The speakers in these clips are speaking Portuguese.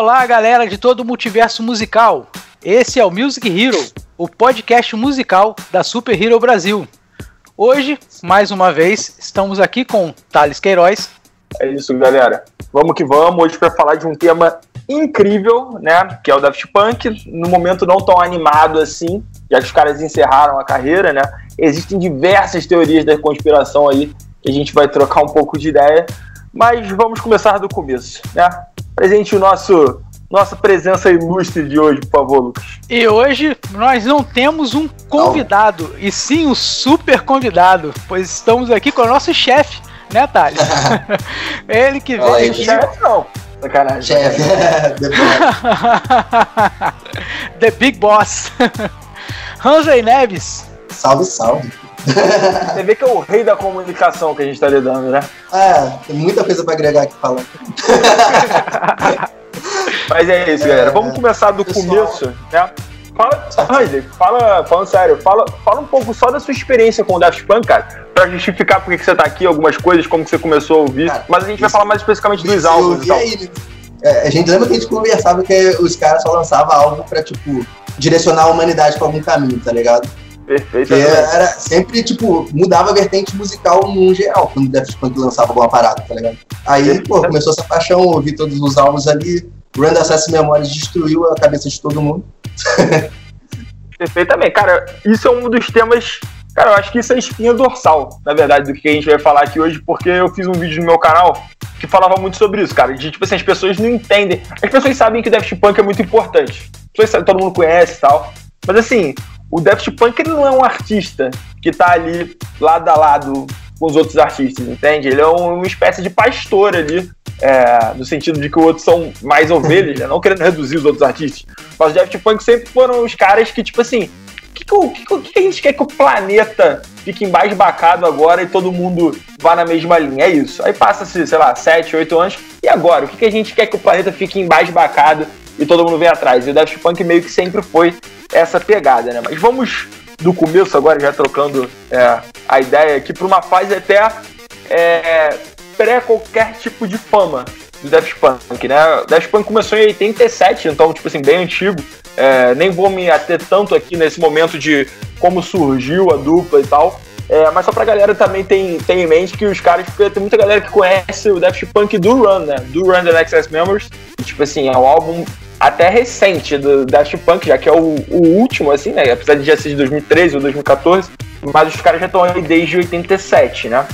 Olá, galera de todo o multiverso musical. Esse é o Music Hero, o podcast musical da Super Hero Brasil. Hoje, mais uma vez, estamos aqui com Thales Queiroz. É isso, galera. Vamos que vamos. Hoje para falar de um tema incrível, né? Que é o Daft Punk. No momento não tão animado assim, já que os caras encerraram a carreira, né? Existem diversas teorias da conspiração aí que a gente vai trocar um pouco de ideia. Mas vamos começar do começo, né? Presente o nosso nossa presença ilustre de hoje, por favor, Lucas. E hoje nós não temos um convidado, não. e sim um super convidado, pois estamos aqui com o nosso chefe, né, Thales? Ele que veio. Aí, chefe não. Sacanagem. Chefe. The Big Boss. Hansley Neves. Salve, salve. Você vê que é o rei da comunicação que a gente está lidando, né? É, tem muita coisa para agregar aqui falando. Mas é isso, galera. Vamos começar do Pessoal. começo, né? Fala, Hansley, fala, falando sério, fala, fala um pouco só da sua experiência com o Daft Punk, cara, pra justificar por que você tá aqui, algumas coisas, como que você começou a ouvir. Cara, mas a gente isso, vai falar mais especificamente dos álbuns e tal. Aí, é, a gente lembra que a gente conversava que os caras só lançavam álbum pra, tipo, direcionar a humanidade pra algum caminho, tá ligado? Perfeito. era sempre, tipo, mudava a vertente musical no geral, quando o Daft Punk lançava alguma parada, tá ligado? Aí, pô, começou essa paixão, ouvi todos os álbuns ali. Rand Access Memories destruiu a cabeça de todo mundo. Perfeitamente. Cara, isso é um dos temas. Cara, eu acho que isso é espinha dorsal, na verdade, do que a gente vai falar aqui hoje, porque eu fiz um vídeo no meu canal que falava muito sobre isso, cara. De tipo assim, as pessoas não entendem. As pessoas sabem que o Daft Punk é muito importante. As pessoas sabem, todo mundo conhece e tal. Mas assim, o Daft Punk ele não é um artista que tá ali lado a lado com os outros artistas, entende? Ele é uma espécie de pastor ali, é, no sentido de que os outros são mais ovelhas, né? não querendo reduzir os outros artistas. Mas o Daft Punk sempre foram os caras que, tipo assim, o que, que, que, a gente quer que o planeta fique embasbacado agora e todo mundo vá na mesma linha? É isso. Aí passa-se, sei lá, 7, 8 anos. E agora? O que, que a gente quer que o planeta fique embasbacado e todo mundo vem atrás? E o Daft Punk meio que sempre foi essa pegada, né? Mas vamos do começo agora, já trocando é, a ideia aqui, para uma fase até é, pré qualquer tipo de fama do Daft Punk, né? O Daft Punk começou em 87, então, tipo assim, bem antigo. É, nem vou me ater tanto aqui nesse momento de como surgiu a dupla e tal. É, mas só pra galera também tem, tem em mente que os caras, porque tem muita galera que conhece o Daft Punk do Run, né? Do Run The Access Members. E, tipo assim, é um álbum até recente do Daft Punk, já que é o, o último, assim, né? Apesar de já ser de 2013 ou 2014, mas os caras já estão aí desde 87, né?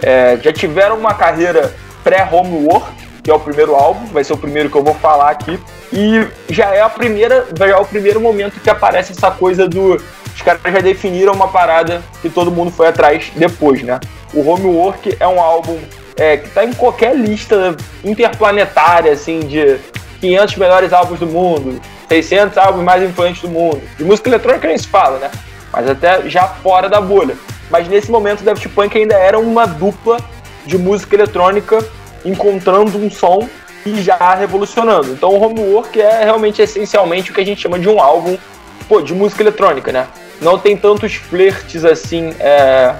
É, já tiveram uma carreira pré-homework, que é o primeiro álbum, vai ser o primeiro que eu vou falar aqui, e já é a primeira, já é o primeiro momento que aparece essa coisa do os caras já definiram uma parada que todo mundo foi atrás depois, né? O Homework é um álbum é, que tá em qualquer lista interplanetária, assim, de 500 melhores álbuns do mundo, 600 álbuns mais influentes do mundo. De música eletrônica nem se fala, né? Mas até já fora da bolha. Mas nesse momento, o Daft Punk ainda era uma dupla de música eletrônica encontrando um som e já revolucionando. Então o Homework é realmente essencialmente o que a gente chama de um álbum pô, de música eletrônica, né? Não tem tantos flertes assim é,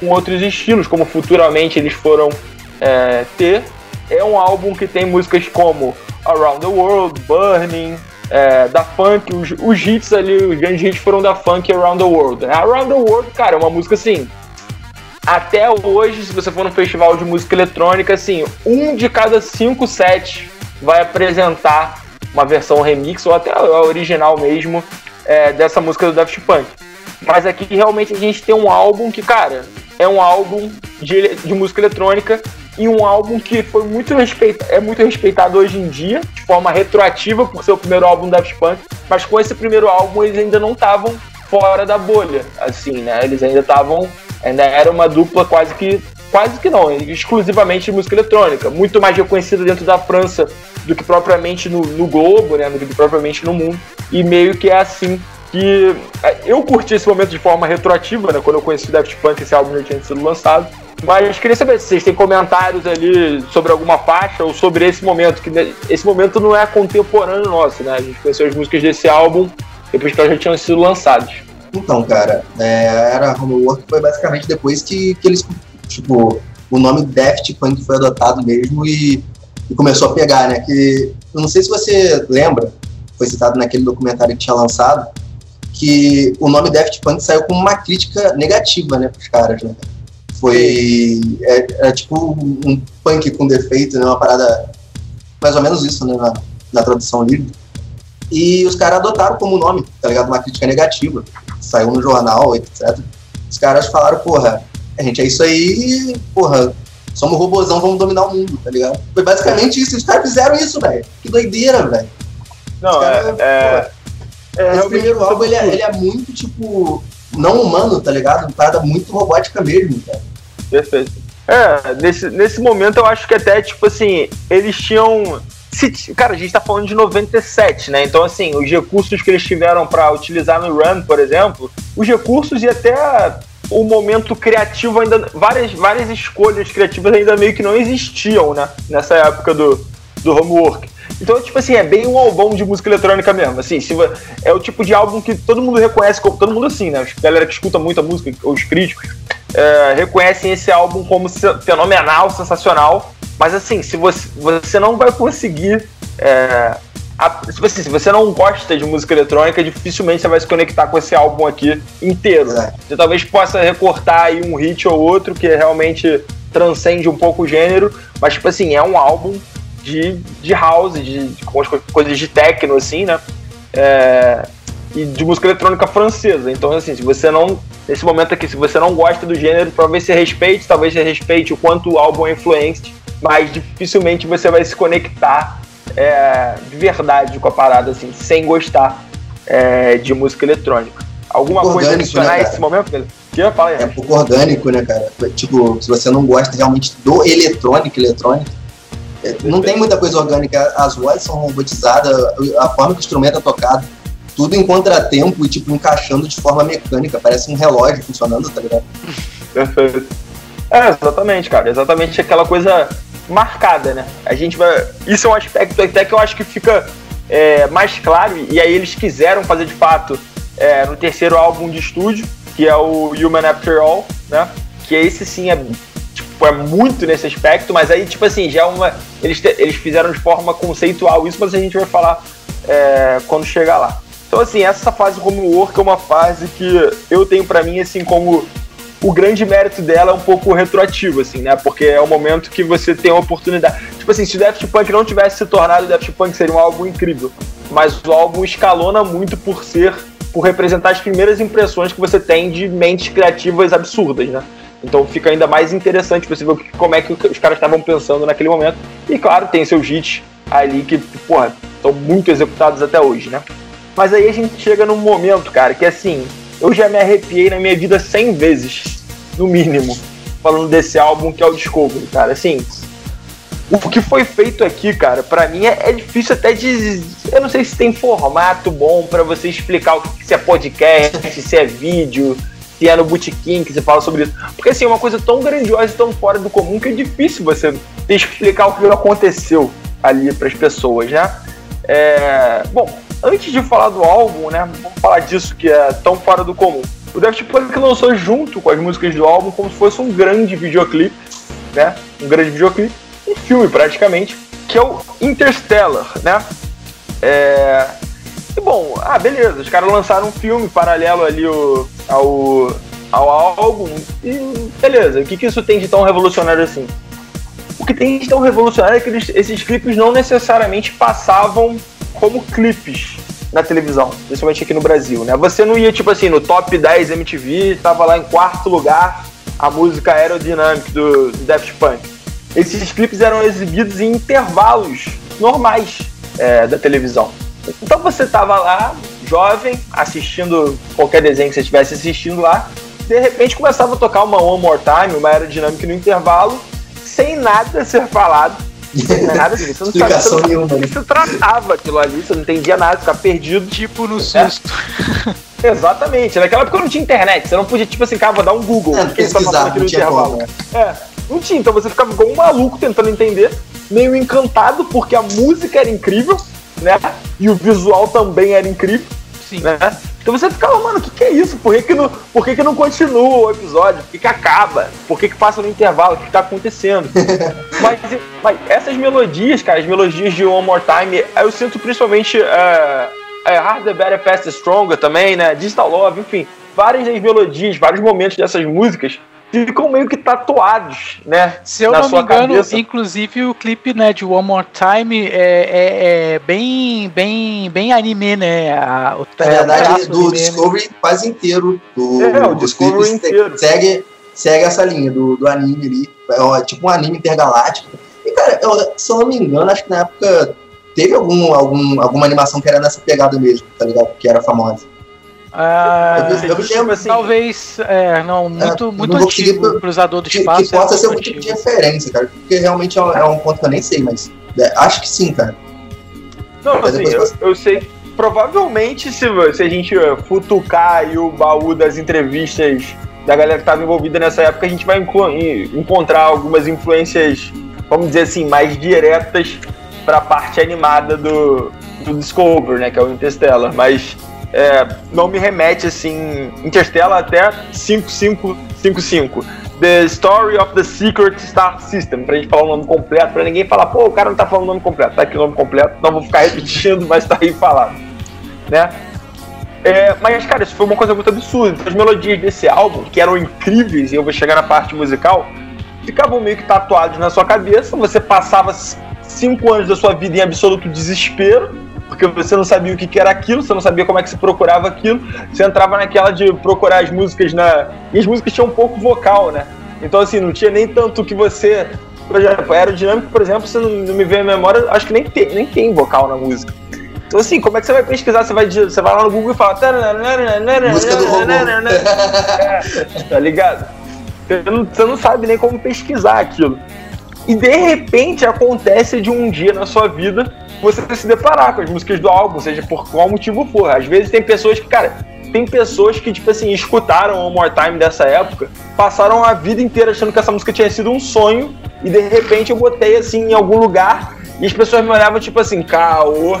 com outros estilos, como futuramente eles foram é, ter. É um álbum que tem músicas como Around the World, Burning, é, da funk, os, os, hits ali, os grandes hits foram da funk Around the World. Né? Around the World, cara, é uma música assim. Até hoje, se você for no festival de música eletrônica, assim, um de cada cinco sets vai apresentar uma versão remix ou até a original mesmo é, dessa música do Daft Punk. Mas aqui realmente a gente tem um álbum que, cara, é um álbum de, de música eletrônica e um álbum que foi muito respeitado, é muito respeitado hoje em dia, de forma retroativa, por ser o primeiro álbum da Daft Punk, mas com esse primeiro álbum eles ainda não estavam fora da bolha, assim, né? Eles ainda estavam, ainda era uma dupla quase que, quase que não, exclusivamente de música eletrônica, muito mais reconhecida dentro da França do que propriamente no, no globo, né? Do que propriamente no mundo, e meio que é assim que é, eu curti esse momento de forma retroativa, né? Quando eu conheci o Daft Punk, esse álbum já tinha sido lançado. Mas queria saber se vocês têm comentários ali sobre alguma faixa ou sobre esse momento, que esse momento não é contemporâneo nosso, né? A gente conheceu as músicas desse álbum depois que elas já tinham sido lançadas. Então, cara, é, era Homework foi basicamente depois que, que eles, tipo, o nome Daft Punk foi adotado mesmo e e começou a pegar, né? Que eu não sei se você lembra, foi citado naquele documentário que tinha lançado, que o nome Daft Punk saiu com uma crítica negativa, né, pros caras, né? Foi é, é tipo um punk com defeito, né? Uma parada mais ou menos isso, né, na, na tradução livre. E os caras adotaram como nome, tá ligado? Uma crítica negativa. Saiu no jornal, etc. Os caras falaram, porra, a gente é isso aí, porra, somos robôzão, vamos dominar o mundo, tá ligado? Foi basicamente isso. Os caras fizeram isso, velho. Que doideira, velho. Não, cara, é, é, é, Esse primeiro álbum, ele é, ele é, muito, tipo, não humano, tá ligado? Uma parada muito robótica mesmo, cara. Perfeito. É, nesse, nesse momento eu acho que até, tipo assim, eles tinham se, cara, a gente tá falando de 97, né? Então, assim, os recursos que eles tiveram para utilizar no Run, por exemplo, os recursos e até o momento criativo ainda. Várias, várias escolhas criativas ainda meio que não existiam, né? Nessa época do, do homework. Então, tipo assim, é bem um álbum de música eletrônica mesmo. Assim, se, é o tipo de álbum que todo mundo reconhece, como, todo mundo assim, né? A galera que escuta muita música, os críticos, é, reconhecem esse álbum como fenomenal, sensacional. Mas assim, se você, você não vai conseguir. É, a, tipo assim, se você não gosta de música eletrônica, dificilmente você vai se conectar com esse álbum aqui inteiro. É. Você talvez possa recortar aí um hit ou outro que realmente transcende um pouco o gênero, mas tipo assim, é um álbum de, de house, de, de coisas de techno, assim, né? É, e de música eletrônica francesa. Então, assim, se você não. Nesse momento aqui, se você não gosta do gênero, talvez você respeite, talvez você respeite o quanto o álbum é influente, mas dificilmente você vai se conectar é, de verdade com a parada, assim, sem gostar é, de música eletrônica. Alguma coisa adicionar né, nesse momento? Que eu falo, é um pouco orgânico, né, cara? Tipo, se você não gosta realmente do eletrônico, eletrônico, não tem muita coisa orgânica. As vozes são robotizadas, a forma que o instrumento é tocado, tudo em contratempo e, tipo, encaixando de forma mecânica. Parece um relógio funcionando, tá ligado? Perfeito. É, exatamente, cara. Exatamente aquela coisa marcada, né? A gente vai. Isso é um aspecto até que eu acho que fica é, mais claro, e aí eles quiseram fazer de fato é, no terceiro álbum de estúdio, que é o Human After All, né? Que esse sim é, tipo, é muito nesse aspecto, mas aí, tipo assim, já é uma. Eles, te, eles fizeram de forma conceitual isso, mas a gente vai falar é, quando chegar lá. Então, assim, essa fase homework é uma fase que eu tenho para mim, assim, como o grande mérito dela é um pouco retroativo, assim, né? Porque é o momento que você tem a oportunidade. Tipo assim, se o Daft Punk não tivesse se tornado o Daft Punk, seria um álbum incrível. Mas o álbum escalona muito por ser, por representar as primeiras impressões que você tem de mentes criativas absurdas, né? Então fica ainda mais interessante você ver como é que os caras estavam pensando naquele momento. E claro, tem seus hits ali que, porra, estão muito executados até hoje, né? Mas aí a gente chega num momento, cara, que assim, eu já me arrepiei na minha vida 100 vezes, no mínimo, falando desse álbum que é o Discovery, cara. Assim, o que foi feito aqui, cara, para mim é, é, difícil até de. Eu não sei se tem formato bom para você explicar o que, se é podcast, se é vídeo, se é no Bootkin que você fala sobre isso. Porque assim, é uma coisa tão grandiosa e tão fora do comum que é difícil você explicar o que aconteceu ali para as pessoas, né? É... Bom, antes de falar do álbum, né? Vamos falar disso que é tão fora do comum. O Daft Punk lançou junto com as músicas do álbum como se fosse um grande videoclipe, né? Um grande videoclipe, um filme praticamente, que é o Interstellar, né? É... E bom, ah, beleza, os caras lançaram um filme paralelo ali ao, ao, ao álbum, e beleza, o que, que isso tem de tão revolucionário assim? O que tem de tão revolucionário é que eles, esses clipes não necessariamente passavam como clipes na televisão, principalmente aqui no Brasil, né? Você não ia, tipo assim, no top 10 MTV, tava lá em quarto lugar a música Aerodynamic do, do Daft Punk. Esses clipes eram exibidos em intervalos normais é, da televisão. Então você tava lá, jovem, assistindo qualquer desenho que você estivesse assistindo lá, de repente começava a tocar uma One More Time, uma Aerodynamic no intervalo, sem nada ser falado, não nada disso. Você não Explicação sabe, nenhuma. Você tratava aquilo ali, você não entendia nada, ficava perdido. Tipo no susto. É. Exatamente. Naquela época não tinha internet. Você não podia, tipo assim, cara, vou dar um Google. É, pesquisar, não tinha como. É, não tinha. Então você ficava igual um maluco tentando entender, meio encantado, porque a música era incrível, né? E o visual também era incrível. Sim. Né? Então você ficava, mano, o que, que é isso? Por que, que, não, por que, que não continua o episódio? Por que, que acaba? Por que, que passa no intervalo? O que, que tá acontecendo? mas, mas essas melodias, cara, as melodias de One More Time, eu sinto principalmente uh, é, Harder, Better, Faster, Stronger também, né? Digital Love, enfim, várias das melodias, vários momentos dessas músicas ficam meio que tatuados, né? Se eu não me engano, cabeça. inclusive o clipe né, de One More Time é, é, é bem, bem, bem anime, né? A, o, Na verdade, do anime, Discovery né? quase inteiro. Do, é, o Discovery inteiro. Segue, segue essa linha do, do anime ali. É tipo um anime intergaláctico. E, cara, eu, se eu não me engano, acho que na época teve algum, algum, alguma animação que era nessa pegada mesmo, tá ligado? Que era famosa. Ah, eu, eu lembro, assim, talvez, é, não, muito, é, muito não antigo, cruzador do espaço. Que, que possa é ser um tipo de referência, cara, porque realmente é um, é um, ponto que eu nem sei, mas é, acho que sim, cara. Não, assim, eu, eu, sei, provavelmente se, se a gente futucar aí o baú das entrevistas da galera que estava envolvida nessa época, a gente vai encontrar algumas influências, vamos dizer assim, mais diretas para a parte animada do, do Discover, né, que é o Interstellar, mas é, não me remete assim. Interstellar até 5555. The Story of the Secret Star System, pra gente falar o nome completo, pra ninguém falar, pô, o cara não tá falando o nome completo, tá aqui o nome completo, não vou ficar repetindo, mas tá aí falado, né? É, mas, cara, isso foi uma coisa muito absurda. As melodias desse álbum, que eram incríveis, e eu vou chegar na parte musical, ficavam meio que tatuadas na sua cabeça. Você passava cinco anos da sua vida em absoluto desespero, porque você não sabia o que, era aquilo, você não sabia como é que se procurava aquilo, você entrava naquela de procurar as músicas na. E as músicas tinham um pouco vocal, né? Então, assim, não tinha nem tanto que você. Por exemplo, aerodinâmico, por exemplo, você não, não me vê a memória, acho que nem tem, nem tem vocal na música. Então, assim, como é que você vai pesquisar? Você vai, você vai lá no Google e fala. Música do robô. É, tá ligado? Você não, você não sabe nem como pesquisar aquilo. E de repente acontece de um dia na sua vida você se deparar com as músicas do álbum, seja por qual motivo for. Às vezes tem pessoas que, cara, tem pessoas que, tipo assim, escutaram o More Time dessa época, passaram a vida inteira achando que essa música tinha sido um sonho, e de repente eu botei assim em algum lugar, e as pessoas me olhavam, tipo assim, caô.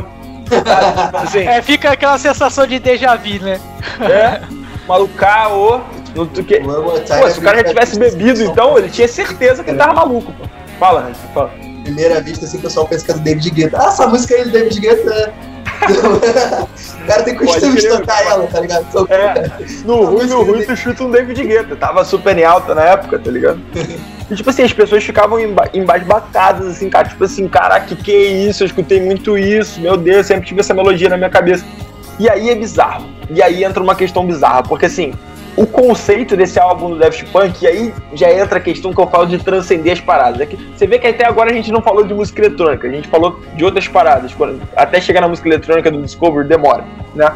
Assim, é, fica aquela sensação de déjà vu, né? É, maluco, caô. No, que... Pô, se o cara já tivesse bebido, então, ele tinha certeza que ele tava maluco, pô. Fala, Hans, fala. Primeira vista, assim, o pessoal pensa que é do David Guetta. Ah, essa música aí do David Guetta. Né? o cara tem costume de tocar ela, tá ligado? É, no ruim, no ruim, tu chuta um David Guetta. Tava super em alta na época, tá ligado? E, tipo assim, as pessoas ficavam embasbacadas, assim, cara. Tipo assim, caraca, que que é isso? Eu escutei muito isso. Meu Deus, sempre tive essa melodia na minha cabeça. E aí é bizarro. E aí entra uma questão bizarra, porque assim, o conceito desse álbum do Daft Punk, e aí já entra a questão que eu falo de transcender as paradas. É que você vê que até agora a gente não falou de música eletrônica, a gente falou de outras paradas. Quando, até chegar na música eletrônica do Discovery demora, né?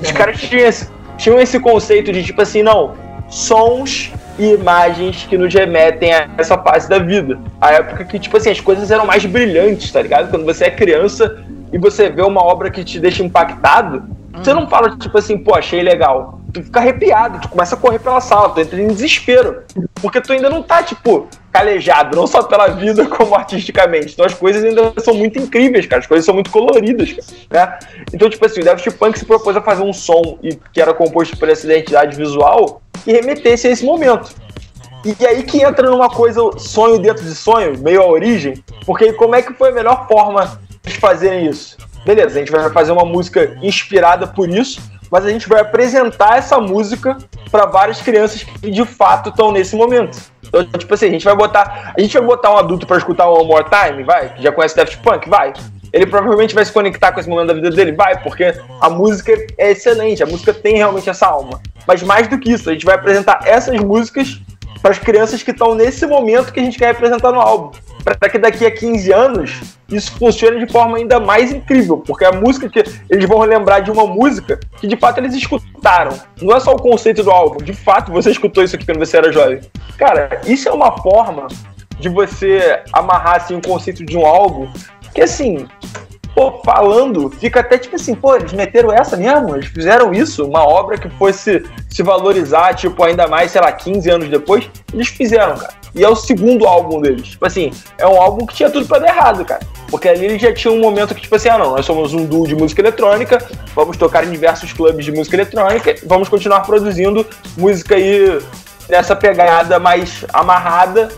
Os caras tinham esse, tinham esse conceito de tipo assim, não, sons e imagens que nos remetem a essa fase da vida. A época que, tipo assim, as coisas eram mais brilhantes, tá ligado? Quando você é criança e você vê uma obra que te deixa impactado, você não fala, tipo assim, pô, achei legal tu fica arrepiado, tu começa a correr pela sala, tu entra em desespero. Porque tu ainda não tá, tipo, calejado, não só pela vida, como artisticamente. Então as coisas ainda são muito incríveis, cara. As coisas são muito coloridas, cara, né? Então, tipo assim, o Daft Punk se propôs a fazer um som e, que era composto por essa identidade visual que remetesse a esse momento. E aí que entra numa coisa, sonho dentro de sonho, meio a origem, porque como é que foi a melhor forma de fazerem isso? Beleza, a gente vai fazer uma música inspirada por isso, mas a gente vai apresentar essa música para várias crianças que de fato estão nesse momento. Então, tipo assim, a gente vai botar. A gente vai botar um adulto para escutar One More Time, vai? Que já conhece Daft Punk, vai. Ele provavelmente vai se conectar com esse momento da vida dele, vai, porque a música é excelente, a música tem realmente essa alma. Mas mais do que isso, a gente vai apresentar essas músicas para as crianças que estão nesse momento que a gente quer apresentar no álbum para que daqui a 15 anos isso funcione de forma ainda mais incrível, porque a música que eles vão lembrar de uma música que de fato eles escutaram. Não é só o conceito do álbum, de fato você escutou isso aqui quando você era jovem. Cara, isso é uma forma de você amarrar assim o conceito de um álbum que assim, pô, falando, fica até tipo assim, pô, eles meteram essa mesmo? Eles fizeram isso? Uma obra que fosse se valorizar, tipo, ainda mais, sei lá, 15 anos depois? Eles fizeram, cara. E é o segundo álbum deles. Tipo assim, é um álbum que tinha tudo pra dar errado, cara. Porque ali ele já tinha um momento que, tipo assim, ah não, nós somos um duo de música eletrônica, vamos tocar em diversos clubes de música eletrônica, vamos continuar produzindo música aí nessa pegada mais amarrada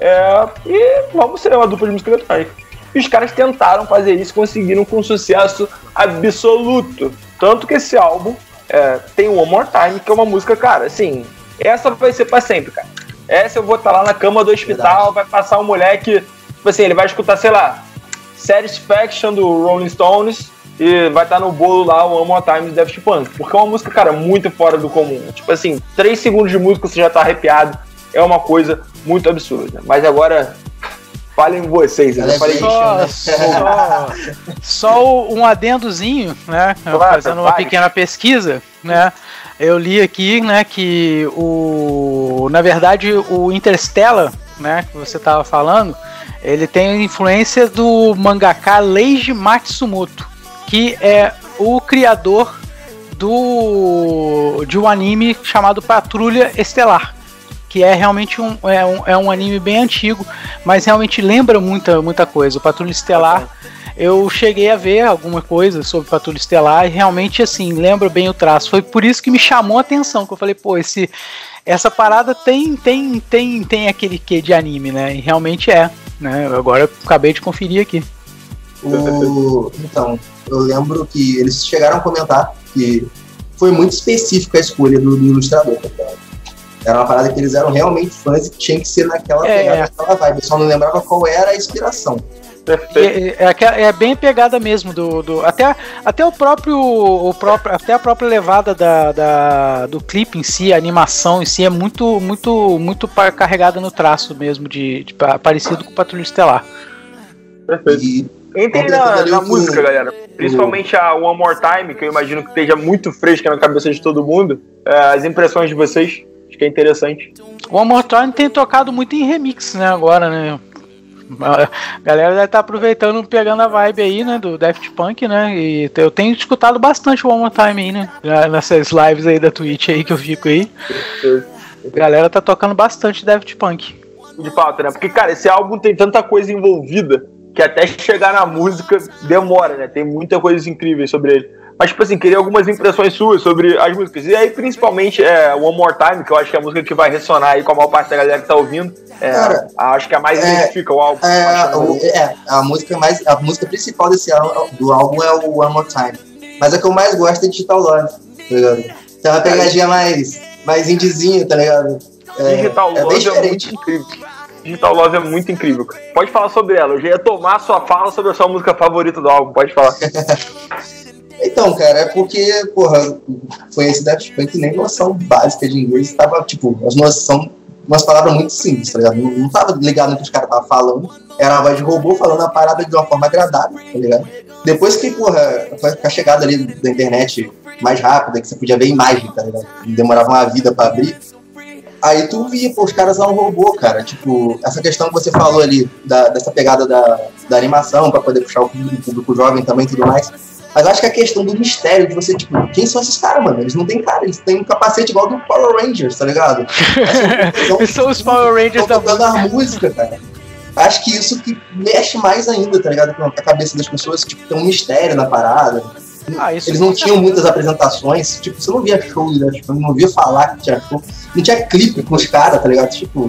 é, e vamos ser uma dupla de música eletrônica. E os caras tentaram fazer isso, conseguiram com sucesso absoluto. Tanto que esse álbum é, tem One More Time, que é uma música, cara, assim, essa vai ser pra sempre, cara. Essa eu vou estar tá lá na cama do hospital, Verdade. vai passar um moleque, tipo assim, ele vai escutar, sei lá, Satisfaction do Rolling Stones e vai estar tá no bolo lá o One More Time do Daft Punk. Porque é uma música, cara, muito fora do comum. Tipo assim, três segundos de música você já tá arrepiado. É uma coisa muito absurda. Mas agora, falem vocês. Eu falei só, né? só, só, um adendozinho, né? Claro, fazendo uma pequena pesquisa, né? Eu li aqui, né, que o, na verdade, o Interstellar, né, que você estava falando, ele tem influência do mangaka Leiji Matsumoto, que é o criador do de um anime chamado Patrulha Estelar, que é realmente um, é um, é um anime bem antigo, mas realmente lembra muita, muita coisa. O Patrulha Estelar, eu cheguei a ver alguma coisa sobre Patrulha Estelar e realmente assim, lembra bem o traço. Foi por isso que me chamou a atenção, que eu falei, pô, esse essa parada tem tem tem tem aquele quê de anime, né? E realmente é, né? Agora eu acabei de conferir aqui. O, então, eu lembro que eles chegaram a comentar que foi muito específica a escolha do, do ilustrador, tá Era uma parada que eles eram realmente fãs e tinha que ser naquela é, pegada, naquela vibe. Só não lembrava qual era a inspiração. É, é, é, bem pegada mesmo do, do até, até o próprio o próprio até a própria levada da, da, do clipe em si a animação em si é muito muito muito carregada no traço mesmo de, de parecido com o Patrulha Estelar perfeito e, Entrem na, na música, galera. Principalmente a One More Time, que eu imagino que esteja muito fresca na cabeça de todo mundo. É, as impressões de vocês. Acho que é interessante. One More Time tem tocado muito em remix, né, agora, né? A galera deve estar tá aproveitando, pegando a vibe aí, né, do Daft Punk, né? E eu tenho escutado bastante o One More Time aí, né? Nessas lives aí da Twitch aí que eu fico aí. A galera tá tocando bastante Daft Punk. De fato, né? Porque, cara, esse álbum tem tanta coisa envolvida que até chegar na música demora, né? Tem muita coisa incrível sobre ele. Mas, tipo assim, queria algumas impressões suas sobre as músicas. E aí, principalmente, é, One More Time, que eu acho que é a música que vai ressonar aí com a maior parte da galera que tá ouvindo. É, Cara, acho que é a mais é, identifica o álbum. É, é, a música mais. A música principal desse álbum, do álbum é o One More Time. Mas a que eu mais gosto é Digital Love, tá ligado? Tem uma pegadinha mais, mais indizinho, tá ligado? É, Digital é Love é muito incrível. Digital Love é muito incrível. Pode falar sobre ela. Eu já ia tomar a sua fala sobre a sua música favorita do álbum. Pode falar. então, cara, é porque, porra, foi esse Daft Punk nem noção básica de inglês. Tava, tipo, as noções umas palavras muito simples, tá ligado? Não, tava ligado no que os caras estavam falando. Era uma voz de robô falando a parada de uma forma agradável, tá ligado? Depois que, porra, com a chegada ali da internet mais rápida, que você podia ver imagem, tá ligado? Demorava uma vida pra abrir Aí tu via, pô, os caras um robô, cara. Tipo, essa questão que você falou ali, da, dessa pegada da, da animação, para poder puxar o público, o público jovem também e tudo mais. Mas acho que a questão do mistério de você, tipo, quem são esses caras, mano? Eles não têm cara, eles têm um capacete igual do Power Rangers, tá ligado? Eles são os Power Rangers da música. a música, cara. Acho que isso que mexe mais ainda, tá ligado? Com a cabeça das pessoas, tipo, tem um mistério na parada. Ah, Eles não tinham muitas apresentações, tipo, você não via show, né? Tipo, não via falar que tinha show. Não tinha clipe com os caras, tá ligado? Tipo,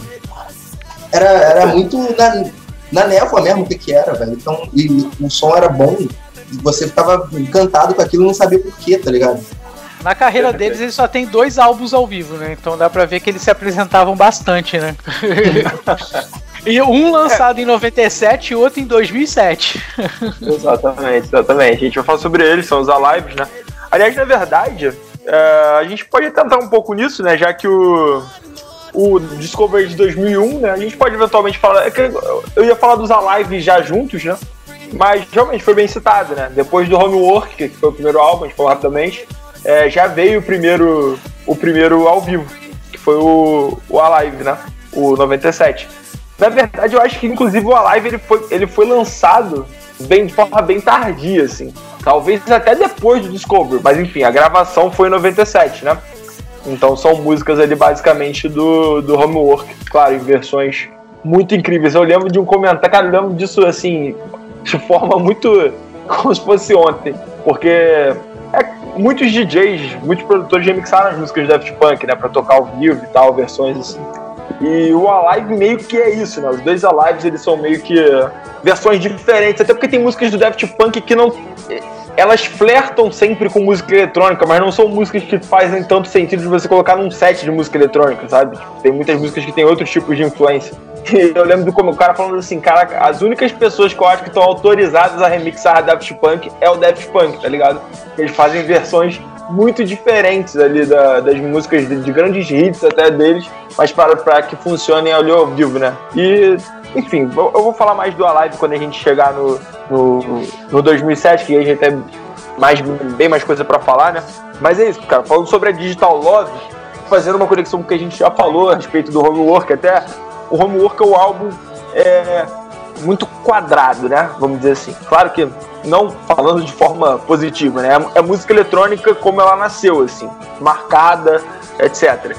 era, era muito na, na névoa mesmo o que que era, velho. Então, e o som era bom, você ficava encantado com aquilo e não sabia porquê, tá ligado? Na carreira deles, eles só tem dois álbuns ao vivo, né? Então dá pra ver que eles se apresentavam bastante, né? E um lançado é. em 97 e outro em 2007. exatamente, exatamente. A gente vai falar sobre eles, são os Alives, né? Aliás, na verdade, é, a gente pode tentar um pouco nisso, né? Já que o, o Discovery de 2001, né? A gente pode eventualmente falar. É eu ia falar dos Alive já juntos, né? Mas realmente foi bem citado, né? Depois do Homework, que foi o primeiro álbum, a gente falou rapidamente, é, já veio o primeiro, o primeiro ao vivo, que foi o, o Alive, né? O 97. Na verdade, eu acho que inclusive o Alive ele foi, ele foi lançado bem, de forma bem tardia, assim. Talvez até depois do Discovery, mas enfim, a gravação foi em 97, né? Então são músicas ali basicamente do, do Homework, claro, em versões muito incríveis. Eu lembro de um comentário, cara, eu lembro disso assim, de forma muito. como se fosse ontem. Porque é, muitos DJs, muitos produtores remixaram as músicas de Daft Punk, né? Pra tocar ao vivo e tal, versões assim. E o Alive meio que é isso, né? Os dois Alives eles são meio que versões diferentes, até porque tem músicas do Daft Punk que não elas flertam sempre com música eletrônica, mas não são músicas que fazem tanto sentido de você colocar num set de música eletrônica, sabe? Tem muitas músicas que têm outros tipos de influência. E eu lembro do como o cara falando assim, cara, as únicas pessoas que eu acho que estão autorizadas a remixar Daft Punk é o Daft Punk, tá ligado? Eles fazem versões muito diferentes ali da, das músicas de, de, grandes hits até deles, mas para, para que funcionem ali ao vivo, né? E, enfim, eu, vou falar mais do Alive quando a gente chegar no, no, no 2007, que a gente tem mais, bem mais coisa para falar, né? Mas é isso, cara. Falando sobre a Digital Love, fazendo uma conexão com o que a gente já falou a respeito do Homework, até o Homework é o álbum é, muito quadrado, né? Vamos dizer assim. Claro que não falando de forma positiva, né? É música eletrônica como ela nasceu, assim, marcada, etc.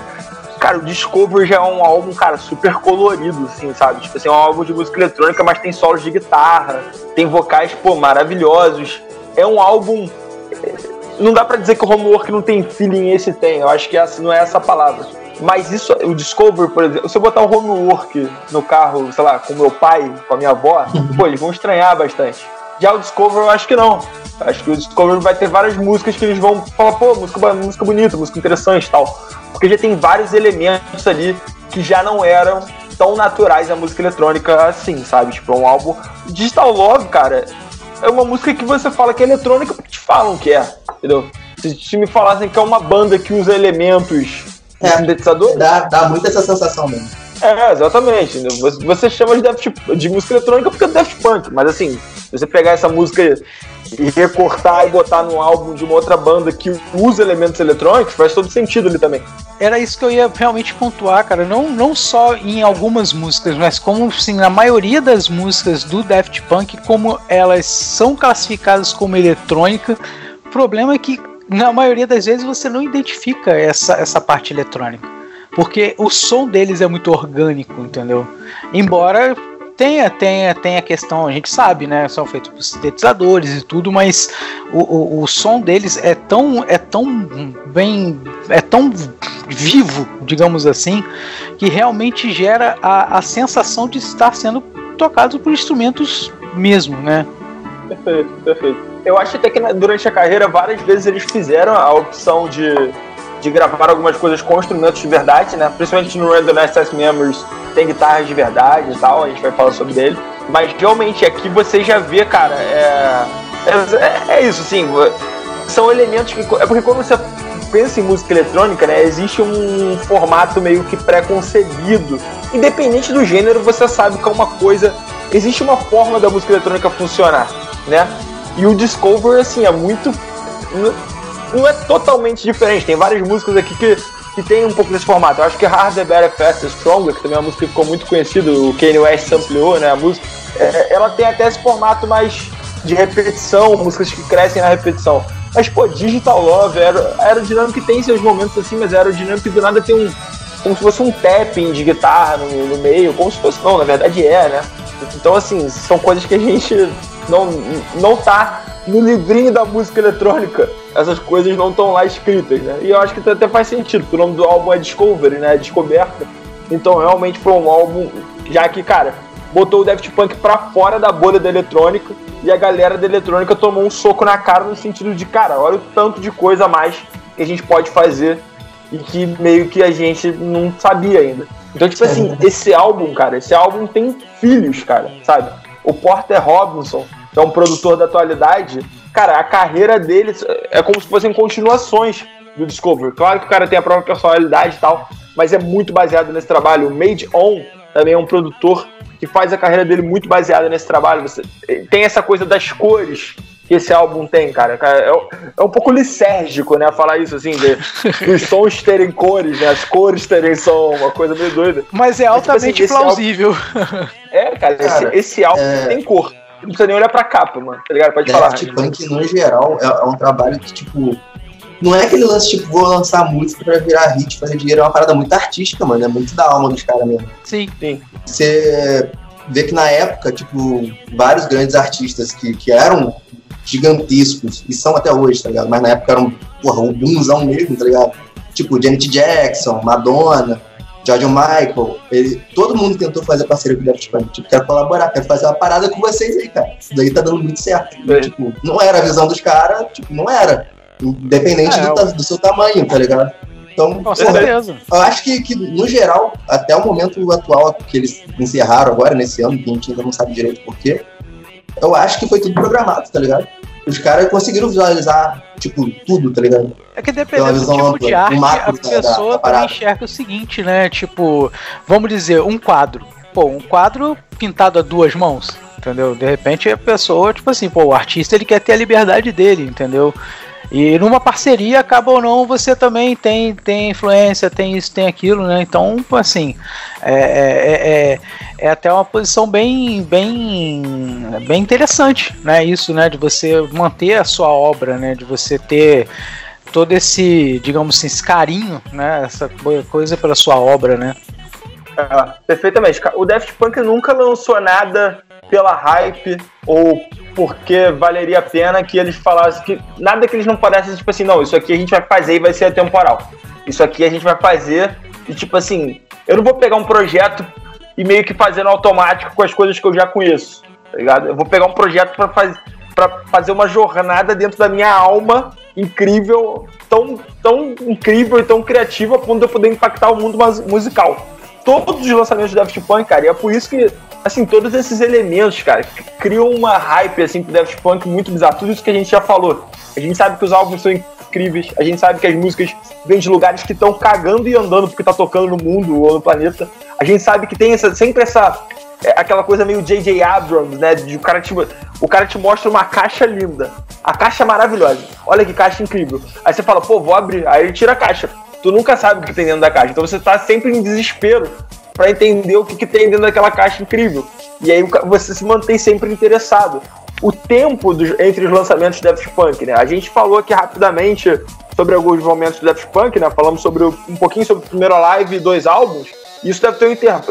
Cara, o Discover já é um álbum, cara, super colorido, assim, sabe? Tipo assim, é um álbum de música eletrônica, mas tem solos de guitarra, tem vocais, pô, maravilhosos. É um álbum. Não dá para dizer que o Homework não tem feeling, esse tem. Eu acho que não é essa palavra. Mas isso, o Discover, por exemplo, se eu botar o Homework no carro, sei lá, com meu pai, com a minha avó, pô, eles vão estranhar bastante. Já o Discover eu acho que não. Acho que o Discover vai ter várias músicas que eles vão falar, pô, música, música bonita, música interessante e tal. Porque já tem vários elementos ali que já não eram tão naturais na música eletrônica assim, sabe? Tipo, é um álbum. Digital Love, cara, é uma música que você fala que é eletrônica porque te falam que é, entendeu? Se, me falassem que é uma banda que usa elementos é, sintetizador. Dá, dá muito essa sensação mesmo. É, exatamente. Você chama de, Daft, de música eletrônica porque é Daft Punk, mas assim, você pegar essa música e recortar e botar num álbum de uma outra banda que usa elementos eletrônicos, faz todo sentido ali também. Era isso que eu ia realmente pontuar, cara. Não, não só em algumas músicas, mas como assim, na maioria das músicas do Daft Punk, como elas são classificadas como eletrônica, o problema é que na maioria das vezes você não identifica essa, essa parte eletrônica. Porque o som deles é muito orgânico, entendeu? Embora tenha, tenha, tenha questão, a gente sabe, né? São feitos por sintetizadores e tudo, mas o, o, o, som deles é tão, é tão bem, é tão vivo, digamos assim, que realmente gera a, a sensação de estar sendo tocado por instrumentos mesmo, né? Perfeito, perfeito. Eu acho até que durante a carreira várias vezes eles fizeram a opção de de gravar algumas coisas com instrumentos de verdade, né? Principalmente no Random Access Memories tem guitarras de verdade e tal, a gente vai falar sobre ele. Mas realmente aqui você já vê, cara, é, é, é isso, sim. São elementos que. É porque quando você pensa em música eletrônica, né? Existe um formato meio que pré-concebido. Independente do gênero, você sabe que é uma coisa. Existe uma forma da música eletrônica funcionar, né? E o Discover, assim, é muito não é totalmente diferente. Tem várias músicas aqui que, que tem um pouco desse formato. Eu acho que Harder, Better, Faster, Stronger, que também é uma música que ficou muito conhecida, o Kanye West ampliou, né, a música, é, ela tem até esse formato mais de repetição, músicas que crescem na repetição. Mas, pô, Digital Love, era, aerodinâmico tem seus momentos assim, mas aerodinâmico do nada tem um. Como se fosse um tapping de guitarra no, no meio, como se fosse. Não, na verdade é, né? Então, assim, são coisas que a gente não, não tá no livrinho da música eletrônica, essas coisas não estão lá escritas, né? E eu acho que até faz sentido, porque o nome do álbum é Discovery, né? Descoberta. Então realmente foi um álbum, já que, cara, botou o Daft Punk pra fora da bolha da eletrônica e a galera da eletrônica tomou um soco na cara no sentido de, cara, olha o tanto de coisa a mais que a gente pode fazer e que meio que a gente não sabia ainda. Então, tipo assim, esse álbum, cara, esse álbum tem filhos, cara, sabe? O Porter Robinson que é um produtor da atualidade, cara, a carreira dele é como se fossem continuações do Discovery. Claro que o cara tem a própria personalidade e tal, mas é muito baseado nesse trabalho. O Made On também é um produtor que faz a carreira dele muito baseada nesse trabalho. Você tem essa coisa das cores que esse álbum tem, cara. É, é um pouco lisérgico, né? Falar isso assim, de, os sons terem cores, né? As cores terem som, uma coisa meio doida. Mas é altamente Mas, tipo assim, plausível. Álbum... É, cara, cara esse, esse álbum é... tem cor não precisa nem olhar pra capa, mano. Tá ligado? Pode falar. Daft Punk, no geral, é, é, um trabalho que, tipo, não é aquele lance tipo, vou lançar música pra virar hit, fazer dinheiro, é uma parada muito artística, mano. É muito da alma dos caras mesmo. Sim. Sim. Você vê que na época, tipo, vários grandes artistas que, que eram gigantescos, e são até hoje, tá ligado? Mas na época eram, porra, o boomzão mesmo, tá ligado? Tipo, Janet Jackson, Madonna, George Michael, ele, todo mundo tentou fazer parceria com o Daft Punk, tipo, quero colaborar, quero fazer uma parada com vocês aí, cara. Isso daí tá dando muito certo. É. Tipo, não era a visão dos caras, tipo, não era. Independente é, do, do, seu tamanho, tá ligado? Então, com certeza. eu acho que, que, no geral, até o momento atual que eles encerraram agora, nesse ano, que a gente ainda não sabe direito porquê, eu acho que foi tudo programado, tá ligado? Os caras conseguiram visualizar, tipo, tudo, tá ligado? É que dependendo do tipo ampla, de arte, a pessoa da, da enxerga o seguinte, né? Tipo, vamos dizer, um quadro. Pô, um quadro pintado a duas mãos, entendeu? De repente a pessoa, tipo assim, pô, o artista ele quer ter a liberdade dele, entendeu? E numa parceria, acaba ou não, você também tem, tem influência, tem isso, tem aquilo, né? Então, assim, é, é, é, é até uma posição bem, bem, bem interessante, né? Isso, né? De você manter a sua obra, né? De você ter todo esse, digamos assim, esse carinho, né? Essa coisa pela sua obra, né? É, perfeitamente. O Daft Punk nunca lançou nada pela hype ou porque valeria a pena que eles falassem que nada que eles não pudessem, tipo assim, não, isso aqui a gente vai fazer e vai ser temporal. Isso aqui a gente vai fazer e, tipo assim, eu não vou pegar um projeto e meio que fazer no automático com as coisas que eu já conheço, tá ligado? Eu vou pegar um projeto para faz, fazer uma jornada dentro da minha alma incrível, tão, tão incrível e tão criativa a ponto de eu poder impactar o mundo musical. Todos os lançamentos do Daft Punk, cara, e é por isso que assim, todos esses elementos, cara, criam uma hype, assim, pro Daft Punk muito bizarro. Tudo isso que a gente já falou. A gente sabe que os álbuns são incríveis, a gente sabe que as músicas vêm de lugares que estão cagando e andando porque tá tocando no mundo ou no planeta. A gente sabe que tem essa, sempre essa é, aquela coisa meio J.J. Abrams, né? De o cara, te, o cara te mostra uma caixa linda. A caixa é maravilhosa. Olha que caixa incrível. Aí você fala, pô, vou abrir. Aí ele tira a caixa. Tu nunca sabe o que tem dentro da caixa. Então você tá sempre em desespero para entender o que, que, tem dentro daquela caixa incrível. E aí você se mantém sempre interessado. O tempo dos, entre os lançamentos do Daft Punk, né? A gente falou aqui rapidamente sobre alguns momentos do Daft Punk, né? Falamos sobre um pouquinho sobre o primeiro live e dois álbuns. Isso deve ter um intervalo.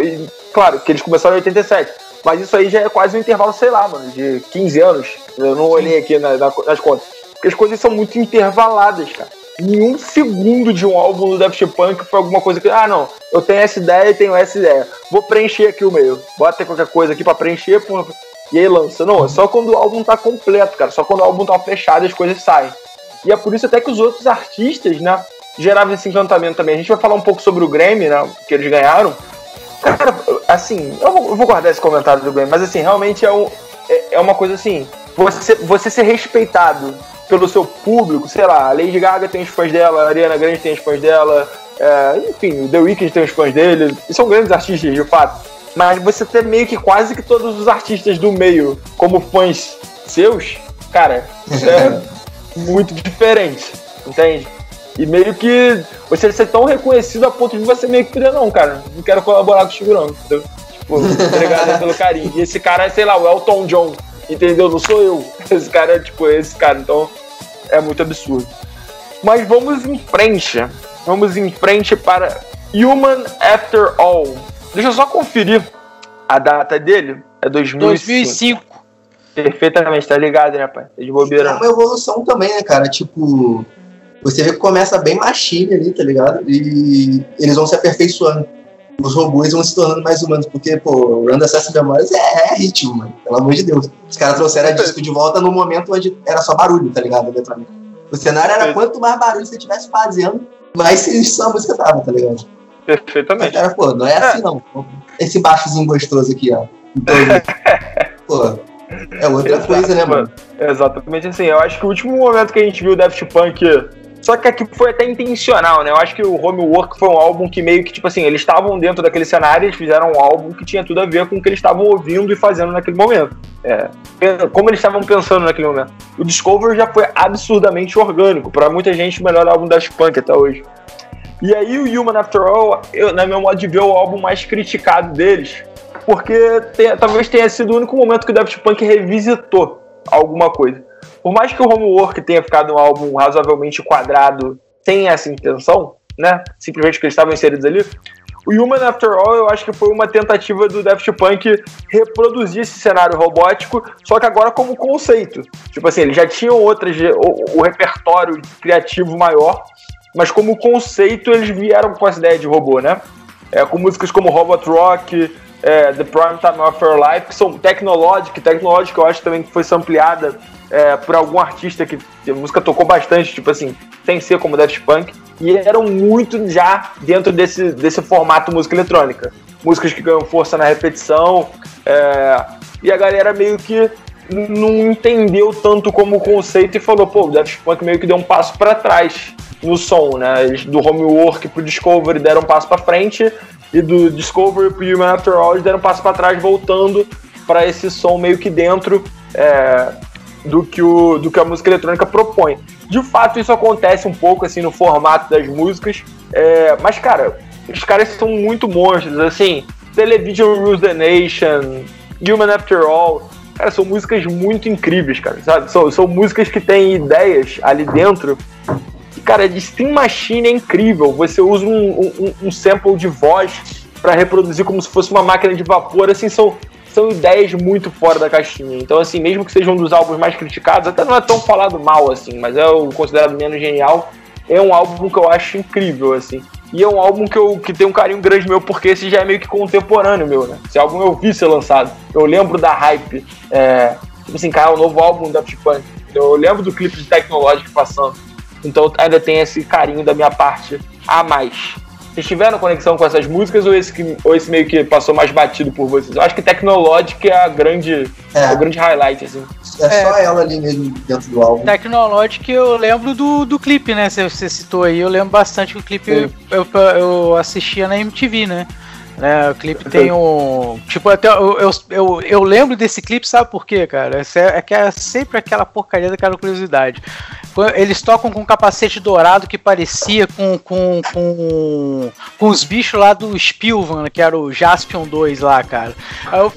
Claro, que eles começaram em 87. Mas isso aí já é quase um intervalo, sei lá, mano, de 15 anos. Eu não olhei aqui nas contas. Porque as coisas são muito intervaladas, cara nenhum segundo de um álbum do Daft Punk foi alguma coisa que, ah, não, eu tenho essa ideia e tenho essa ideia. Vou preencher aqui o meio. Bota qualquer coisa aqui para preencher, e aí lança. Não, é só quando o álbum tá completo, cara. Só quando o álbum tá fechado as coisas saem. E é por isso até que os outros artistas, né, geravam esse encantamento também. A gente vai falar um pouco sobre o Grammy, né, que eles ganharam. Cara, assim, eu vou, eu vou guardar esse comentário do Grammy, mas assim, realmente é, um, é, é uma coisa assim, você, você ser respeitado pelo seu público, sei lá, a Lady Gaga tem os fãs dela, a Ariana Grande tem os fãs dela, é, enfim, o The Weeknd tem os fãs dele, e são grandes artistas de fato. Mas você ter meio que quase que todos os artistas do meio como fãs seus, cara, isso é muito diferente, entende? E meio que você ser tão reconhecido a ponto de você meio que pedir, não, cara, não quero colaborar com o Chico, não, entendeu? Tipo, obrigado pelo carinho. E esse cara é, sei lá, o Elton John, entendeu? Não sou eu. Esse cara é tipo esse cara, então é muito absurdo. Mas vamos em frente. Vamos em frente para Human After All. Deixa eu só conferir a data dele. É 2005. 2005. Perfeitamente, tá ligado, né, pai? Tá de bobeira. É uma evolução também, né, cara? Tipo, você vê que começa bem machine ali, tá ligado? E eles vão se aperfeiçoando. Os robôs vão se tornando mais humanos, porque, pô, Run Access Memories é, é ritmo, mano. Pelo amor de Deus. Os caras trouxeram a disco de volta no momento onde era só barulho, tá ligado? O cenário era quanto mais barulho você estivesse fazendo, mais sinistro a música tava, tá ligado? Perfeitamente. Cara, pô, não é assim não. Esse baixozinho gostoso aqui, ó. Então, pô, é outra Exato, coisa, né, mano? Exatamente assim. Eu acho que o último momento que a gente viu o Daft Punk só que aqui foi até intencional, né? Eu acho que o Homework foi um álbum que meio que, tipo assim, eles estavam dentro daquele cenário, eles fizeram um álbum que tinha tudo a ver com o que eles estavam ouvindo e fazendo naquele momento. É, como eles estavam pensando naquele momento. O Discover já foi absurdamente orgânico. para muita gente, o melhor álbum da Punk até hoje. E aí o Human After All, eu, na meu modo de ver, é o álbum mais criticado deles. Porque tem, talvez tenha sido o único momento que o Daft Punk revisitou alguma coisa. Por mais que o Homework tenha ficado um álbum razoavelmente quadrado sem essa intenção, né? Simplesmente porque eles estavam inseridos ali. O Human After All, eu acho que foi uma tentativa do Daft Punk reproduzir esse cenário robótico, só que agora como conceito. Tipo assim, eles já tinham outras, o, o repertório criativo maior, mas como conceito eles vieram com essa ideia de robô, né? É, com músicas como Robot Rock, é, The Prime Time of Life, que são tecnológicas, tecnológica eu acho também que foi sampleada é, por algum artista que a música tocou bastante, tipo assim, sem ser como Daft Punk, e eram muito já dentro desse, desse formato música eletrônica. Músicas que ganham força na repetição, é, e a galera meio que não entendeu tanto como conceito e falou, pô, o Daft Punk meio que deu um passo para trás no som, né? Eles, do Homework pro Discovery deram um passo para frente e do Discovery pro Human After All deram um passo para trás voltando para esse som meio que dentro é, do, que o, do que a música eletrônica propõe. De fato, isso acontece um pouco assim no formato das músicas, é, mas cara, os caras são muito monstros, assim, Television Rules the Nation, Human After All, cara, são músicas muito incríveis, cara, sabe? São, são músicas que têm ideias ali dentro cara, de Steam Machine é incrível. Você usa um, um, um sample de voz para reproduzir como se fosse uma máquina de vapor, assim, são, são ideias muito fora da caixinha. Então, assim, mesmo que seja um dos álbuns mais criticados, até não é tão falado mal, assim, mas é o considerado menos genial, é um álbum que eu acho incrível, assim. E é um álbum que, eu, que tem um carinho grande meu, porque esse já é meio que contemporâneo meu, né? Esse álbum eu vi ser lançado. Eu lembro da hype. É, tipo assim, cara, o novo álbum da Punk. Eu lembro do clipe de Tecnológico passando. Então ainda tem esse carinho da minha parte a mais. Vocês tiveram conexão com essas músicas ou esse, que, ou esse meio que passou mais batido por vocês? Eu acho que Tecnológica é a grande, é. o grande highlight, assim. É, é só ela ali mesmo dentro do álbum. Tecnológica eu lembro do, do clipe, né? Você, você citou aí, eu lembro bastante que o clipe eu, eu, eu assistia na MTV, né? Né, o clipe tem um. Tipo, até eu, eu, eu, eu, lembro desse clipe, sabe por quê, cara? É que é sempre aquela porcaria daquela curiosidade. Eles tocam com um capacete dourado que parecia com, com, com, com os bichos lá do Spilvan, que era o Jaspion 2 lá, cara. Aí eu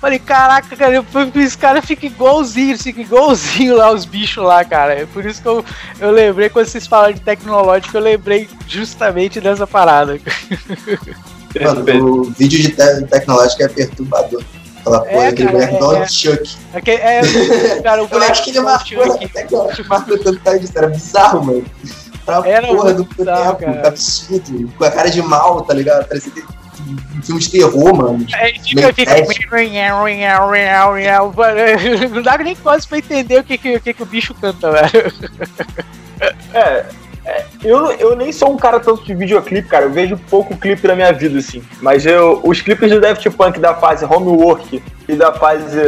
falei, caraca, cara, esse cara fica igualzinho, fica igualzinho lá os bichos lá, cara. É por isso que eu, eu lembrei, quando vocês falaram de tecnológico, eu lembrei justamente dessa parada. Mano, o vídeo de te tecnológico é perturbador. Aquela é, porra, aquele Black é, é, Chuck. É, é, cara, o Eu acho que ele marcou tecnológico, marcou tanto cara disso, era bizarro, mano. Pra era porra do bizarro, tempo, cara. absurdo. Com a cara de mal, tá ligado? Parecia que um filme de terror, mano. É, fica, fica... Não dá nem quase pra entender o que, que, que, que o bicho canta, velho. É, é, eu, eu nem sou um cara tanto de videoclipe, cara. Eu vejo pouco clipe na minha vida, assim. Mas eu, os clipes do Daft Punk da fase Homework e da fase.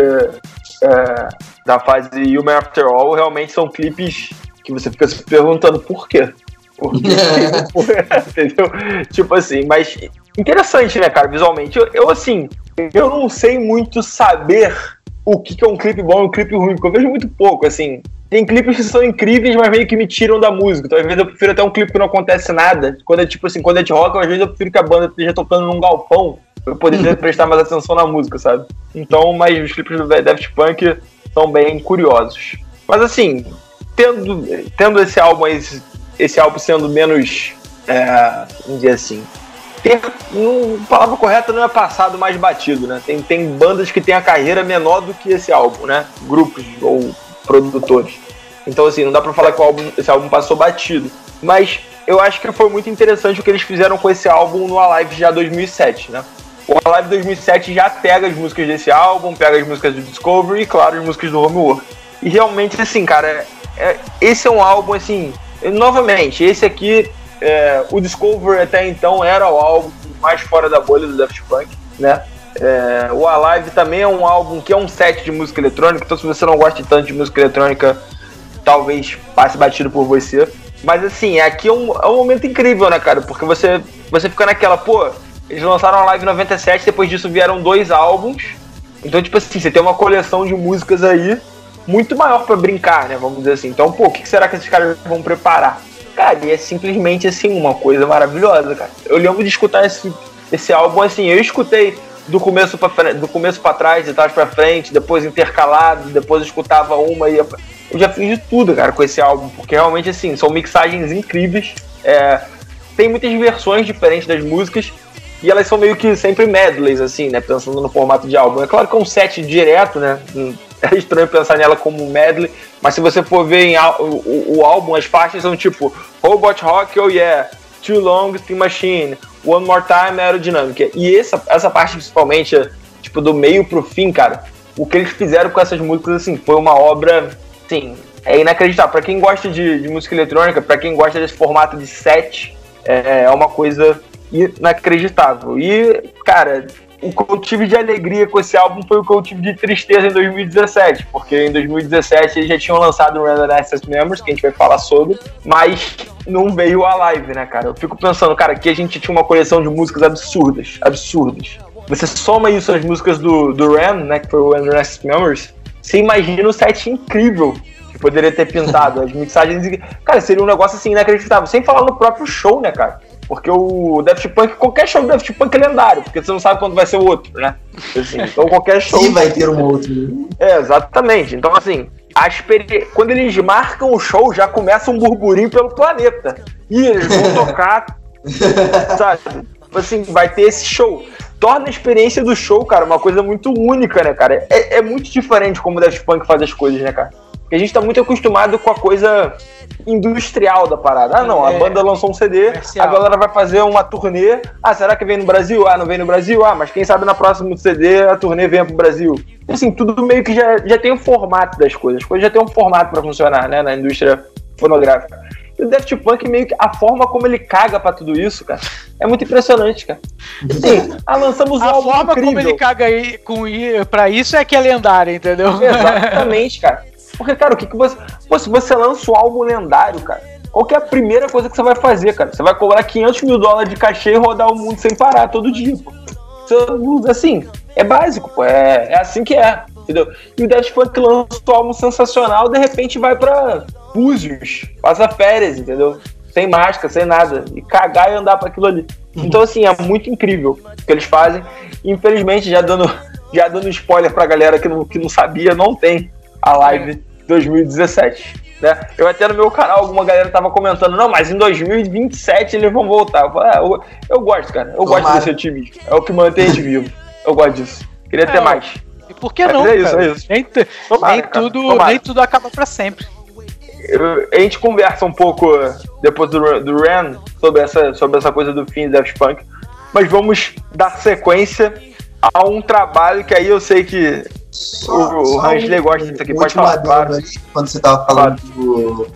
É, da fase Human After All realmente são clipes que você fica se perguntando por quê. Por quê? Entendeu? Tipo assim, mas interessante, né, cara, visualmente. Eu, eu, assim, eu não sei muito saber o que, que é um clipe bom e um clipe ruim, porque eu vejo muito pouco, assim. Tem clipes que são incríveis, mas meio que me tiram da música. Então, às vezes eu prefiro até um clipe que não acontece nada. Quando é tipo assim, quando é de rock, às vezes eu prefiro que a banda esteja tocando num galpão pra eu poder prestar mais atenção na música, sabe? Então, mas os clipes do Daft Punk são bem curiosos. Mas assim, tendo, tendo esse álbum esse, esse álbum sendo menos. É, vamos dizer assim. A palavra correta não é passado mais batido, né? Tem, tem bandas que têm a carreira menor do que esse álbum, né? Grupos ou produtores. Então, assim, não dá pra falar que álbum, esse álbum passou batido. Mas eu acho que foi muito interessante o que eles fizeram com esse álbum no Alive já 2007, né? O Alive 2007 já pega as músicas desse álbum, pega as músicas do Discovery e, claro, as músicas do Homework. E realmente, assim, cara, é, esse é um álbum, assim, novamente, esse aqui, é, o Discovery até então era o álbum mais fora da bolha do Daft Punk, né? É, o Alive também é um álbum que é um set de música eletrônica, então se você não gosta tanto de música eletrônica, talvez passe batido por você. Mas assim, aqui é um, é um momento incrível, né, cara? Porque você, você fica naquela, pô, eles lançaram a Live 97, depois disso vieram dois álbuns. Então, tipo assim, você tem uma coleção de músicas aí muito maior para brincar, né? Vamos dizer assim. Então, pô, o que será que esses caras vão preparar? Cara, e é simplesmente assim, uma coisa maravilhosa, cara. Eu lembro de escutar esse, esse álbum assim, eu escutei do começo para do começo para trás, de trás para frente, depois intercalado, depois eu escutava uma e eu já fiz de tudo, cara, com esse álbum, porque realmente, assim, são mixagens incríveis. É, tem muitas versões diferentes das músicas e elas são meio que sempre medleys, assim, né? Pensando no formato de álbum. É claro que é um set direto, né? É estranho pensar nela como medley, mas se você for ver em, o, o, o álbum, as faixas são tipo Robot Rock, Oh Yeah, Too Long, Steam Machine, One More Time, Aerodynamic. E essa, essa parte, principalmente, tipo, do meio pro fim, cara, o que eles fizeram com essas músicas, assim, foi uma obra, sim, é inacreditável. Para quem gosta de, de música eletrônica, para quem gosta desse formato de set, é, é uma coisa inacreditável. E, cara, o que eu tive de alegria com esse álbum foi o que eu tive de tristeza em 2017, porque em 2017 eles já tinham lançado o Random Access Members, que a gente vai falar sobre, mas não veio a live, né, cara? Eu fico pensando, cara, aqui a gente tinha uma coleção de músicas absurdas, absurdas. Você soma isso às músicas do, do Ram, né, que foi o Random Access Members, você imagina o set incrível que poderia ter pintado, as mixagens. Cara, seria um negócio assim inacreditável. Sem falar no próprio show, né, cara? Porque o Daft Punk, qualquer show do Daft Punk é lendário, porque você não sabe quando vai ser o outro, né? Assim, então qualquer show. Sim, vai ter um outro. É, exatamente. Então, assim, a experi... quando eles marcam o show, já começa um burburinho pelo planeta. E eles vão tocar. sabe? Tipo assim, vai ter esse show. Torna a experiência do show, cara, uma coisa muito única, né, cara? É, é muito diferente como o Daft Punk faz as coisas, né, cara? Porque a gente tá muito acostumado com a coisa industrial da parada. Ah, não, a é, banda lançou um CD, comercial. a galera vai fazer uma turnê. Ah, será que vem no Brasil? Ah, não vem no Brasil? Ah, mas quem sabe na próxima CD a turnê venha pro Brasil. Assim, tudo meio que já, já tem um formato das coisas. As coisas já tem um formato para funcionar, né, na indústria fonográfica. E o Daft Punk, meio que a forma como ele caga pra tudo isso, cara, é muito impressionante, cara. Assim, ah, lançamos um A forma incrível. como ele caga aí, com, pra isso é que é lendária, entendeu? Exatamente, cara. Porque, cara, o que, que você. Pô, se você lança um álbum lendário, cara, qual que é a primeira coisa que você vai fazer, cara? Você vai cobrar 500 mil dólares de cachê e rodar o mundo sem parar todo dia, pô. Assim, é básico, pô. É, é assim que é, entendeu? E o Daft Punk lança um álbum sensacional, de repente vai pra Búzios, passa férias, entendeu? Sem máscara, sem nada. E cagar e andar para aquilo ali. Então, assim, é muito incrível o que eles fazem. Infelizmente, já dando, já dando spoiler pra galera que não, que não sabia, não tem a live 2017. Né? Eu até no meu canal, alguma galera tava comentando, não, mas em 2027 eles vão voltar. Eu, falei, ah, eu, eu, gosto, cara. Eu Tomara. gosto desse otimismo. É o que mantém a gente vivo. Eu gosto disso. Queria é, ter mais. E por que não? É isso, é isso. Nem, Tomara, nem tudo, nem tudo acaba para sempre. Eu, a gente conversa um pouco depois do, do Ren sobre essa, sobre essa coisa do fim do Daft Punk. Mas vamos dar sequência a um trabalho que aí eu sei que só, o, o Ransley gosta disso aqui, pode falar. Claro. Ali, quando você tava falando claro. do,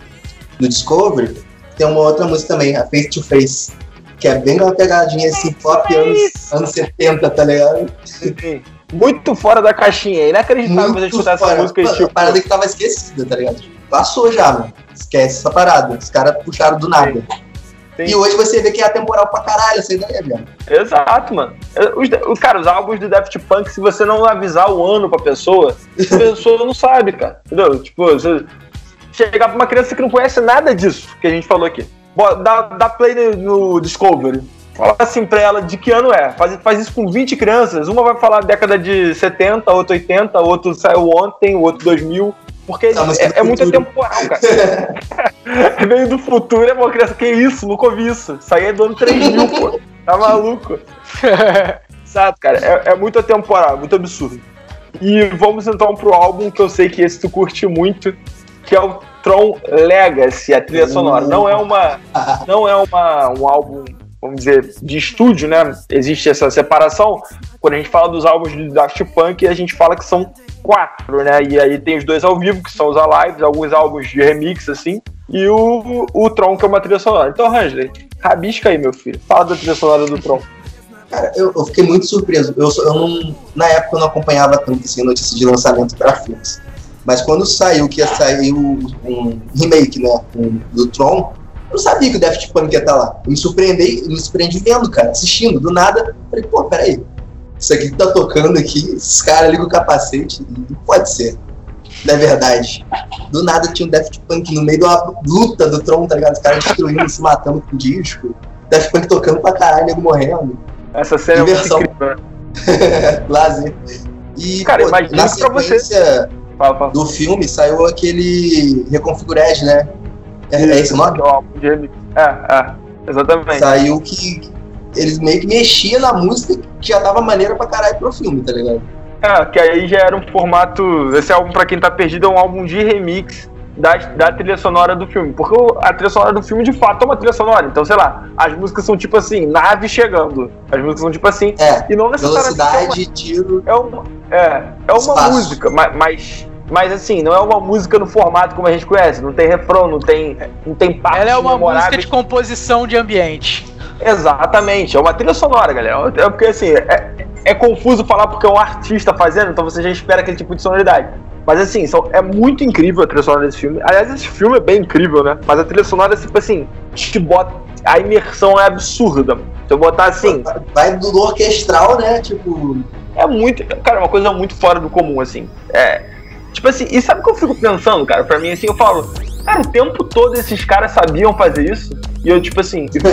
do Discovery, tem uma outra música também, a Face to Face, que é bem uma pegadinha assim, pop anos, anos 70, tá ligado? Sim. Muito fora da caixinha, é inacreditável você escutar essa música. Mano, tipo... parada que tava esquecida, tá ligado? Passou já, mano. Esquece essa parada. Os caras puxaram do nada. Sim. Sim. E hoje você vê que é atemporal pra caralho essa ideia, velho. Exato, mano. Os, cara, os álbuns do Daft Punk, se você não avisar o ano pra pessoa, a pessoa não sabe, cara. Entendeu? Tipo, você chegar pra uma criança que não conhece nada disso que a gente falou aqui. Dá, dá play no Discovery. Fala assim pra ela de que ano é. Faz, faz isso com 20 crianças. Uma vai falar década de 70, outra 80, outro saiu ontem, o outro 2000. Porque é, é, é muito temporal, cara. é meio do futuro, é uma criança. Que isso? Nunca ouvi isso. Isso aí é do ano 3000, pô. Tá maluco? Exato, cara. É, é muito atemporal, muito absurdo. E vamos então pro álbum que eu sei que esse tu curte muito, que é o Tron Legacy, a trilha sonora. Não é uma, não é uma, um álbum, vamos dizer, de estúdio, né? Existe essa separação. Quando a gente fala dos álbuns do Daft Punk, a gente fala que são quatro, né? E aí tem os dois ao vivo, que são os Alives, alguns álbuns de remix, assim, e o, o Tron, que é uma trilha sonora. Então, Ransley, rabisca aí, meu filho. Fala da trilha sonora do Tron. Cara, eu, eu fiquei muito surpreso. Eu, eu não, na época eu não acompanhava tanto assim, notícias de lançamento para filmes. Mas quando saiu que ia sair um remake, né, um, do Tron, eu não sabia que o Daft Punk ia estar tá lá. Eu me surpreendi, me surpreendi vendo, cara, assistindo. Do nada, falei, pô, peraí, isso aqui que tá tocando aqui, esses caras ligam o capacete, não pode ser. Não é verdade. Do nada tinha um Daft Punk no meio de uma luta do Tron, tá ligado? Os caras destruindo, se matando com o disco. Daft Punk tocando pra caralho, nego morrendo. Essa cena Diversão. é muito incrível. Lazer. E, cara, pô, imagina na sequência, Fala, fala. do filme saiu aquele Reconfigured, né? É, é esse o nome? É, é. Exatamente. Saiu que eles meio que mexiam na música que já tava maneira pra caralho pro filme, tá ligado? É, que aí já era um formato. Esse álbum, pra quem tá perdido, é um álbum de remix da, da trilha sonora do filme. Porque a trilha sonora do filme, de fato, é uma trilha sonora. Então, sei lá, as músicas são tipo assim, nave chegando. As músicas são tipo assim. É, E não necessariamente. velocidade, tiro. É uma, é, é uma Espaço. música, ma- mas, mas assim, não é uma música no formato como a gente conhece. Não tem refrão, não tem, não tem partes Ela é uma música memoráveis. de composição de ambiente. Exatamente, é uma trilha sonora, galera. É porque assim, é, é confuso falar porque é um artista fazendo, então você já espera aquele tipo de sonoridade. Mas assim, são, é muito incrível a trilha sonora desse filme. Aliás, esse filme é bem incrível, né? Mas a trilha sonora, tipo assim, te bota. A imersão é absurda. Se eu botar assim, Vai do orquestral, né? Tipo, é muito. Cara, é uma coisa muito fora do comum, assim. É. Tipo assim, e sabe o que eu fico pensando, cara? Pra mim, assim, eu falo, cara, o tempo todo esses caras sabiam fazer isso. E eu, tipo assim, fico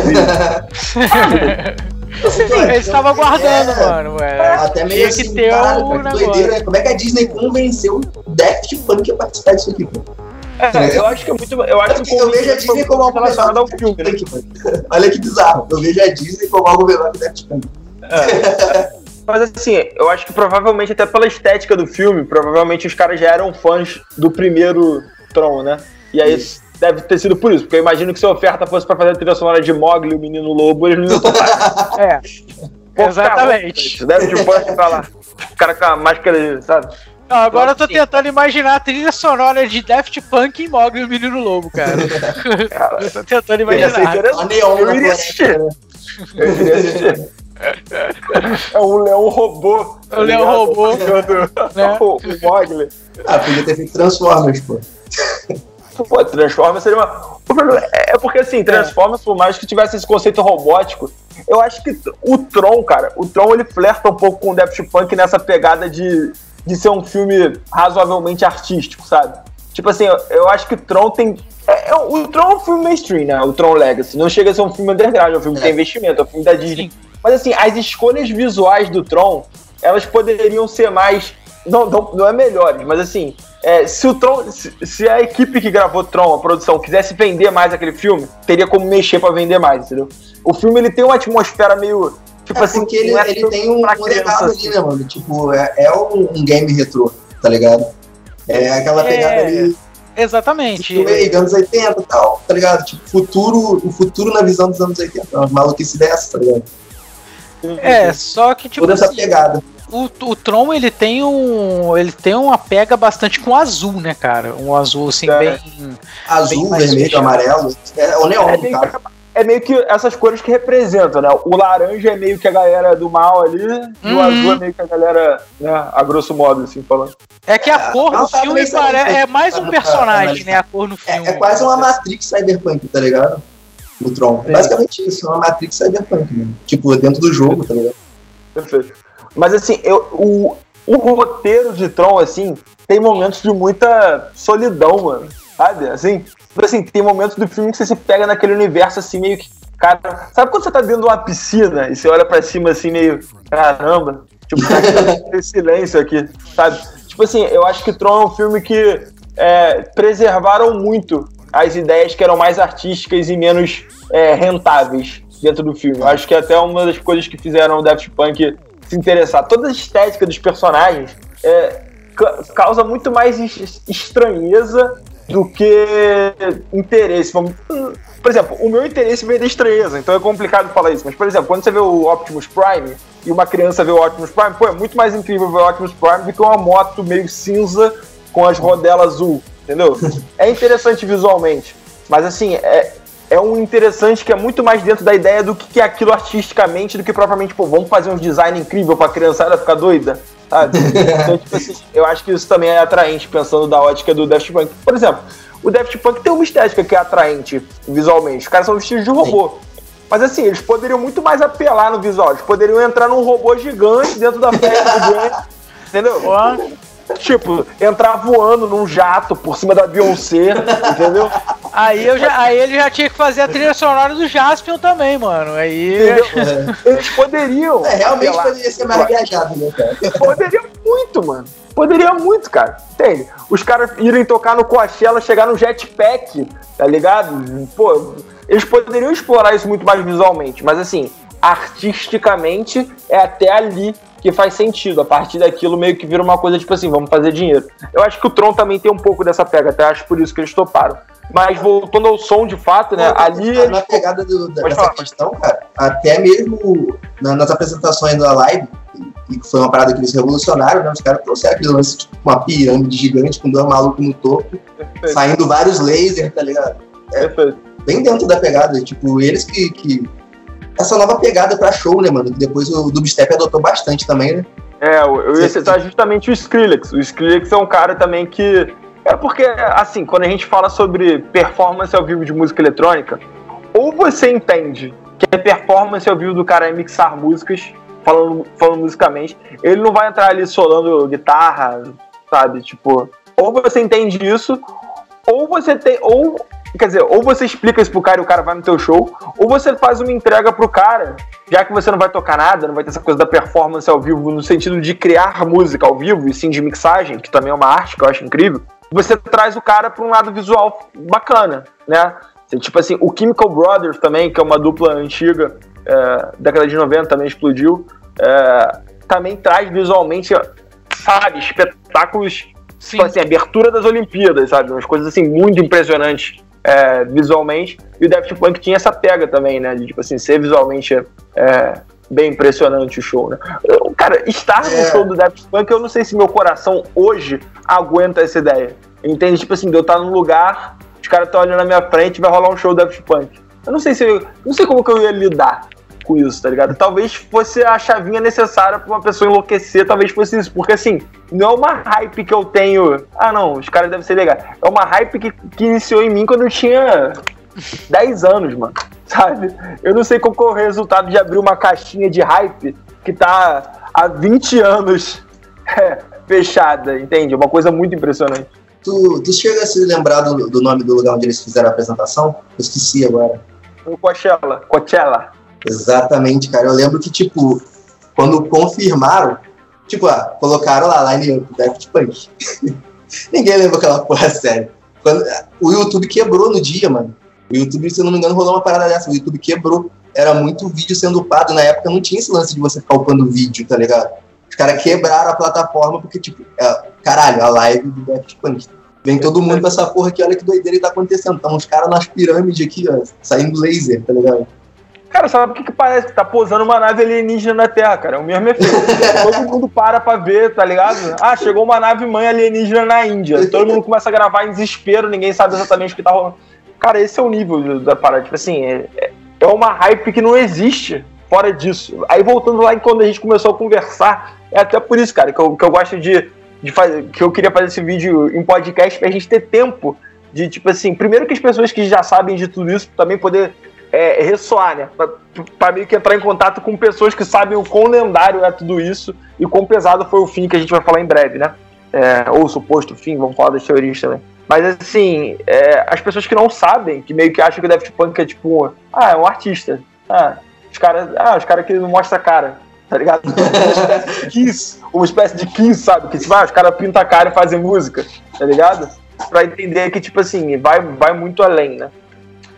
Eles estavam aguardando, É. mano. É. até meio Tinha assim, que ter cara, o cara, que negócio. doideira, né? Como é que a Disney convenceu o Daft Punk a participar disso aqui, pô? É, eu acho que é muito. Eu acho que Eu vejo a Disney como algo melhor relacionado ao que filme, né? Daft Punk, mano. Olha que bizarro. Eu vejo a Disney como algo melhor que Daft Punk. Mas assim, eu acho que provavelmente até pela estética do filme, provavelmente os caras já eram fãs do primeiro Tron, né? E aí deve ter sido por isso, porque eu imagino que se a oferta fosse pra fazer a trilha sonora de Mogli, o Menino Lobo, eles não iam topar. É. Pô, Exatamente. cara, Deve de punk pra lá. O cara com a máscara, sabe? Não, agora eu tô tentando imaginar a trilha sonora de Daft Punk em Mogli e o Menino Lobo, cara. Cara, eu tô tentando imaginar. interessante. A neon Eu iria assistir. né? Eu iria assistir. É um leão robô. O leão robô, né? O, o Mogli. Ah, podia ter feito Transformers, pô. Pô, Transformers seria uma. É é porque assim, Transformers, por mais que tivesse esse conceito robótico, eu acho que o Tron, cara, o Tron ele flerta um pouco com o Daft Punk nessa pegada de, de ser um filme razoavelmente artístico, sabe? Tipo assim, eu, eu acho que o Tron tem. é- é- o Tron é um filme mainstream, né? O Tron Legacy. Não chega a ser um filme underground, é um filme que É. tem investimento, é um filme da Disney. Mas assim, as escolhas visuais do Tron, elas poderiam ser mais. Não, não, não é melhores, mas assim, é, se o Tron. Se, se a equipe que gravou Tron, a produção, quisesse vender mais aquele filme, teria como mexer pra vender mais, entendeu? O filme ele tem uma atmosfera meio. Tipo É assim, porque ele, não é ele tem um, pra um legado assim. ali, né, mano? Tipo, é, é um, um game retrô, tá ligado? É aquela É. pegada ali, Exatamente. filme anos 80 e tal, tá ligado? Tipo, futuro, o futuro na visão dos anos 80. Uma maluquice dessa, tá ligado? É, só que tipo Toda essa assim, pegada. O, o Tron ele tem um ele tem uma pega bastante com azul, né, cara? Um azul assim É. bem Azul, mais vermelho, fechado. amarelo. É o neon, É no meio, caso. é meio que essas cores que representam, né? O laranja é meio que a galera do mal ali, e o Uhum. azul é meio que a galera, né, a grosso modo, assim, falando. É que a É, cor do tá filme bem é mais um Tá- personagem, tá- né? A cor no filme. É, é quase uma Matrix Cyberpunk, tá ligado? O Tron. É É. basicamente isso, uma Matrix Cyberpunk, mano. Tipo, dentro do jogo, tá ligado? Perfeito. Mas assim, eu, o, o roteiro de Tron, assim, tem momentos de muita solidão, mano. Sabe? Assim, assim, tem momentos do filme que você se pega naquele universo assim, meio que. Cara, sabe quando você tá dentro de uma piscina e você olha pra cima assim, meio. Caramba, tipo, tem silêncio aqui, sabe? Tipo assim, eu acho que Tron é um filme que é, preservaram muito as ideias que eram mais artísticas e menos é, rentáveis dentro do filme. Eu acho que até uma das coisas que fizeram o Daft Punk se interessar. Toda a estética dos personagens é, ca- causa muito mais es- estranheza do que interesse. Por exemplo, o meu interesse veio da estranheza, então é complicado falar isso. Mas, por exemplo, quando você vê o Optimus Prime e uma criança vê o Optimus Prime, pô, é muito mais incrível ver o Optimus Prime do que uma moto meio cinza com as rodelas azul, entendeu? É interessante visualmente, mas assim, é, é um interessante que é muito mais dentro da ideia do que é aquilo artisticamente do que propriamente, pô, vamos fazer um design incrível pra criançada ficar doida, sabe? Então, tipo assim, eu acho que isso também é atraente, pensando da ótica do Daft Punk. Por exemplo, o Daft Punk tem uma estética que é atraente visualmente. Os caras são vestidos de robô. Mas assim, eles poderiam muito mais apelar no visual. Eles poderiam entrar num robô gigante dentro da festa do Grammy. Entendeu? Tipo, entrar voando num jato por cima da Beyoncé, entendeu? Aí, eu já, aí ele já tinha que fazer a trilha sonora do Jaspion também, mano. Aí. Entendeu? Eles poderiam. É, realmente apelar. poderia ser mais viajado, né, cara? Poderiam muito, mano. Poderia muito, cara. Entende? Os caras irem tocar no Coachella, chegar no jetpack, tá ligado? Pô, eles poderiam explorar isso muito mais visualmente, mas assim, artisticamente é até ali que faz sentido. A partir daquilo meio que vira uma coisa tipo assim, vamos fazer dinheiro. Eu acho que o Tron também tem um pouco dessa pega, até acho por isso que eles toparam. Mas voltando ao som de fato, né? ali. Na, na pegada do, dessa falar. questão, cara, até mesmo na, nas apresentações da live, e foi uma parada que eles revolucionaram, né? Os caras trouxeram aquele lance, tipo, uma pirâmide gigante com dois malucos no topo, Perfeito. saindo vários lasers, tá ligado? É, Perfeito. bem dentro da pegada, tipo, eles que, que essa nova pegada pra show, né, mano? Que depois o Dubstep adotou bastante também, né? É, eu ia citar justamente o Skrillex. O Skrillex é um cara também que. É porque, assim, quando a gente fala sobre performance ao vivo de música eletrônica, ou você entende que a performance ao vivo do cara é mixar músicas, falando, falando musicalmente, ele não vai entrar ali solando guitarra, sabe? Tipo, ou você entende isso, ou você tem. Ou Quer dizer, ou você explica isso pro cara e o cara vai no teu show, ou você faz uma entrega pro cara, já que você não vai tocar nada, não vai ter essa coisa da performance ao vivo, no sentido de criar música ao vivo, e sim de mixagem, que também é uma arte que eu acho incrível, você traz o cara pra um lado visual bacana, né? Tipo assim, o Chemical Brothers também, que é uma dupla antiga, é, década de 90 também explodiu, é, também traz visualmente, sabe, espetáculos Sim. Tipo assim, abertura das Olimpíadas, sabe? Umas coisas assim muito impressionantes é, visualmente. E o Daft Punk tinha essa pega também, né? De, tipo assim, ser visualmente é, bem impressionante o show, né? Eu, cara, estar é. no show do Daft Punk, eu não sei se meu coração hoje aguenta essa ideia. Entende? Tipo assim, de eu estar num lugar, os caras estão olhando na minha frente vai rolar um show do Daft Punk. Eu não sei se eu, não sei como que eu ia lidar com isso, tá ligado? Talvez fosse a chavinha necessária para uma pessoa enlouquecer, talvez fosse isso. Porque assim, não é uma hype que eu tenho. Ah, não, os caras devem ser legais. É uma hype que, que iniciou em mim quando eu tinha 10 anos, mano. Sabe? Eu não sei qual é o resultado de abrir uma caixinha de hype que tá há 20 anos é, fechada, entende? É uma coisa muito impressionante. Tu, tu chega a se lembrar do, do nome do lugar onde eles fizeram a apresentação? Eu esqueci agora. O Coachella. Coachella. Exatamente, cara. Eu lembro que, tipo, quando confirmaram, tipo, ah, colocaram lá, line up, Daft Punk. Ninguém lembra aquela porra sério. Quando, o YouTube quebrou no dia, mano. O YouTube, se eu não me engano, rolou uma parada dessa. O YouTube quebrou. Era muito vídeo sendo upado. Na época não tinha esse lance de você ficar upando vídeo, tá ligado? Os caras quebraram a plataforma porque, tipo, é, caralho, a live do Daft Punk. Vem todo mundo com essa porra aqui, olha que doideira que tá acontecendo. Então, os caras nas pirâmides aqui, ó, saindo laser, tá ligado? Cara, sabe o que, que parece? Que tá posando uma nave alienígena na Terra, cara. É o mesmo efeito. Todo mundo para pra ver, tá ligado? Ah, chegou uma nave mãe alienígena na Índia. Todo mundo começa a gravar em desespero, ninguém sabe exatamente o que tá rolando. Cara, esse é o nível da parada. Tipo assim, é, é uma hype que não existe fora disso. Aí voltando lá em quando a gente começou a conversar, é até por isso, cara, que eu, que eu gosto de, de fazer. Que eu queria fazer esse vídeo em podcast pra gente ter tempo de, tipo assim, primeiro que as pessoas que já sabem de tudo isso também poder é, ressoar, né? Pra meio que entrar em contato com pessoas que sabem o quão lendário é tudo isso e quão pesado foi o fim que a gente vai falar em breve, né? É, ou o suposto fim, vamos falar das teorias também. Mas assim, é, as pessoas que não sabem, que meio que acham que o Daft Punk é tipo, ah, é um artista. Ah, os caras, ah, os caras que não mostram a cara, tá ligado? Uma espécie de Kiss, uma espécie de Kiss, sabe? Que tipo, ah, os caras pintam a cara e fazem música, tá ligado? Pra entender que, tipo assim, vai, vai muito além, né?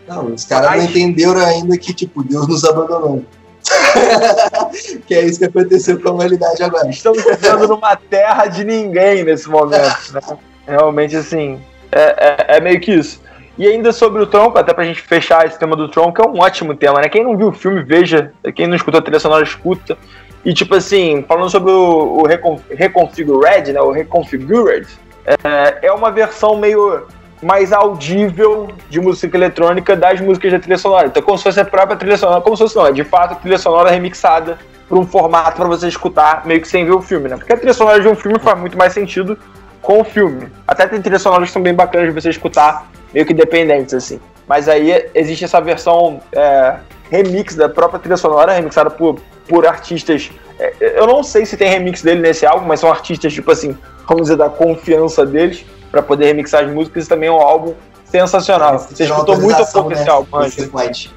Não, os caras não entenderam ainda que, tipo, Deus nos abandonou. que é isso que aconteceu com a humanidade agora. Estamos vivendo numa terra de ninguém nesse momento. Né? Realmente, assim, é, é, é, meio que isso. E ainda sobre o Tron, até pra gente fechar esse tema do Tron, que é um ótimo tema, né? Quem não viu o filme, veja. Quem não escutou a trilha sonora, escuta. E, tipo assim, falando sobre o, o Recon, Reconfigured, né? O Reconfigured, é, é uma versão meio mais audível de música eletrônica das músicas da trilha sonora. Então, como se fosse a própria trilha sonora, como se fosse, não, é de fato a trilha sonora remixada para um formato para você escutar meio que sem ver o filme, né? Porque a trilha sonora de um filme faz muito mais sentido com o filme. Até tem trilhas sonoras que são bem bacanas de você escutar, meio que independentes, assim. Mas aí existe essa versão é, remix da própria trilha sonora, remixada por, por artistas. É, eu não sei se tem remix dele nesse álbum, mas são artistas, tipo assim, vamos dizer, da confiança deles para poder remixar as músicas. Isso também é um álbum sensacional. Você escutou muito pouco esse né? álbum antes.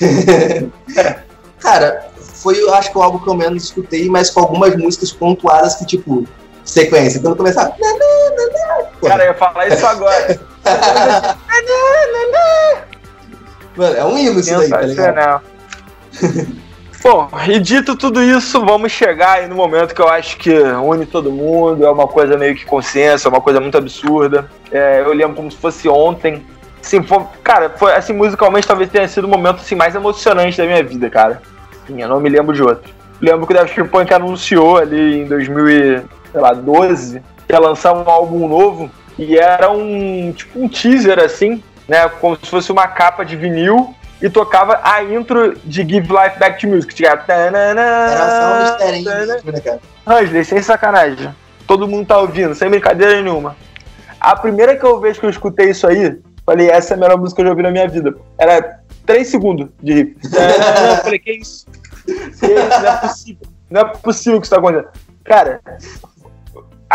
Cara, foi, eu acho que o álbum que eu menos escutei, mas com algumas músicas pontuadas que, tipo, sequência. Quando começar. Cara, eu ia falar isso agora. Mano, é um hino isso daí, tá ligado? Bom, e dito tudo isso, vamos chegar aí no momento que eu acho que une todo mundo, é uma coisa meio que consciência, é uma coisa muito absurda. É, eu lembro como se fosse ontem. Assim, foi, cara, foi, assim, musicalmente talvez tenha sido o momento assim, mais emocionante da minha vida, cara. Sim, eu não me lembro de outro. Lembro que o Daft Punk anunciou ali em 2012 que ia lançar um álbum novo e era um tipo um teaser assim, né, como se fosse uma capa de vinil e tocava a intro de Give Life Back to Music. Tinha... Era só um misterinho, né, cara? Angela, sem sacanagem. Todo mundo tá ouvindo, sem brincadeira nenhuma. A primeira que eu vejo que eu escutei isso aí, falei, essa é a melhor música que eu já ouvi na minha vida. Era 3 segundos de riff. eu falei, que isso? Que isso? Não é possível. Não é possível que isso tá acontecendo. Cara,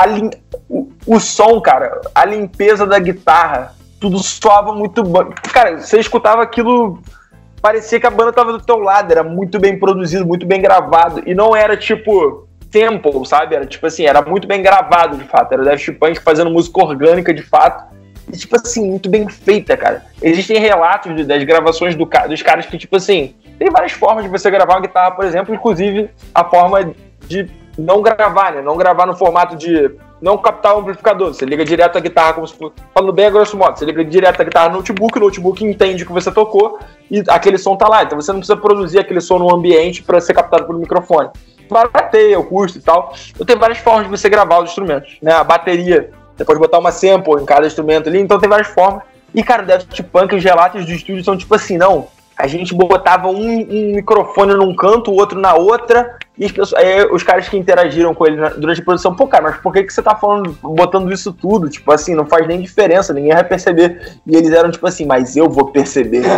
lim... o, o som, cara, a limpeza da guitarra, tudo soava muito bom. Cara, você escutava aquilo, parecia que a banda tava do teu lado, era muito bem produzido, muito bem gravado, e não era tipo sample, sabe? Era tipo assim, era muito bem gravado de fato, era Daft Punk fazendo música orgânica de fato. E, tipo assim, muito bem feita, cara. Existem relatos das gravações do, dos caras que, tipo assim, tem várias formas de você gravar uma guitarra, por exemplo, inclusive a forma de não gravar, né? Não gravar no formato de não captar o amplificador. Você liga direto a guitarra, como se fosse. Falando bem a grosso modo, você liga direto a guitarra no notebook, o notebook entende que você tocou e aquele som tá lá. Então você não precisa produzir aquele som no ambiente para ser captado pelo microfone. Barateia o custo e tal. Então tem várias formas de você gravar os instrumentos. Né? A bateria, você pode botar uma sample em cada instrumento ali, então tem várias formas. E, cara, o Daft Punk, os relatos do estúdio são tipo assim, não, a gente botava um, um, microfone num canto, o outro na outra, e pessoas, aí, os caras que interagiram com ele durante a produção, pô, cara, mas por que, que você tá falando, botando isso tudo? Tipo assim, não faz nem diferença, ninguém vai perceber. E eles eram tipo assim, mas eu vou perceber.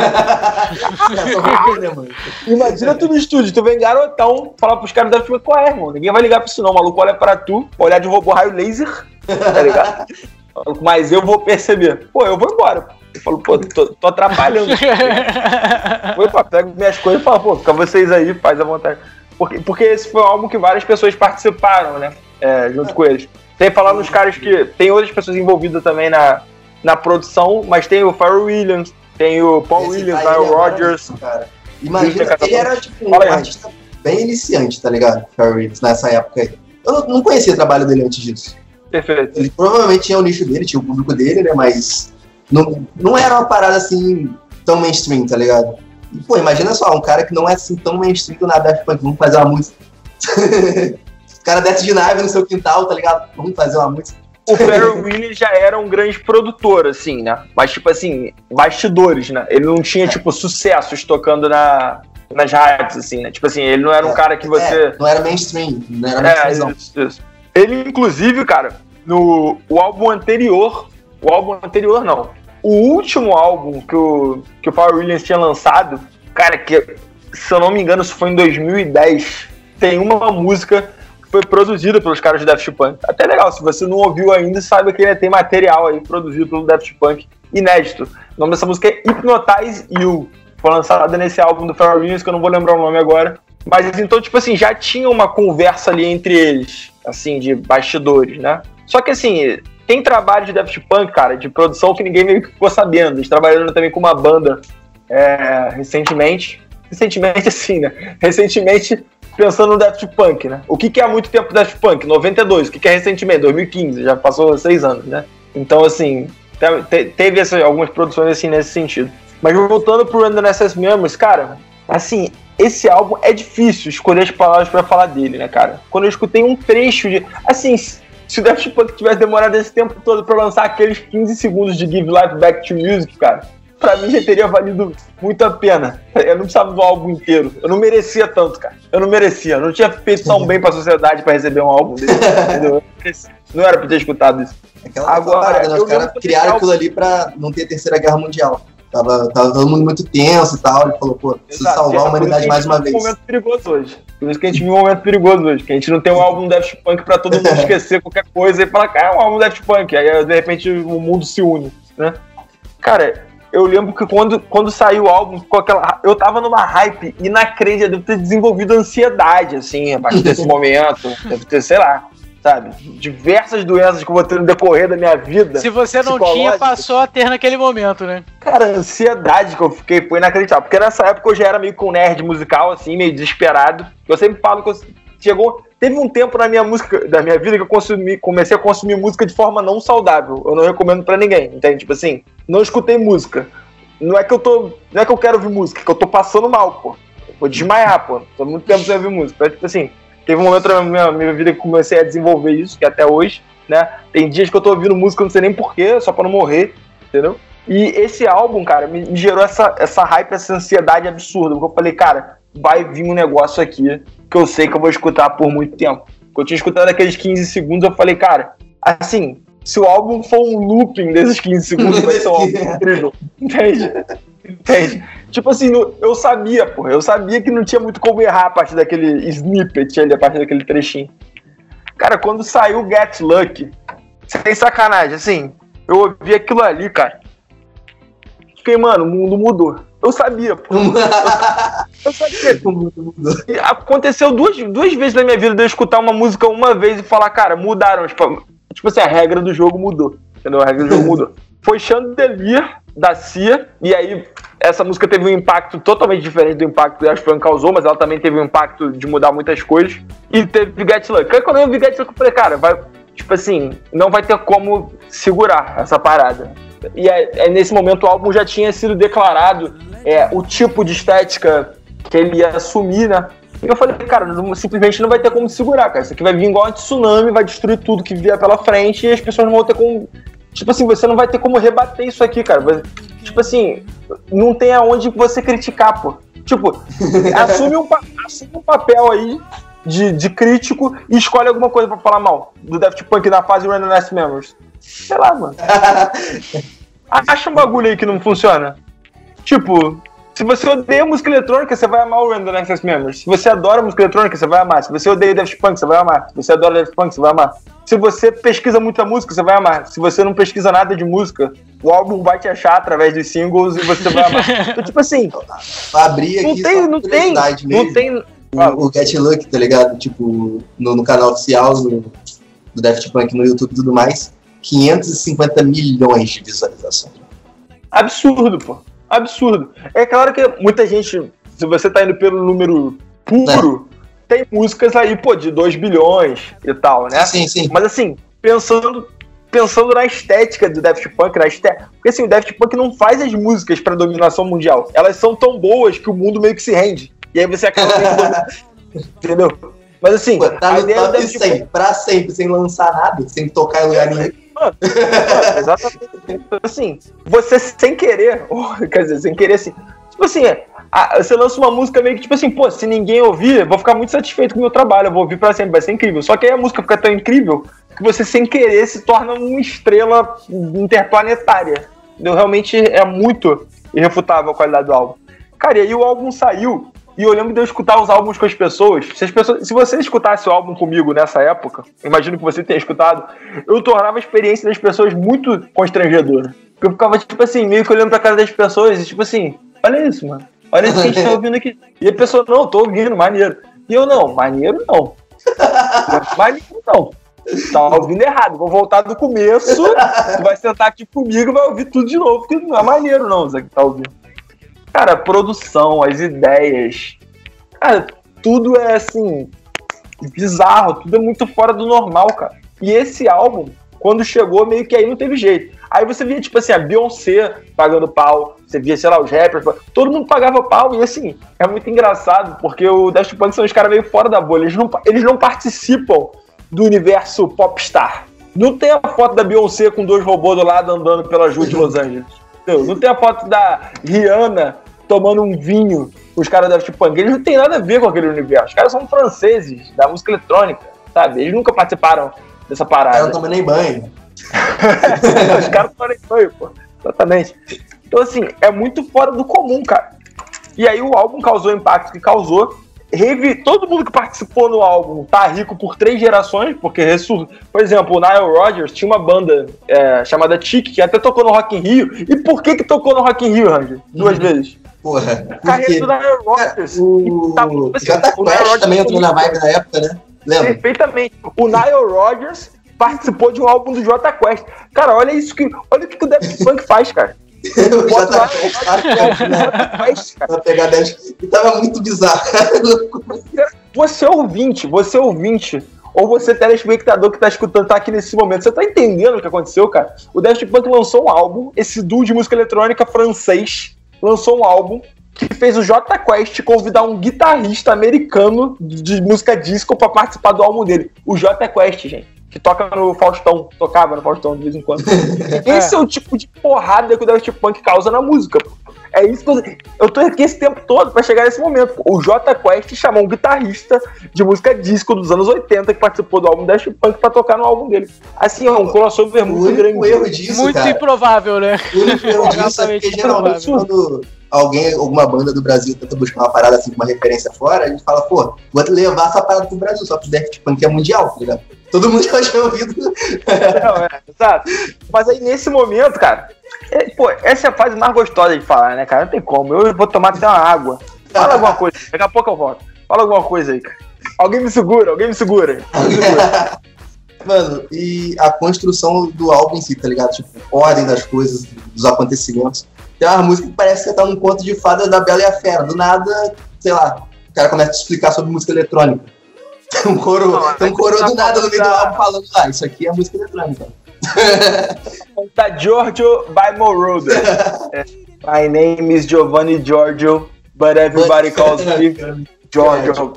Imagina tu no estúdio, tu vem garotão, falar pros caras da filme, qual é, irmão? Ninguém vai ligar pra isso não, o maluco olha pra tu, olhar de robô raio laser, tá ligado? mas eu vou perceber. Pô, eu vou embora. Eu falo, pô, tô, tô atrapalhando. pô, pego minhas coisas e falo, pô, fica vocês aí, faz a vontade. Porque, porque esse foi um álbum que várias pessoas participaram, né? É, junto com eles. Tem falar nos caras que. Tem outras pessoas envolvidas também na, na produção, mas tem o Pharrell Williams, tem o Paul esse Williams, Nile Rogers. Cara. Imagina, ele era tipo um artista bem iniciante, tá ligado? Pharrell Williams, nessa época aí. Eu não, não conhecia o trabalho dele antes disso. Perfeito. Ele provavelmente tinha o nicho dele, tinha o público dele, né? Mas não, não era uma parada assim tão mainstream, tá ligado? E, pô, imagina só, um cara que não é assim tão mainstream do nada, Punk, vamos fazer uma música. o cara desce de nave no seu quintal, tá ligado? Vamos fazer uma música. O Pharrell Williams já era um grande produtor, assim, né? Mas, tipo assim, bastidores, né? Ele não tinha, tipo, sucessos tocando na, nas rádios, assim, né? Tipo assim, ele não era um é, cara que você. É, não era mainstream, não era mainstream. É, isso, isso. Ele, inclusive, cara, no o álbum anterior o álbum anterior, não. O último álbum que o, que o Pharrell Williams tinha lançado, cara, que se eu não me engano, isso foi em 2010, tem uma música que foi produzida pelos caras do Daft Punk. Até legal, se você não ouviu ainda, saiba que ele tem material aí produzido pelo Daft Punk, inédito. O nome dessa música é Hypnotize You. Foi lançada nesse álbum do Pharrell Williams, que eu não vou lembrar o nome agora. Mas então, tipo assim, já tinha uma conversa ali entre eles, assim, de bastidores, né? Só que assim, tem trabalho de Daft Punk, cara, de produção que ninguém meio que ficou sabendo. Eles trabalhando também com uma banda é, recentemente. Recentemente, assim, né? Recentemente, pensando no Daft Punk, né? O que, que é há muito tempo Daft Punk? 92. O que, que é recentemente? 2015. Já passou seis anos, né? Então, assim, teve essa, algumas produções assim nesse sentido. Mas voltando pro Random Access Memories, cara, assim, esse álbum é difícil escolher as palavras para falar dele, né, cara? Quando eu escutei um trecho de. Assim, se o Daft Punk tivesse demorado esse tempo todo pra lançar aqueles 15 segundos de Give Life Back to Music, cara, pra mim já teria valido muito a pena. Eu não precisava do álbum inteiro. Eu não merecia tanto, cara. Eu não merecia. Eu não tinha feito tão bem pra sociedade pra receber um álbum dele. Entendeu? Não era pra ter escutado isso. Aquela Agora, parada, né? os caras criaram aquilo ali pra não ter terceira guerra mundial. Tava, tava todo mundo muito tenso e tal. Ele falou, pô, preciso Exato, salvar a humanidade mais uma vez. Um momento perigoso hoje. Por isso que a gente vive um momento perigoso hoje. Que a gente não tem um álbum Daft Punk pra todo mundo esquecer qualquer coisa e falar, cara, é um álbum Daft Punk. Aí, de repente, o mundo se une, né? Cara, eu lembro que quando, quando saiu o álbum, ficou aquela. Eu tava numa hype inacreditável, devo ter desenvolvido ansiedade, assim, a partir desse momento. Deve ter, sei lá, sabe? Diversas doenças que eu vou ter no decorrer da minha vida. Se você não tinha, passou a ter naquele momento, né? Cara, a ansiedade que eu fiquei foi inacreditável. Porque nessa época eu já era meio com nerd musical, assim, meio desesperado. Eu sempre falo que eu chegou. Teve um tempo na minha música, da minha vida que eu consumi, comecei a consumir música de forma não saudável. Eu não recomendo para ninguém, entende? Tipo assim, não escutei música. Não é que eu tô. Não é que eu quero ouvir música, é que eu tô passando mal, pô. Eu vou desmaiar, pô. Tô muito tempo sem ouvir música. Tipo assim, teve um momento na minha, minha vida que comecei a desenvolver isso, que até hoje, né? Tem dias que eu tô ouvindo música, eu não sei nem porquê, só pra não morrer, entendeu? E esse álbum, cara, me, me gerou essa, essa hype, essa ansiedade absurda. Porque eu falei, cara, vai vir um negócio aqui que eu sei que eu vou escutar por muito tempo. Quando eu tinha escutado aqueles 15 segundos, eu falei, cara, assim, se o álbum for um looping desses 15 segundos, vai ser um álbum incrível. Entende? Entende? Tipo assim, eu sabia, pô, eu sabia que não tinha muito como errar a partir daquele snippet ali, a partir daquele trechinho. Cara, quando saiu Get Lucky, sem sacanagem, assim, eu ouvi aquilo ali, cara. Fiquei, mano, o mundo mudou. Eu sabia, pô. Eu sabia. O mundo mudou. Aconteceu duas, duas vezes na minha vida de eu escutar uma música uma vez e falar, cara, mudaram. Tipo, tipo assim, a regra do jogo mudou. Entendeu? A regra do jogo mudou. Foi Chandelier da Cia, e aí essa música teve um impacto totalmente diferente do impacto que a Fran causou, mas ela também teve um impacto de mudar muitas coisas. E teve Get Luck. Aí quando eu vi Get Luck, eu falei, cara, vai, tipo assim, não vai ter como segurar essa parada. E é, é nesse momento o álbum já tinha sido declarado é, o tipo de estética que ele ia assumir, né? E eu falei, cara, simplesmente não vai ter como segurar, cara. Isso aqui vai vir igual um tsunami, vai destruir tudo que vier pela frente e as pessoas não vão ter como. Tipo assim, você não vai ter como rebater isso aqui, cara. Tipo assim, não tem aonde você criticar, pô. Tipo, assume, um, assume um papel aí de, de crítico e escolhe alguma coisa pra falar mal do Daft Punk na fase Random Last Memories. Sei lá, mano. Acha um bagulho aí que não funciona. Tipo, se você odeia música eletrônica, você vai amar o Random Access Memories. Se você adora música eletrônica, você vai amar. Se você odeia Daft Punk, você vai amar. Se você adora Daft Punk, você vai amar. Se você pesquisa muita música, você vai amar. Se você não pesquisa nada de música, o álbum vai te achar através dos singles e você vai amar. Então, tipo assim. Abrir aqui. Não tem, não tem. Não tem. O, o Get Luck, tá ligado? Tipo, no, no canal oficial do, do Daft Punk no YouTube e tudo mais, 550 milhões de visualizações. Absurdo, pô absurdo. É claro que muita gente, se você tá indo pelo número puro, é. tem músicas aí, pô, de 2 bilhões e tal, né? Sim, sim. Mas assim, pensando pensando na estética do Daft Punk, na estética, porque assim, o Daft Punk não faz as músicas para dominação mundial. Elas são tão boas que o mundo meio que se rende. E aí você acaba entendeu? Mas assim, Pô, tá no top 100, Punk... pra sempre, sem lançar nada, sem tocar em lugar nenhum. Mano, exatamente. Assim, você sem querer, quer dizer, sem querer assim. Tipo assim, você lança uma música meio que tipo assim, pô, se ninguém ouvir, eu vou ficar muito satisfeito com o meu trabalho, eu vou ouvir pra sempre, vai ser incrível. Só que aí a música fica tão incrível que você sem querer se torna uma estrela interplanetária. Entendeu? Realmente é muito irrefutável a qualidade do álbum. Cara, e aí o álbum saiu e eu lembro de eu escutar os álbuns com as pessoas. Se, as pessoas, se você escutasse o álbum comigo nessa época, imagino que você tenha escutado, eu tornava a experiência das pessoas muito constrangedora. Porque eu ficava, tipo assim, meio que olhando pra cara das pessoas e, tipo assim, olha isso, mano. Olha isso que a gente tá ouvindo aqui. E a pessoa, não, tô ouvindo, maneiro. E eu, não, maneiro não. maneiro não. Tá ouvindo errado. Vou voltar do começo, tu vai sentar aqui comigo e vai ouvir tudo de novo, porque não é maneiro não, Zé, que tá ouvindo. Cara, a produção, as ideias. Cara, tudo é assim. bizarro, tudo é muito fora do normal, cara. E esse álbum, quando chegou, meio que aí não teve jeito. Aí você via, tipo assim, a Beyoncé pagando pau, você via, sei lá, os rappers, todo mundo pagava pau, e assim, é muito engraçado, porque o Daft Punk são os caras meio fora da bolha, eles não, eles não participam do universo popstar. Não tem a foto da Beyoncé com dois robôs do lado andando pela rua de Los Angeles. Não tem a foto da Rihanna tomando um vinho com os caras da Punk. Eles não tem nada a ver com aquele universo. Os caras são franceses, da música eletrônica, sabe? Eles nunca participaram dessa parada. Caras não tomam nem banho. os caras não tomam banho, pô. Exatamente. Então, assim, é muito fora do comum, cara. E aí o álbum causou o impacto que causou. Revi... Todo mundo que participou no álbum tá rico por três gerações, porque ressur... Por exemplo, o Nile Rodgers tinha uma banda é, chamada Chic, que até tocou no Rock in Rio. E por que que tocou no Rock in Rio, Ranger? Duas uhum. vezes. Porra. Carreira do Nile Rodgers. O... Tá, assim, Jota Quest também entrou na vibe da época, né? Lembra? Perfeitamente. O Nile Rodgers participou de um álbum do J Quest. Cara, olha isso que. Olha o que o Daft Punk faz, cara. O Jota Quest, cara. Pra pegar 10. E tava muito bizarro. Você ouvinte, você ouvinte, ou você telespectador que tá escutando, tá aqui nesse momento, você tá entendendo o que aconteceu, cara? O Daft Punk lançou um álbum, esse duo de música eletrônica francês lançou um álbum que fez o J Quest convidar um guitarrista americano de música disco para participar do álbum dele. O J Quest, gente. Que toca no Faustão, tocava no Faustão de vez em quando. Esse é o tipo de porrada que o Daft Punk causa na música. Pô. É isso que eu, eu tô aqui esse tempo todo para chegar nesse momento. O J Quest chamou um guitarrista de música disco dos anos 80 que participou do álbum Daft Punk para tocar no álbum dele. Assim, é um crossover muito grande. Erro disso, Muito cara, improvável, né? o único erro disso é porque Exatamente, geralmente quando alguém, alguma banda do Brasil tenta buscar uma parada assim, uma referência fora, a gente fala, pô, vou levar essa parada pro Brasil, só pro Daft Punk é mundial, tá ligado? Todo mundo já tinha ouvido. Não, é, exato. Mas aí nesse momento, cara, é, pô, essa é a fase mais gostosa de falar, né, cara? Não tem como. Eu vou tomar até uma água. Fala alguma coisa, daqui a pouco eu volto. Fala alguma coisa aí, cara. Alguém me segura, alguém me segura. Alguém me segura. Mano, e a construção do álbum em si, tá ligado? Tipo, ordem das coisas, dos acontecimentos. Tem uma música que parece que tá num conto de fadas da Bela e a Fera. Do nada, sei lá, o cara começa a explicar sobre música eletrônica. Tem um coro, tem um coro tá do nada no meio do álbum falando, ah, isso aqui é música eletrônica. Tá Giorgio by Moroder. É, My name is Giovanni Giorgio, but everybody calls me Giorgio.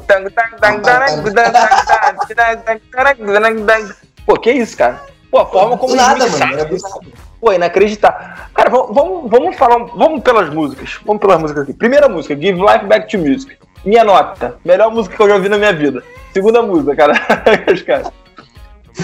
Pô, que isso, cara? Pô, a forma como nada, mano, nada. Pô, inacreditável. Cara, vamos, vamos, vamos falar. Vamos pelas músicas. Vamos pelas músicas aqui. Primeira música, Give Life Back to Music. Minha nota. Melhor música que eu já ouvi na minha vida. Segunda música, cara. Os caras.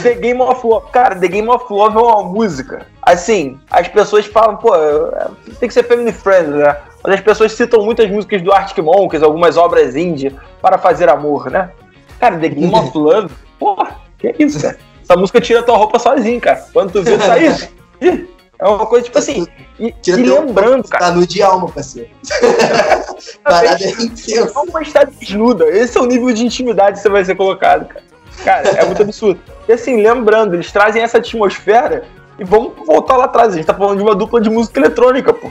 The Game of Love. Cara, The Game of Love é uma música. Assim, as pessoas falam, pô, é, tem que ser family friendly, né? Mas as pessoas citam muitas músicas do Arctic Monkeys, algumas obras indie, para fazer amor, né? Cara, The Game of Love, pô, que isso, cara? Essa música tira tua roupa sozinho, cara. Quando tu vê, tá isso. É uma coisa, tipo assim, e, Tira e teu- lembrando, cara, Tá nu de alma, parceiro. Parada é intensa. não vai estar desnuda. Esse é o nível de intimidade que você vai ser colocado, cara. Cara, é muito absurdo. E assim, lembrando, eles trazem essa atmosfera e vamos voltar lá atrás. A gente tá falando de uma dupla de música eletrônica, pô.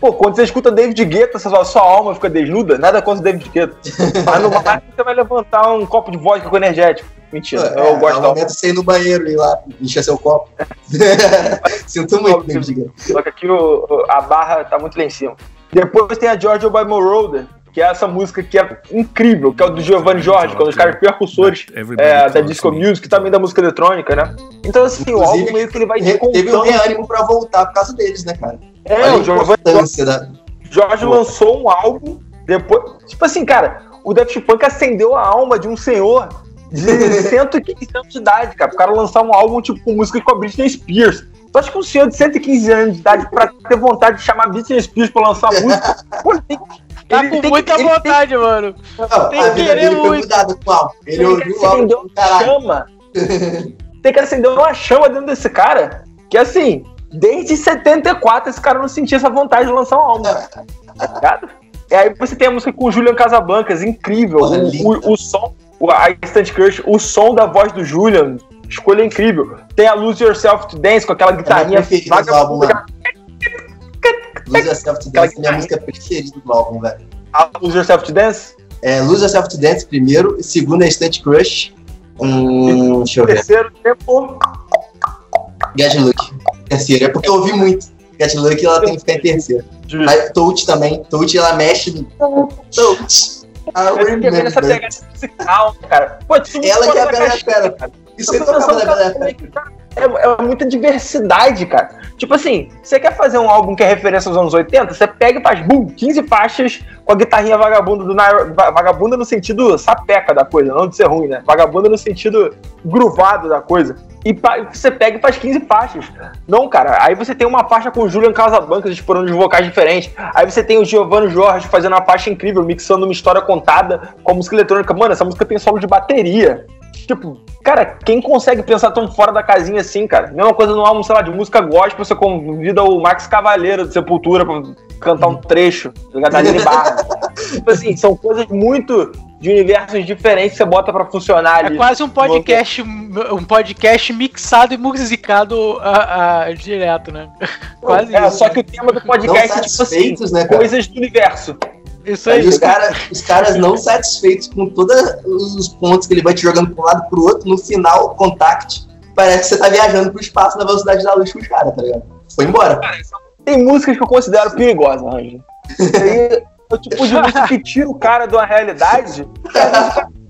Pô, quando você escuta David Guetta, sua, sua alma fica desnuda, nada contra David Guetta. Mas no máximo você vai levantar um copo de vodka com energético. Mentira, É, eu gosto é o momento de você ir no banheiro e ir lá encher seu copo. Sinto muito, né, diga. Só que aqui o- o- a barra tá muito lá em cima. Depois tem a Giorgio by Moroder, que é essa música que é incrível, que é o do Giovanni Jorge, que é um dos caras percussores é, da disco music, também da música eletrônica, né? Então, assim, o Inclusive, álbum meio que ele vai Re- Teve um reânimo pra voltar por causa deles, né, cara? É, Olha o Giovanni importância da. Jorge lançou um álbum depois. Tipo assim, cara, o Daft Punk acendeu a alma de um senhor de 115 anos de idade, cara. O cara lançar um álbum tipo com música com a Britney Spears. Tu acha que um senhor de 115 anos de idade, pra ter vontade de chamar Britney Spears pra lançar música, pô, ele tem, Tá ele com tem muita que, ele vontade, mano. Não, Tem a que querer dele foi muito. mudada com o álbum. Ele tem ouviu o álbum acender do uma caralho. chama. Tem que acender uma chama dentro desse cara. Que assim, desde 74 esse cara não sentia essa vontade de lançar um álbum. Tá ligado? E aí você tem a música com o Julian Casablancas, incrível. O, o, o som, o, a Instant Crush, o som da voz do Julian, escolha incrível. Tem a Lose Yourself to Dance com aquela É guitarrinha preferida Lose Yourself to Dance é minha música preferida do álbum, velho. a Lose Yourself to Dance. É Lose Yourself to Dance primeiro, e segundo é Instant Crush. Hum, deixa eu ver. Terceiro tempo. Get Lucky. Terceiro, é porque eu ouvi muito. Get Lucky ela tem que ficar em terceiro. Justo. Aí Touch também. Touch ela mexe no. Touch. Ah, fiquei vendo essa pegada musical, cara. Pô, Ela que é a Bela Fera. cara. Isso Eu aí tocava da Bela Fera. É É, muita diversidade, cara. Tipo assim, você quer fazer um álbum que é referência aos anos 80? Você pega e faz, bum, 15 faixas com a guitarrinha vagabunda do Nair, va- vagabunda no sentido sapeca da coisa, não de ser ruim, né? Vagabunda no sentido gruvado da coisa. E você pega e faz 15 faixas. Não, cara, aí você tem uma faixa com o Julian Casablancas explorando os vocais diferentes. Aí você tem o Giovanni Jorge fazendo uma faixa incrível, mixando uma história contada com a música eletrônica. Mano, essa música tem solo de bateria. Tipo, cara, quem consegue pensar tão fora da casinha assim, cara? Mesma coisa no álbum, sei lá, de música gospel, você convida o Max Cavaleiro de Sepultura pra cantar um trecho, tá ligado? Da Aline Barra. tipo assim, são coisas muito de universos diferentes você bota para funcionar É ali. quase um podcast, um podcast mixado e musicado a, a- direto, né? Quase É, isso. só que o tema do podcast é tipo assim, né, coisas do universo. Isso Aí aí. os, cara, os caras não satisfeitos com todos os pontos que ele vai te jogando pra um lado pro outro, no final, contact, parece que você tá viajando pro espaço na velocidade da luz com os caras, tá ligado? Foi embora. Tem músicas que eu considero perigosas, aí é o tipo de música que tira o cara de uma realidade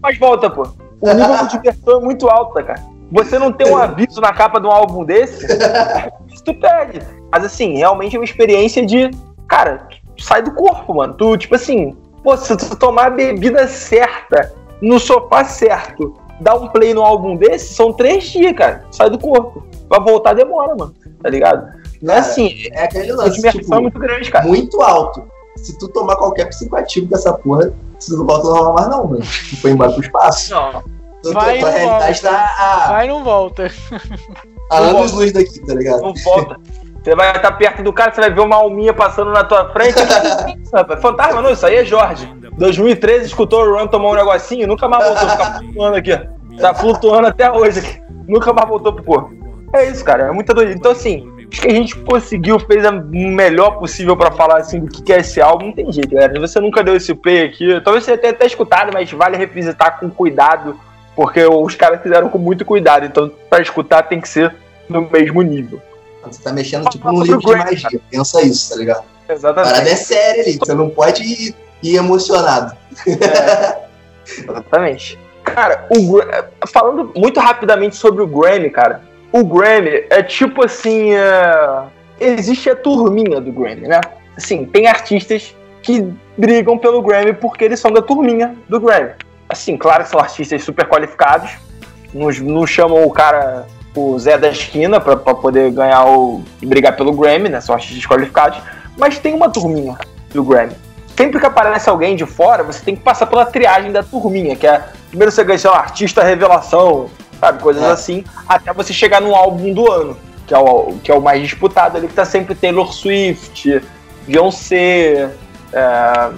faz volta, pô. O nível de diversão é muito alto, cara. Você não tem um aviso na capa de um álbum desse, isso tu perde. Mas assim, realmente é uma experiência de. Cara, sai do corpo, mano. Tu, tipo assim, pô, se tu tomar a bebida certa, no sofá certo, dar um play no álbum desse, são três dias, cara. Sai do corpo. Pra voltar demora, mano. Tá ligado? Não é assim, É aquele lance, tipo, é muito grande, cara. muito alto. Se tu tomar qualquer psicoativo dessa porra, você não volta normal mais não, mano. Tu foi embora pro espaço. Não. Tua, Vai tua e realidade volta. tá a, Vai e não volta. a anos luz daqui, tá ligado? Não volta. Você vai estar perto do cara, você vai ver uma alminha passando na tua frente. Fantasma não, isso aí é Jorge. 2013 escutou o Run tomar um negocinho, nunca mais voltou, fica flutuando aqui. ó. Tá flutuando até hoje aqui. Nunca mais voltou pro corpo. É isso, cara, é muita doideira. Então, assim, acho que a gente conseguiu, fez o melhor possível pra falar assim do que é esse álbum. Não tem jeito, galera. Você nunca deu esse play aqui, talvez você tenha até escutado, mas vale revisitar com cuidado, porque os caras fizeram com muito cuidado. Então, pra escutar, tem que ser no mesmo nível. Você tá mexendo tipo num livro de magia. Pensa isso, tá ligado? A Exatamente. parada é séria ali. Você não pode ir, ir emocionado. Exatamente. Cara, o falando muito rapidamente sobre o Grammy, cara. O Grammy é tipo assim. é, Existe a turminha do Grammy, né? Assim, tem artistas que brigam pelo Grammy porque eles são da turminha do Grammy. Assim, claro que são artistas super qualificados. Não, não chamam o cara, o Zé da esquina, pra, pra poder ganhar o. brigar pelo Grammy, né? São artistas qualificados. Mas tem uma turminha do Grammy sempre que aparece alguém de fora, você tem que passar pela triagem da turminha, que é primeiro você ganha, sei lá, artista revelação, sabe, coisas É. assim, até você chegar no álbum do ano, que é o, que é o mais disputado ali, que tá sempre Taylor Swift, Beyoncé, é,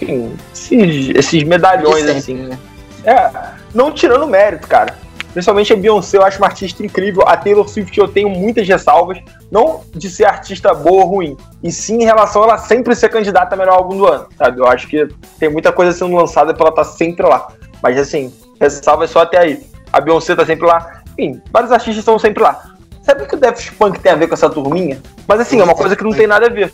enfim, esses, esses medalhões assim. né? É, não tirando mérito, cara. Principalmente a Beyoncé, eu acho uma artista incrível. A Taylor Swift eu tenho muitas ressalvas. Não de ser artista boa ou ruim. E sim em relação a ela sempre ser candidata a melhor álbum do ano, sabe? Eu acho que tem muita coisa sendo lançada pra ela estar sempre lá. Mas assim, ressalvas só até aí. A Beyoncé tá sempre lá. Enfim, vários artistas estão sempre lá. Sabe o que o Daft Punk tem a ver com essa turminha? Mas assim, é uma coisa que não tem nada a ver.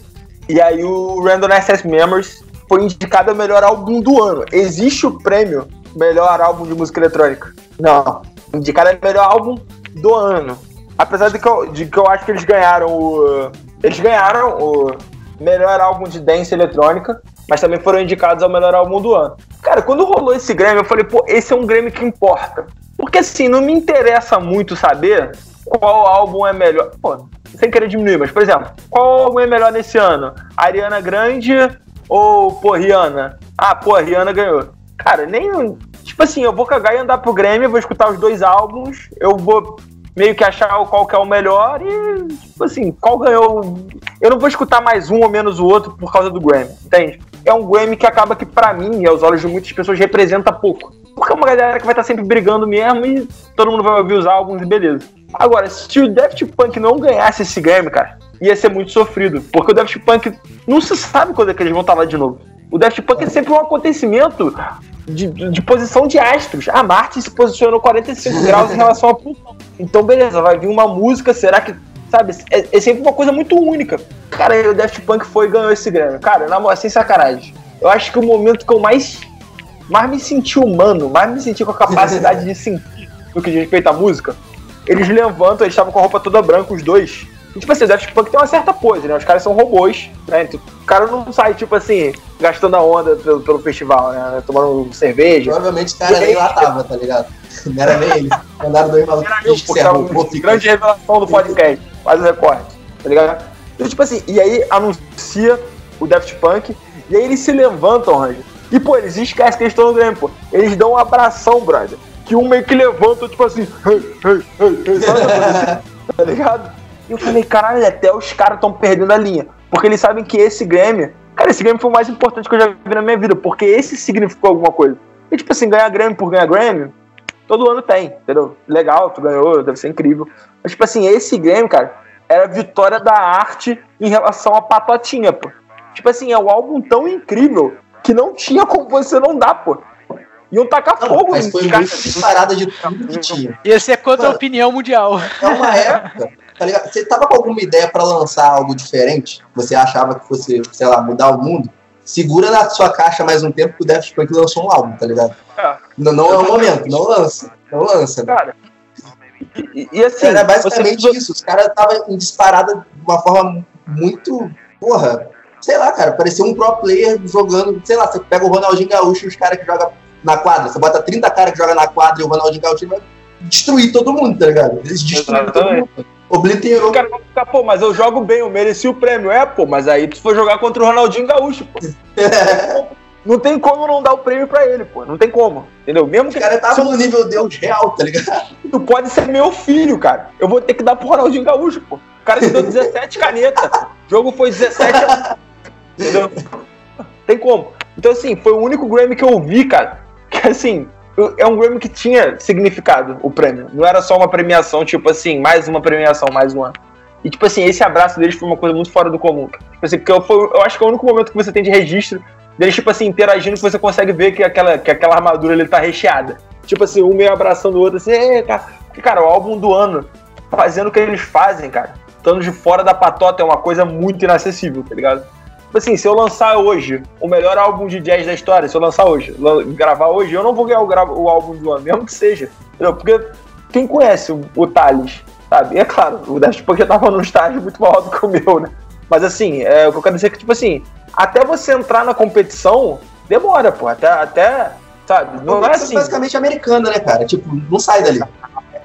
E aí o Random Access Memories foi indicado a melhor álbum do ano. Existe o prêmio melhor álbum de música eletrônica? Não. Indicado a melhor álbum do ano. Apesar de que eu, de que eu acho que eles ganharam o. Eles ganharam o melhor álbum de dance eletrônica, mas também foram indicados ao melhor álbum do ano. Cara, quando rolou esse Grammy, eu falei, pô, esse é um Grammy que importa. Porque assim, não me interessa muito saber qual álbum é melhor. Pô, sem querer diminuir, mas, por exemplo, qual álbum é melhor nesse ano? Ariana Grande ou, pô, Rihanna? Ah, pô, Rihanna ganhou. Cara, nem. Tipo assim, eu vou cagar e andar pro Grammy, vou escutar os dois álbuns, eu vou meio que achar qual que é o melhor e, tipo assim, qual ganhou. Eu não vou escutar mais um ou menos o outro por causa do Grammy, entende? É um Grammy que acaba que, pra mim, aos olhos de muitas pessoas, representa pouco. Porque é uma galera que vai estar sempre brigando mesmo e todo mundo vai ouvir os álbuns e beleza. Agora, se o Daft Punk não ganhasse esse Grammy, cara, ia ser muito sofrido. Porque o Daft Punk não se sabe quando é que eles vão estar lá de novo. O Daft Punk é sempre um acontecimento de, de- posição de astros. A Marte se posicionou 45 graus em relação a Plutão. Então, beleza, vai vir uma música, será que. Sabe, é, é sempre uma coisa muito única. Cara, o Daft Punk foi e ganhou esse Grammy. Cara, na moral, sem sacanagem. Eu acho que o momento que eu mais, mais me senti humano, mais me senti com a capacidade de sentir no que diz respeito à música, eles levantam, eles estavam com a roupa toda branca, os dois. E, tipo assim, o Daft Punk tem uma certa pose, né? Os caras são robôs, né? Então, O cara não sai, tipo assim, gastando a onda pelo, pelo festival, né? Tomando cerveja. Provavelmente o cara nem lá tava, tá ligado? Não era nem ele. Mandaram dois malucos que arrumou, uma fica- grande revelação do podcast. Faz o recorte, tá ligado? Então, tipo assim, e aí anuncia o Daft Punk, e aí eles se levantam, Ranger. E, pô, eles esquecem que eles estão no Grammy, pô. Eles dão um abração, brother. Que um meio que levanta, tipo assim, hey, hey, hey, hey, tá ligado? E eu falei, caralho, até os caras estão perdendo a linha. Porque eles sabem que esse Grammy, cara, esse Grammy foi o mais importante que eu já vi na minha vida, porque esse significou alguma coisa. E, tipo assim, ganhar Grammy por ganhar Grammy, todo ano tem, entendeu? Legal, tu ganhou, deve ser incrível. Mas, tipo assim, esse Grammy, cara, era a vitória da arte em relação à patotinha, pô. Tipo assim, é um álbum tão incrível que não tinha como você não dar, pô. Iam tacar Não, fogo mas foi cara. muito disparada de tudo que tinha. Ia ser contra a opinião mundial. É uma época, tá ligado? Você tava com alguma ideia pra lançar algo diferente? Você achava que fosse, sei lá, mudar o mundo? Segura na sua caixa mais um tempo que o Daft Punk lançou um álbum, tá ligado? É. Não, não é o momento, não lança. Não lança. né? Cara, e, e- assim, Era basicamente você- isso. Os caras estavam em disparada de uma forma muito. Porra, sei lá, cara. Parecia um pro player jogando. Sei lá, você pega o Ronaldinho Gaúcho e os caras que jogam na quadra. Você bota 30 caras que jogam na quadra e o Ronaldinho Gaúcho vai destruir todo mundo, tá ligado? Eles destruíram todo mundo. Obliterou. O cara vai ficar, pô, mas eu jogo bem, eu mereci o prêmio. É, pô, mas aí tu for jogar contra o Ronaldinho Gaúcho, pô. Não tem como não dar o prêmio pra ele, pô. Não tem como. Entendeu? Mesmo que caras estavam no nível Deus real, tá ligado? tu pode ser meu filho, cara. Eu vou ter que dar pro Ronaldinho Gaúcho, pô. O cara te deu 17 canetas. O jogo foi 17. a- Entendeu? Tem como. Então, assim, foi o único Grammy que eu vi, cara. Que assim, é um Grammy que tinha significado, o prêmio. Não era só uma premiação, tipo assim, mais uma premiação, mais uma. E, tipo assim, esse abraço deles foi uma coisa muito fora do comum. Tipo assim, porque eu, foi, eu acho que é o único momento que você tem de registro deles, tipo assim, interagindo, que você consegue ver que aquela, que aquela armadura ele tá recheada. Tipo assim, um meio abraçando o outro, assim, "Ê, cara. Porque, cara, o álbum do ano, fazendo o que eles fazem, cara, estando de fora da patota é uma coisa muito inacessível, tá ligado? Tipo assim, se eu lançar hoje o melhor álbum de jazz da história, se eu lançar hoje, gravar hoje, eu não vou ganhar o, o álbum do ano, mesmo que seja. Entendeu? Porque quem conhece o, o Thales, sabe? E é claro, o Daft Punk já tava num estágio muito maior do que o meu, né? Mas assim, é, o que eu quero dizer é que, tipo assim, até você entrar na competição, demora, pô. Até, até sabe? Não é assim. basicamente americana, né, cara? Tipo, não sai dali, tá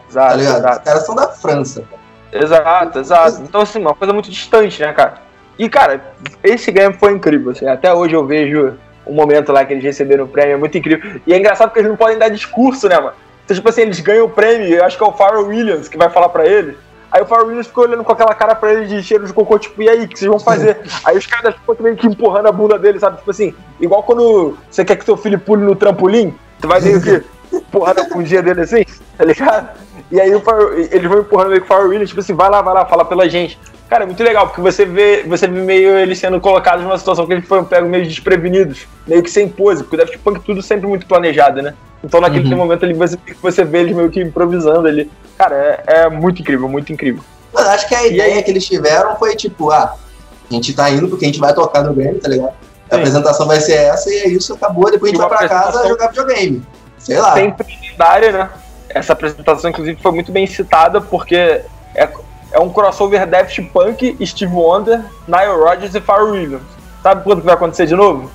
Exato, ligado? exato. Os caras são da França. Exato, exato. Então, assim, uma coisa muito distante, né, cara? E, cara, esse game foi incrível, assim. Até hoje eu vejo um momento lá que eles receberam o prêmio, é muito incrível. E é engraçado porque eles não podem dar discurso, né, mano? Então, tipo assim, eles ganham o prêmio, eu acho que é o Pharrell Williams que vai falar pra ele. Aí o Pharrell Williams ficou olhando com aquela cara pra ele de cheiro de cocô, tipo, e aí, o que vocês vão fazer? aí os caras ficam meio que empurrando a bunda dele, sabe? Tipo assim, igual quando você quer que seu filho pule no trampolim, tu vai meio que empurrando a bundinha dele assim, tá ligado? E aí o Pharrell- eles vão empurrando meio que o Pharrell Williams, tipo assim, vai lá, vai lá, fala pela gente. Cara, é muito legal, porque você vê, você vê meio eles sendo colocados numa situação que eles foram pegos meio desprevenidos, meio que sem pose, porque o Daft Punk tudo sempre muito planejado, né? Então naquele Uhum. momento ali você, você vê eles meio que improvisando ali. Cara, é, é muito incrível, muito incrível. Mano, acho que a ideia aí? que eles tiveram foi tipo, ah, a gente tá indo porque a gente vai tocar no Grammy, tá ligado? A Sim. apresentação vai ser essa e é isso, acabou. Depois a gente vai pra casa jogar videogame. Sei lá. Sempre lendária, né? Essa apresentação, inclusive, foi muito bem citada, porque é, é um crossover Daft Punk, Steve Wonder, Nile Rodgers e Pharrell Williams. Sabe quando que vai acontecer de novo?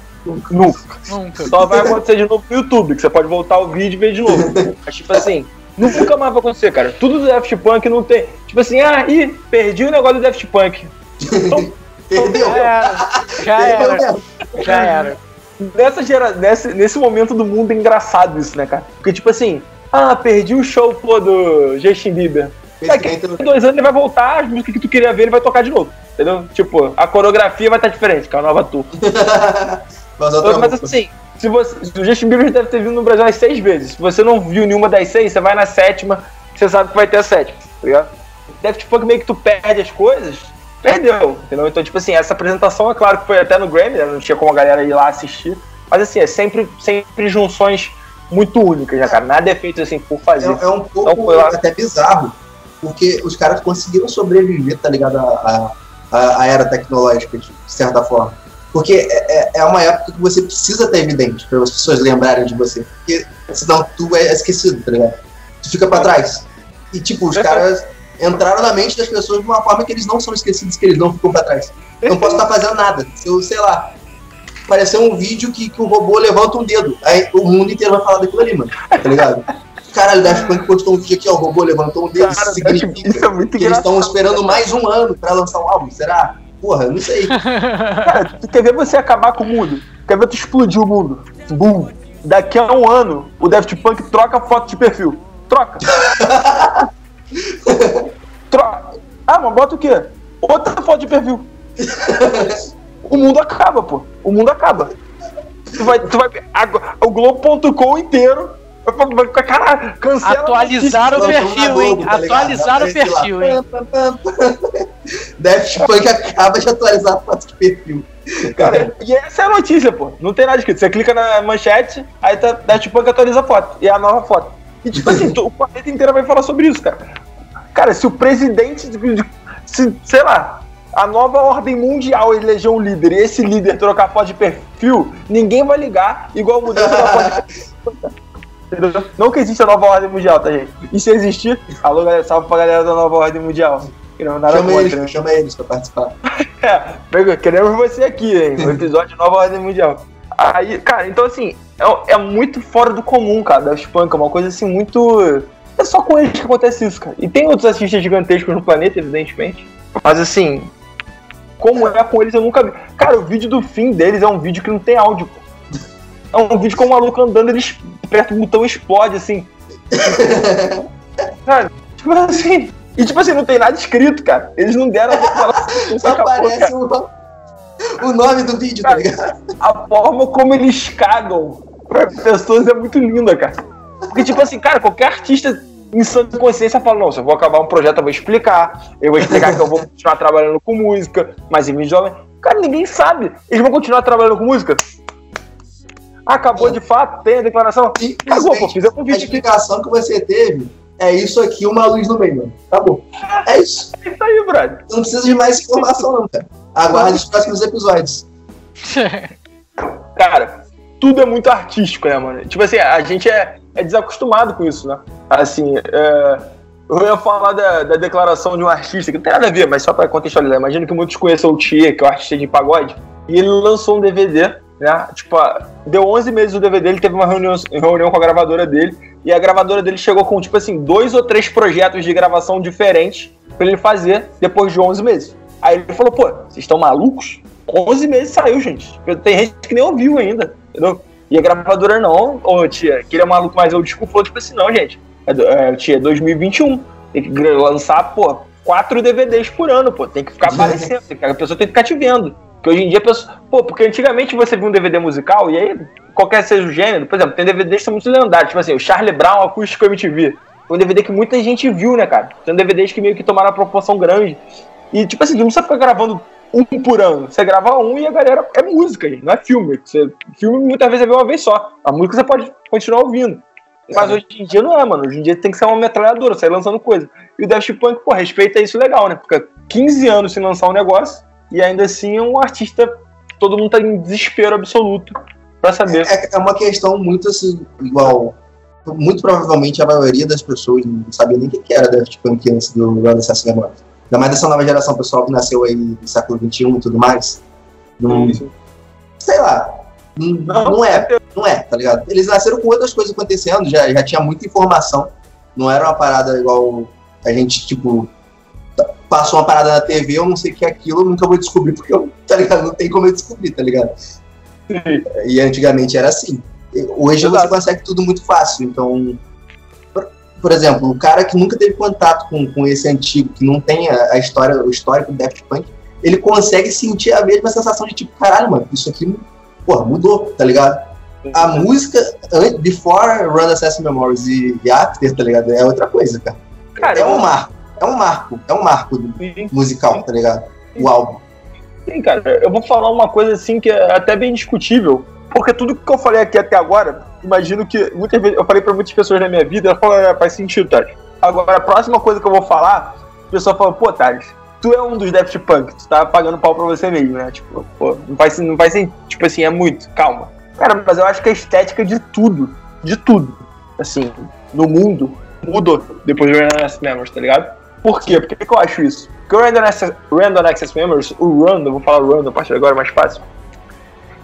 Nunca. Nunca. Só vai acontecer de novo no YouTube, que você pode voltar o vídeo e ver de novo. Mas, tipo assim, nunca mais vai acontecer, cara. Tudo do Daft Punk não tem. Tipo assim, ah, ih, perdi o negócio do Daft Punk. Então, Perdeu. Já era. Já era. Já era. nessa gera, nesse, nesse momento do mundo é engraçado isso, né, cara? Porque, tipo assim, ah, perdi o show, pô, do Justin Bieber. Daqui a dois anos ele vai voltar, as músicas que tu queria ver, ele vai tocar de novo. Entendeu? Tipo, a coreografia vai estar diferente, que é a nova tour. Mas Mas assim, se você, o Justin Bieber deve ter vindo no Brasil umas seis vezes. Se você não viu nenhuma das seis, você vai na sétima, você sabe que vai ter a sétima, tá ligado? Daft Punk meio que tu perde as coisas, perdeu, entendeu? Então, tipo assim, essa apresentação, é claro que foi até no Grammy, né? não tinha como a galera ir lá assistir, mas assim, é sempre, sempre junções muito únicas, né, cara? Nada é feito assim por fazer. É, é um pouco Então foi lá. até bizarro, porque os caras conseguiram sobreviver, tá ligado? A, a, a era tecnológica, de certa forma. Porque é, é- é uma época que você precisa estar evidente para as pessoas lembrarem de você. Porque senão tu é esquecido, tá ligado? Tu fica pra trás. E tipo, os caras entraram na mente das pessoas de uma forma que eles não são esquecidos, que eles não ficam pra trás. Não posso estar fazendo nada. Se eu, sei lá, aparecer um vídeo que, que o robô levanta um dedo. Aí o mundo inteiro vai falar daquilo ali, mano. Tá ligado? Caralho, Daft Punk postou um vídeo aqui, ó, o robô levantou um dedo. Cara, significa isso é muito que eles estão esperando mais um ano pra lançar um álbum. Será? Porra, não sei. Cara, tu quer ver você acabar com o mundo? Quer ver tu explodir o mundo? Boom! Daqui a um ano, o Daft Punk troca a foto de perfil. Troca! troca! Ah, mas bota o quê? Outra foto de perfil. O mundo acaba, pô. O mundo acaba. Tu vai, tu vai, a, o Globo.com inteiro Cara, cancela Atualizaram o perfil, hein? Tá Atualizaram o perfil, hein? Daft Punk acaba de atualizar a foto de perfil. Cara, e essa é a notícia, pô. Não tem nada escrito. Você clica na manchete, aí tá Daft Punk atualiza a foto. E é a nova foto. E tipo assim, o planeta inteiro vai falar sobre isso, cara. Cara, se o presidente. Se, sei lá, a nova ordem mundial eleger um líder e esse líder trocar foto de perfil, ninguém vai ligar igual mudança da foto de perfil. Entendeu? Não que exista a nova ordem mundial, tá, gente? E se existir, alô, galera, salve pra galera da nova ordem mundial. Não, nada chama, contra, eles, né? chama eles pra participar. é, queremos você aqui, hein? O episódio de Nova Ordem Mundial. Aí, cara, então assim, é, é muito fora do comum, cara, da Spunk, é uma coisa assim muito. É só com eles que acontece isso, cara. E tem outros artistas gigantescos no planeta, evidentemente. Mas assim, como é com eles, eu nunca vi. Cara, o vídeo do fim deles é um vídeo que não tem áudio, pô. É um vídeo com o maluco andando, ele aperta o botão explode, assim. cara, tipo assim. E tipo assim, não tem nada escrito, cara. Eles não deram a Só aparece o, o nome do vídeo, tá cara, tá ligado? A forma como eles cagam pra pessoas é muito linda, cara. Porque, tipo assim, cara, qualquer artista em sã consciência fala, não, se eu vou acabar um projeto, eu vou explicar. Eu vou explicar que eu vou continuar trabalhando com música, mas em vídeo jovem. Cara, ninguém sabe. Eles vão continuar trabalhando com música? Acabou de fato, tem a declaração. Acabou, pô, fiz um vídeo. A explicação que você teve é isso aqui, uma luz no meio, mano. Acabou. É isso. É isso aí, brother. Não precisa de mais informação, não, cara. Aguarde os próximos episódios. cara, tudo é muito artístico, né, mano? Tipo assim, a gente é, é desacostumado com isso, né? Assim, é, eu ia falar da, da, declaração de um artista, que não tem nada a ver, mas só pra contextualizar. Imagino que muitos conheçam o Tia, que é o artista de pagode, e ele lançou um DVD né? Tipo, deu 11 meses o DVD, ele teve uma reunião, reunião com a gravadora dele, e a gravadora dele chegou com, tipo assim, dois ou três projetos de gravação diferentes para ele fazer depois de 11 meses. Aí ele falou, pô, vocês estão malucos? 11 meses saiu, gente. Tem gente que nem ouviu ainda, entendeu? E a gravadora não, ô tia, que ele é maluco, mas eu desculpa, falou, tipo assim, não, gente, é, é, tia, 2021, tem que lançar, pô, quatro DVDs por ano, pô, tem que ficar aparecendo, a pessoa tem que ficar te vendo. Porque hoje em dia, pessoa, pô, porque antigamente você viu um DVD musical e aí, qualquer seja o gênero, por exemplo, tem DVDs que são muito lendários, tipo assim, o Charlie Brown Acústico MTV. Foi um DVD que muita gente viu, né, cara? Tem DVDs que meio que tomaram uma proporção grande. E, tipo assim, não precisa ficar gravando um por ano. Você grava um e a galera é música, gente, não é filme. Você, filme muitas vezes é uma vez só. A música você pode continuar ouvindo. Mas é. hoje em dia não é, mano. Hoje em dia tem que ser uma metralhadora, sair lançando coisa. E o Daft Punk, pô, respeita isso legal, né? Porque 15 anos sem lançar um negócio e ainda assim é um artista. Todo mundo tá em desespero absoluto para saber. É, é, uma questão muito assim, igual. Muito provavelmente a maioria das pessoas não sabia nem o que era Daft Punk antes do Run Memória. Ainda mais dessa nova geração pessoal que nasceu aí no século XXI e tudo mais. Não, sei lá. Não, não, é, não é, tá ligado? Eles nasceram com outras coisas acontecendo, já, já tinha muita informação. Não era uma parada igual a gente, tipo, passou uma parada na TV, eu não sei o que é aquilo, eu nunca vou descobrir, porque eu, tá ligado? Não tem como eu descobrir, tá ligado? Sim. E antigamente era assim. Hoje Exato. você consegue tudo muito fácil, então. Por, por, exemplo, o cara que nunca teve contato com, com esse antigo, que não tem a, a história, o histórico do Daft Punk, ele consegue sentir a mesma sensação de tipo, caralho, mano, isso aqui, porra, mudou, tá ligado? A música, before Run Access Memories e, e After, tá ligado? É outra coisa, cara. cara é um marco é um marco, é um marco musical, tá ligado? O álbum. Sim, cara, eu vou falar uma coisa assim que é até bem discutível, porque tudo que eu falei aqui até agora, imagino que muitas vezes eu falei para muitas pessoas na minha vida, ela falou, é, faz sentido, Thales. Agora, a próxima coisa que eu vou falar, a pessoa fala, pô, Thales, tu é um dos Daft Punk, tu tá pagando pau pra você mesmo, né? Tipo, pô, não faz, não faz sentido, tipo assim, é muito, calma. Cara, mas eu acho que a estética de tudo, de tudo, assim, no mundo, mudou depois do Memories, tá ligado? Por quê? Por que, que eu acho isso? Porque o Random Access, Random Access Memories, o Random, vou falar Random a partir de agora, é mais fácil.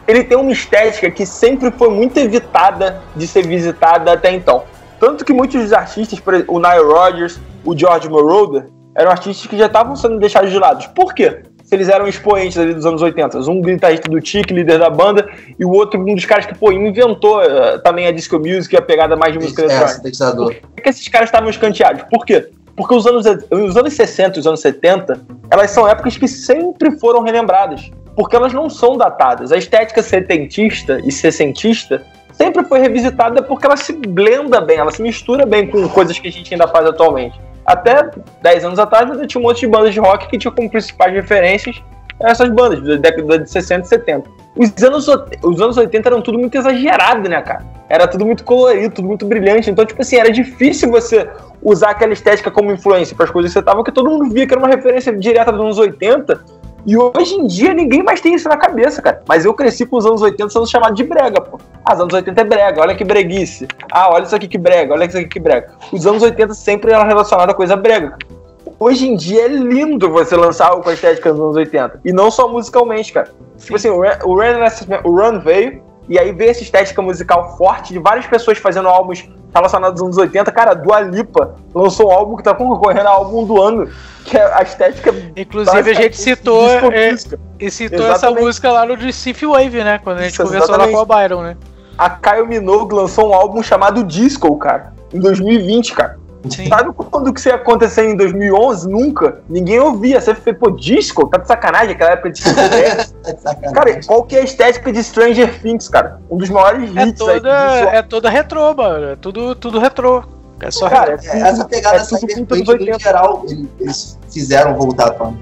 Ele tem uma estética que sempre foi muito evitada de ser visitada até então. Tanto que muitos dos artistas, o Nile Rodgers, o George Moroder, eram artistas que já estavam sendo deixados de lado. Por quê? Se eles eram expoentes ali dos anos 80. Um guitarrista do Tic, líder da banda, e o outro um dos caras que, pô, inventou uh, também a disco music, a pegada mais de música é, eletrônica. Por que esses caras estavam escanteados? Por quê? Porque os anos, os anos 60 e os anos 70, elas são épocas que sempre foram relembradas. porque elas não são datadas. A estética setentista e sessentista sempre foi revisitada porque ela se blenda bem, ela se mistura bem com coisas que a gente ainda faz atualmente. Até 10 anos atrás ainda tinha um monte de bandas de rock que tinham como principais referências essas bandas da década de 60 e 70. Os anos, os anos 80 eram tudo muito exagerado, né, cara? Era tudo muito colorido, tudo muito brilhante. Então, tipo assim, era difícil você usar aquela estética como influência para as coisas que você tava, porque todo mundo via que era uma referência direta dos anos 80 e hoje em dia ninguém mais tem isso na cabeça, cara. Mas eu cresci com os anos 80 sendo chamado de brega, pô. Ah, os anos 80 é brega, olha que breguice. Ah, olha isso aqui que brega, olha isso aqui que brega. Os anos 80 sempre eram relacionados a coisa brega. Hoje em dia é lindo você lançar algo com a estética dos anos 80. E não só musicalmente, cara. Sim. Tipo assim, o Run, o Run veio, e aí veio essa estética musical forte de várias pessoas fazendo álbuns relacionados aos anos 80. Cara, Dua Lipa lançou um álbum que tá concorrendo a álbum do ano, que é a estética. Inclusive, a gente citou, é, e citou exatamente. essa música lá no Sif Wave, né? Quando a gente Isso, conversou exatamente. lá com a Byron, né? A Caio Minogue lançou um álbum chamado Disco, cara, em 2020, cara. Sim. Sabe quando que isso ia acontecer em 2011? Nunca. Ninguém ouvia. Você fez, pô, disco? Tá de sacanagem aquela época de é Cara, qual que é a estética de Stranger Things, cara? Um dos maiores é hits toda, aí. É toda retrô, mano. É tudo, tudo retrô. É só cara, é, essa pegada é Cyberpunk, em geral, eles fizeram voltar pra...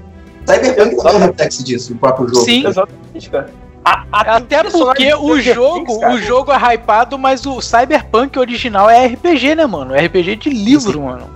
Cyberpunk também é um reflexo disso, o próprio jogo. Sim, exatamente, cara. A, a Até porque o jogo, o jogo é hypado, mas o Cyberpunk original é RPG, né, mano? É RPG de livro, Sim. mano.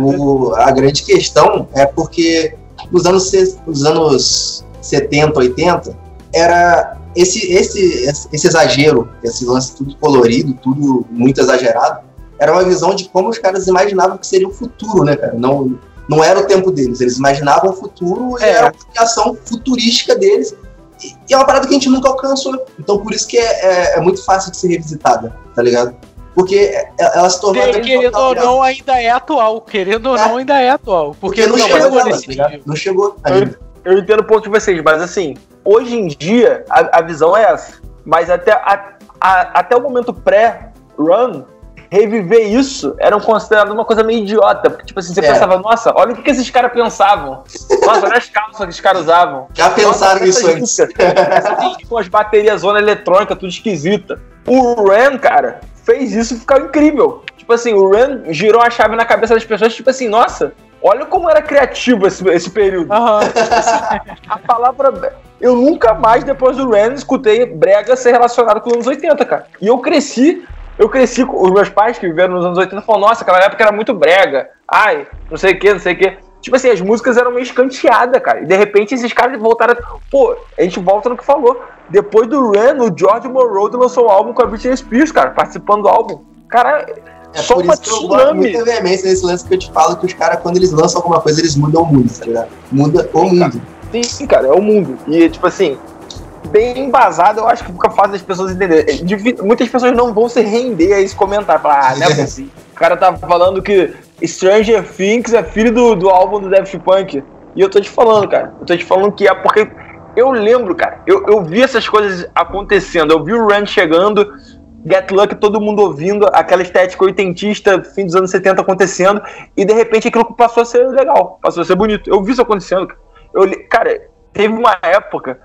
O, a grande questão é porque nos anos, nos anos 70, 80, era esse, esse, esse exagero, esse lance tudo colorido, tudo muito exagerado, era uma visão de como os caras imaginavam que seria o futuro, né, cara? Não, não era o tempo deles, eles imaginavam o futuro e é. era a criação futurística deles e é uma parada que a gente nunca alcançou. Então por isso que é, é, é muito fácil de ser revisitada, tá ligado? Porque é, ela se tornou. querendo ou não, ainda é atual. Querendo ou é. não, ainda é atual. Porque, porque não, não, chegou nesse tá Não chegou ainda. Eu, eu, entendo o ponto de vocês, mas assim, hoje em dia a, a visão é essa. Mas até, a, a, até o momento pré-run, reviver isso era considerado uma coisa meio idiota. Porque, tipo assim, você é. pensava, nossa, olha o que, que esses caras pensavam. Nossa, olha as calças que os caras usavam. Já pensaram nisso antes. Tipo, as baterias zona eletrônica, tudo esquisita. O Ren, cara, fez isso ficar incrível. Tipo assim, o Ren girou a chave na cabeça das pessoas, tipo assim, nossa, olha como era criativo esse, esse período. Uhum. a palavra. Eu nunca mais, depois do Ren, escutei brega ser relacionado com os anos 80, cara. E eu cresci eu cresci com os meus pais que viveram nos anos 80 falaram, nossa, aquela época era muito brega. Ai, não sei o que, não sei o que. Tipo assim, as músicas eram meio escanteadas, cara. E de repente esses caras voltaram. Pô, a gente volta no que falou. Depois do Ren, o George Morrow lançou um álbum com a Britney Spears, cara, participando do álbum. Cara, é só por uma isso que tsunami. eu muita veemência nesse lance que eu te falo que os caras, quando eles lançam alguma coisa, eles mudam o mundo, tá ligado? Muda o mundo. Sim, cara, é o mundo. E, tipo assim, bem embasado, eu acho que fica fácil das pessoas entenderem. Muitas pessoas não vão se render a esse comentário. Falar, ah, não é possível. o cara tá falando que Stranger Things é filho do, do álbum do Daft Punk. E eu tô te falando, cara. Eu tô te falando que é porque eu lembro, cara. Eu, eu vi essas coisas acontecendo. Eu vi o Run chegando, Get Lucky, todo mundo ouvindo, aquela estética oitentista, fim dos anos 70 acontecendo. E de repente aquilo passou a ser legal, passou a ser bonito. Eu vi isso acontecendo. Eu, cara, teve uma época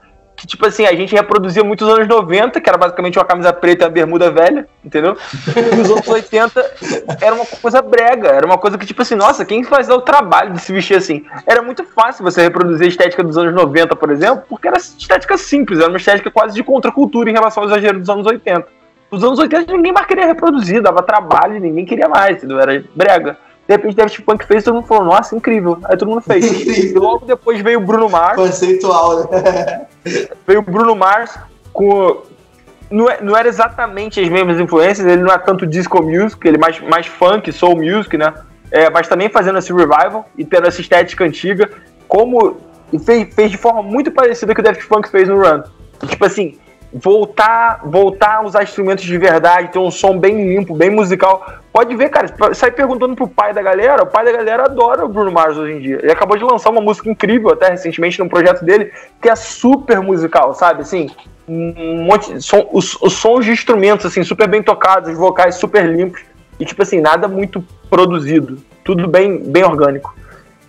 que, tipo assim, a gente reproduzia muitos anos 90, que era basicamente uma camisa preta e uma bermuda velha, entendeu? E os anos 80 era uma coisa brega, era uma coisa que, tipo assim, nossa, quem faz o trabalho de se vestir assim? Era muito fácil você reproduzir a estética dos anos 90, por exemplo, porque era estética simples, era uma estética quase de contracultura em relação ao exagero dos anos 80. Os anos 80 ninguém mais queria reproduzir, dava trabalho, ninguém queria mais, entendeu? Era brega. De repente, Daft Punk fez, todo mundo falou, nossa, incrível. Aí todo mundo fez. e logo depois veio o Bruno Mars. Conceitual, né? veio o Bruno Mars com. Não, é, não era exatamente as mesmas influências, ele não é tanto disco music, ele é mais, mais funk, soul music, né? É, mas também fazendo esse revival e tendo essa estética antiga, como. E fez, fez de forma muito parecida com o Daft Punk fez no Run. Tipo assim, voltar, voltar a usar instrumentos de verdade, ter um som bem limpo, bem musical. Pode ver, cara, sai perguntando pro pai da galera, o pai da galera adora o Bruno Mars hoje em dia. Ele acabou de lançar uma música incrível até recentemente num projeto dele, que é super musical, sabe? Assim, um monte som, os, os sons de instrumentos assim super bem tocados, os vocais super limpos e tipo assim, nada muito produzido, tudo bem bem orgânico.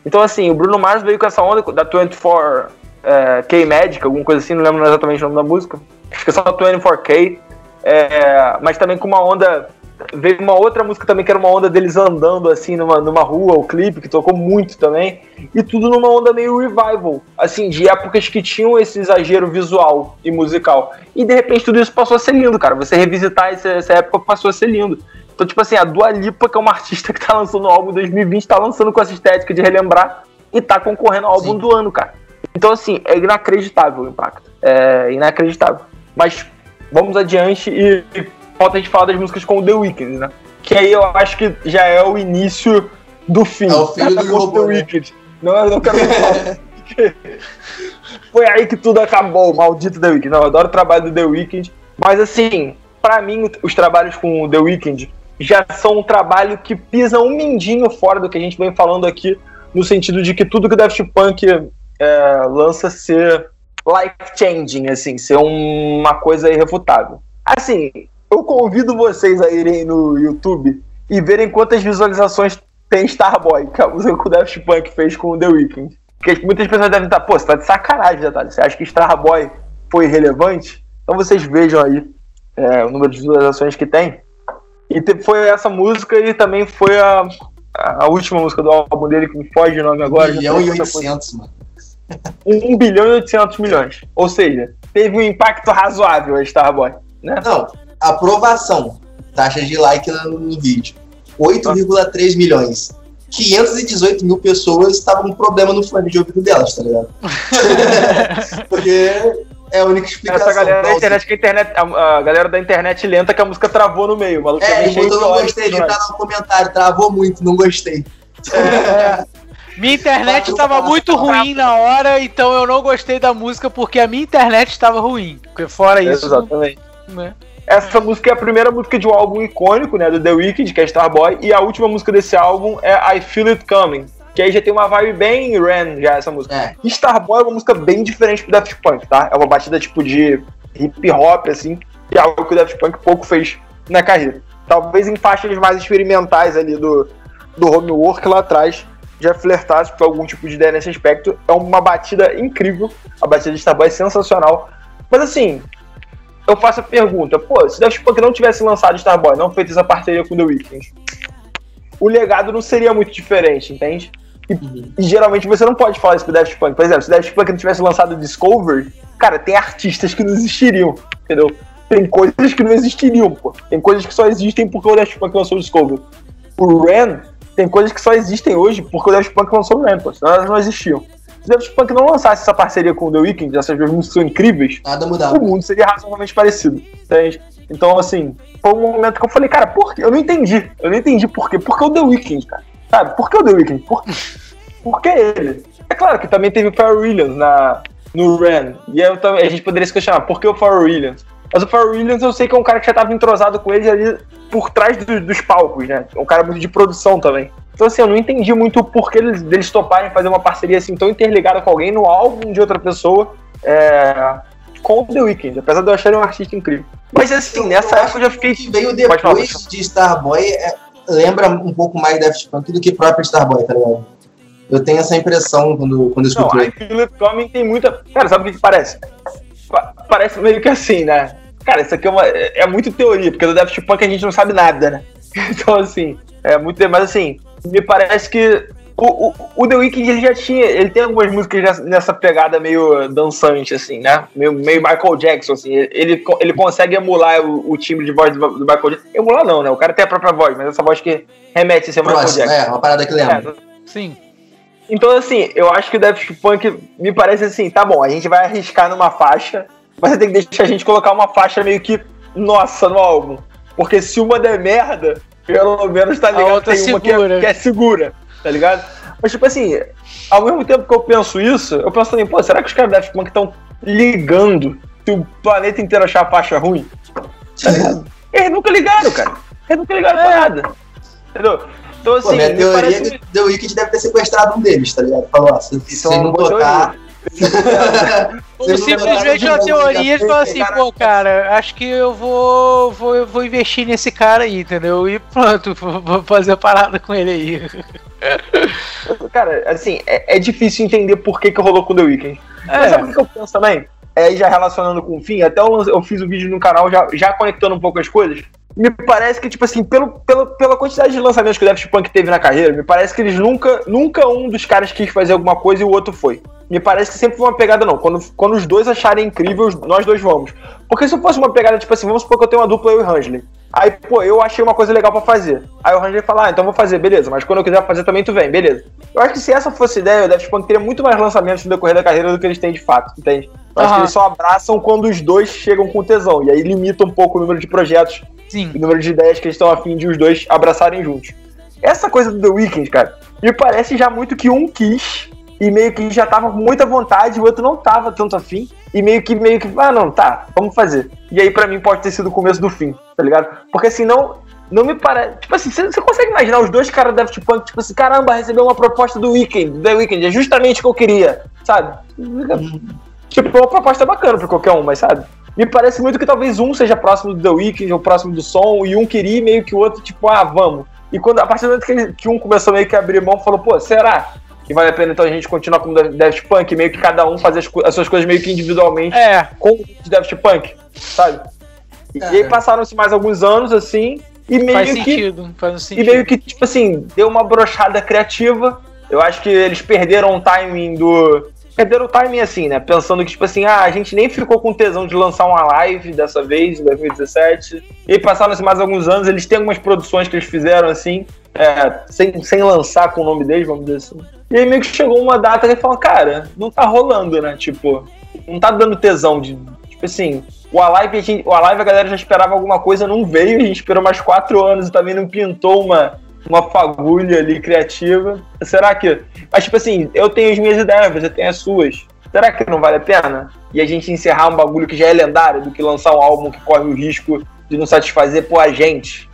Então assim, o Bruno Mars veio com essa onda da 24 é, K-Magic, alguma coisa assim, não lembro exatamente o nome da música. Acho que é só 24K. É, mas também com uma onda. Veio uma outra música também que era uma onda deles andando assim numa, numa rua, o clipe, que tocou muito também. E tudo numa onda meio revival, assim, de épocas que tinham esse exagero visual e musical. E de repente tudo isso passou a ser lindo, cara. Você revisitar essa, essa época passou a ser lindo. Então, tipo assim, a Dua Lipa, que é uma artista que tá lançando o álbum em 2020, tá lançando com essa estética de relembrar e tá concorrendo ao álbum Sim. do ano, cara. Então, assim, é inacreditável o impacto. É inacreditável. Mas vamos adiante e, e falta a gente falar das músicas com o The Weeknd, né? Que aí eu acho que já é o início do fim. É o filho do robô, The né? Weeknd. Não, eu não quero falar. Foi aí que tudo acabou, maldito The Weeknd. Não, eu adoro o trabalho do The Weeknd. Mas assim, para mim, os trabalhos com o The Weeknd já são um trabalho que pisa um mindinho fora do que a gente vem falando aqui, no sentido de que tudo que o Daft Punk é, lança ser life-changing, assim, ser uma coisa irrefutável. Assim, eu convido vocês a irem no YouTube e verem quantas visualizações tem Starboy, que é a música que o Daft Punk fez com o The Weeknd. Porque muitas pessoas devem estar, pô, você tá de sacanagem, Natália. Você acha que Starboy foi relevante? Então vocês vejam aí é, o número de visualizações que tem. E foi essa música e também foi a, a última música do álbum dele, que me foge o nome agora. 1 bilhão e 800, mano. 1 bilhão e 800 milhões. Ou seja, teve um impacto razoável a Starboy. Né? Não, aprovação. Taxa de like no, vídeo. 8,3 milhões. 518 mil pessoas estavam com problema no fone de ouvido delas, tá ligado? Porque é a única explicação. Essa galera da internet, que a, internet a, a, galera da internet lenta que a música travou no meio. Maluco é, ele não gostei, ele tá no comentário, travou muito, não gostei. É. Minha internet estava muito ruim na hora, então eu não gostei da música porque a minha internet estava ruim. Porque fora isso. Exatamente. Né? Essa música é a primeira música de um álbum icônico, né? Do The Weeknd, que é Starboy, e a última música desse álbum é I Feel It Coming. Que aí já tem uma vibe bem Ren, já, essa música. É. Starboy é uma música bem diferente do Daft Punk, tá? É uma batida tipo de hip hop, assim, que é algo que o Daft Punk pouco fez na carreira. Talvez em faixas mais experimentais ali do, do homework lá atrás já flertasse com algum tipo de ideia nesse aspecto. É uma batida incrível. A batida de Starboy é sensacional. Mas assim, eu faço a pergunta: pô, se Daft Punk não tivesse lançado Starboy, não feito essa parceria com The Weeknd, o legado não seria muito diferente, entende? E, e, geralmente você não pode falar isso pro Daft Punk. Por exemplo, se Daft Punk não tivesse lançado Discovery, cara, tem artistas que não existiriam, entendeu? Tem coisas que não existiriam, pô. Tem coisas que só existem porque o Daft Punk lançou o Discovery. O Ren tem coisas que só existem hoje porque o Daft Punk lançou o. Senão elas não existiam. Se o Daft Punk não lançasse essa parceria com o The Weeknd, essas duas músicas são incríveis, Nada mudava. o mundo seria razoavelmente parecido, entende? Então, assim, foi um momento que eu falei, cara, por quê? Eu não entendi. Eu não entendi por quê. Por que o The Weeknd, cara? Sabe? Por que o The Weeknd? Por, por que ele? É claro que também teve o Pharrell Williams na, no Ren. E eu, a gente poderia se questionar, por que o Pharrell Williams? Mas o Pharrell Williams eu sei que é um cara que já estava entrosado com ele ali por trás do, dos palcos, né? Um cara muito de produção também. Então, assim, eu não entendi muito o porquê eles, deles toparem fazer uma parceria assim tão interligada com alguém no álbum de outra pessoa é, com o The Weeknd, apesar de eu achar ele um artista incrível. Mas assim, eu nessa época eu já fiquei. Veio depois falar, de Starboy, é, lembra um pouco mais Daft Punk do que próprio Starboy, tá ligado? Eu tenho essa impressão quando, quando eu escuto ele. Não, Philip Coming tem muita. Cara, sabe o que, que parece? Pa parece meio que assim, né? Cara, isso aqui é, uma, é muito teoria, porque do Daft Punk a gente não sabe nada, né? Então, assim, é muito. Mas assim, me parece que o, o, o, The Weeknd ele já tinha. Ele tem algumas músicas nessa pegada meio dançante, assim, né? Meio, meio Michael Jackson, assim. Ele, ele consegue emular o, o timbre de voz do, do, Michael Jackson. Emular não, né? O cara tem a própria voz, mas essa voz que remete a ser Michael Jackson. É, uma parada que lembra. É, sim. Então, assim, eu acho que o Daft Punk me parece assim, tá bom, a gente vai arriscar numa faixa, você tem que deixar a gente colocar uma faixa meio que nossa no álbum. Porque se uma der merda, pelo menos tá ligado? Tem uma que é, que é, segura, tá ligado? Mas, tipo assim, ao mesmo tempo que eu penso isso, eu penso também, pô, será que os caras da Daft Punk estão ligando se o planeta inteiro achar a faixa ruim? Tá ligado? Eles nunca ligaram, cara. Eles nunca ligaram é. pra nada. Entendeu? Então, assim. Pô, minha teoria parece... é que The Weeknd deve ter sequestrado um deles, tá ligado? Falou, ó, se, se não tocar. Ou simplesmente uma teoria e falar assim, pô, cara, acho que eu vou, vou, vou investir nesse cara aí, entendeu? E pronto, vou fazer a parada com ele aí. Cara, assim, é, é, difícil entender por que, que rolou com o The Weeknd. É. Mas sabe o que eu penso também? É, já relacionando com o fim, até eu, eu fiz um vídeo no canal já, já conectando um pouco as coisas. Me parece que, tipo assim, pelo, pelo, pela quantidade de lançamentos que o Daft Punk teve na carreira, me parece que eles nunca, nunca um dos caras quis fazer alguma coisa e o outro foi. Me parece que sempre foi uma pegada, não. Quando, quando os dois acharem incrível, nós dois vamos. Porque se fosse uma pegada, tipo assim, vamos supor que eu tenho uma dupla, eu e o Ransley. Aí, pô, eu achei uma coisa legal para fazer. Aí o Ranger fala, ah, então vou fazer, beleza. Mas quando eu quiser fazer também, tu vem, beleza. Eu acho que se essa fosse a ideia, o Daft Punk teria muito mais lançamentos no decorrer da carreira do que eles têm de fato, entende? Eu acho que eles só abraçam quando os dois chegam com tesão. E aí limita um pouco o número de projetos Sim. o número de ideias que eles estão afim de os dois abraçarem juntos. Essa coisa do The Weeknd, cara, me parece já muito que um quis e meio que já tava com muita vontade, o outro não tava tanto afim, e meio que, meio que, ah, não, tá, vamos fazer. E aí, para mim, pode ter sido o começo do fim, tá ligado? Porque assim, não, não me parece. Tipo assim, você consegue imaginar os dois caras da Daft Punk, tipo assim, caramba, recebeu uma proposta do Weekend, The Weekend, é justamente o que eu queria, sabe? Tipo, é uma proposta bacana pra qualquer um, mas sabe? Me parece muito que talvez um seja próximo do The Weeknd ou próximo do som, e um queria meio que o outro, tipo, ah, vamos. E quando, a partir do momento que, ele, que um começou meio que a abrir mão, falou, pô, será? Que vale a pena então a gente continuar com o Daft Punk, meio que cada um fazer as, as suas coisas meio que individualmente é. com o Daft Punk, sabe? E, é. e aí passaram-se mais alguns anos assim, e meio faz que. Sentido, faz sentido. E meio que, tipo assim, deu uma brochada criativa. Eu acho que eles perderam o timing do. Perderam o timing assim, né? Pensando que, tipo assim, ah, a gente nem ficou com tesão de lançar uma live dessa vez, em 2017. E aí passaram-se mais alguns anos, eles têm algumas produções que eles fizeram assim, é, sem, sem lançar com o nome deles, vamos dizer assim. E aí meio que chegou uma data que falou, cara, não tá rolando, né? Tipo, não tá dando tesão de. Tipo assim, o Alive, a, gente, o Alive a galera já esperava alguma coisa, não veio, a gente esperou mais quatro anos e também não pintou uma, uma fagulha ali criativa. Será que. Mas, tipo assim, eu tenho as minhas ideias, você tem as suas. Será que não vale a pena? E a gente encerrar um bagulho que já é lendário do que lançar um álbum que corre o risco de não satisfazer por a gente?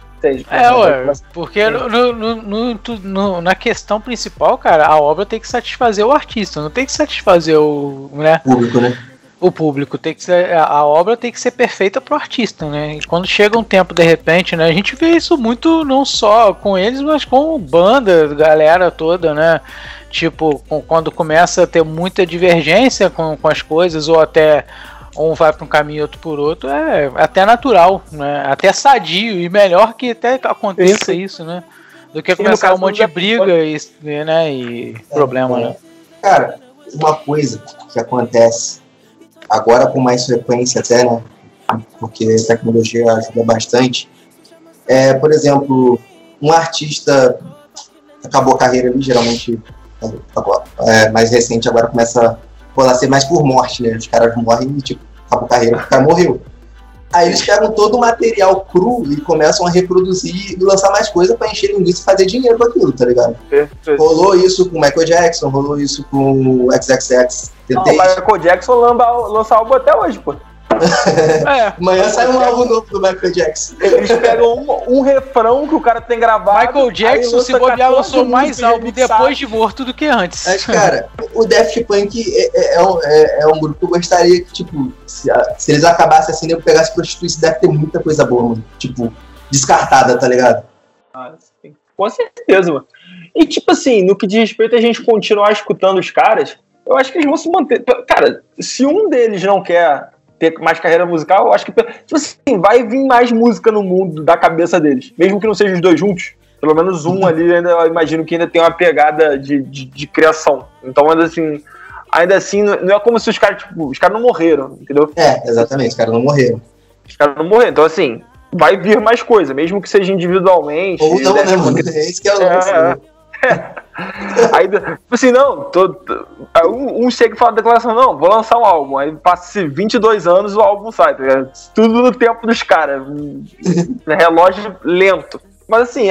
É, ué, porque no, no, no, na questão principal, cara, a obra tem que satisfazer o artista, não tem que satisfazer o. Né? Público, né? O público tem que ser. A obra tem que ser perfeita pro artista, né? E quando chega um tempo, de repente, né? A gente vê isso muito não só com eles, mas com banda, galera toda, né? Tipo, quando começa a ter muita divergência com, com as coisas, ou até um vai para um caminho outro por outro, é até natural, né? Até sadio e melhor que até aconteça isso, né? Do que começar um monte de briga e, né, e é, problema, é. né? Cara, uma coisa que acontece agora com mais frequência até, né? Porque a tecnologia ajuda bastante. É, por exemplo, um artista acabou a carreira ali, geralmente acabou, é, mais recente agora começa rolar ser mais por morte, né? Os caras morrem e, tipo, acabou a carreira, o cara morreu. Aí eles pegam todo o material cru e começam a reproduzir e lançar mais coisa para encher linguiça e fazer dinheiro com aquilo, tá ligado? Perfeito. Rolou isso com o Michael Jackson, rolou isso com o XXX. Não, o Michael Jackson lança, lança álbum até hoje, pô. É. Amanhã sai um álbum novo do Michael Jackson. Eles pegam um, um refrão que o cara tem gravado. Michael Jackson, se bobear, lançou mais álbum depois de morto do que antes. Mas, cara, o Daft Punk é, é, é, um, é, é um grupo que eu gostaria que, tipo, se, se eles acabassem assim, eu pegasse prostituição, deve ter muita coisa boa, mano. Tipo, descartada, tá ligado? Ah, sim. Com certeza, mano. E, tipo assim, no que diz respeito a gente continuar escutando os caras, eu acho que eles vão se manter. Cara, se um deles não quer ter mais carreira musical, eu acho que tipo assim, vai vir mais música no mundo da cabeça deles. Mesmo que não sejam os dois juntos, pelo menos um ali ainda eu imagino que ainda tem uma pegada de, de, de criação. Então, ainda assim, ainda assim, não é como se os caras, tipo, os caras não morreram, entendeu? É, exatamente, os caras não morreram. Os caras não morreram. Então, assim, vai vir mais coisa, mesmo que seja individualmente. Ou não, né, mano? É isso que é é, né? aí, tipo assim, não, tô, um, um chega e fala a declaração, não, vou lançar um álbum. Aí passa 22 anos o álbum sai, tá Tudo no tempo dos caras. relógio lento. Mas assim,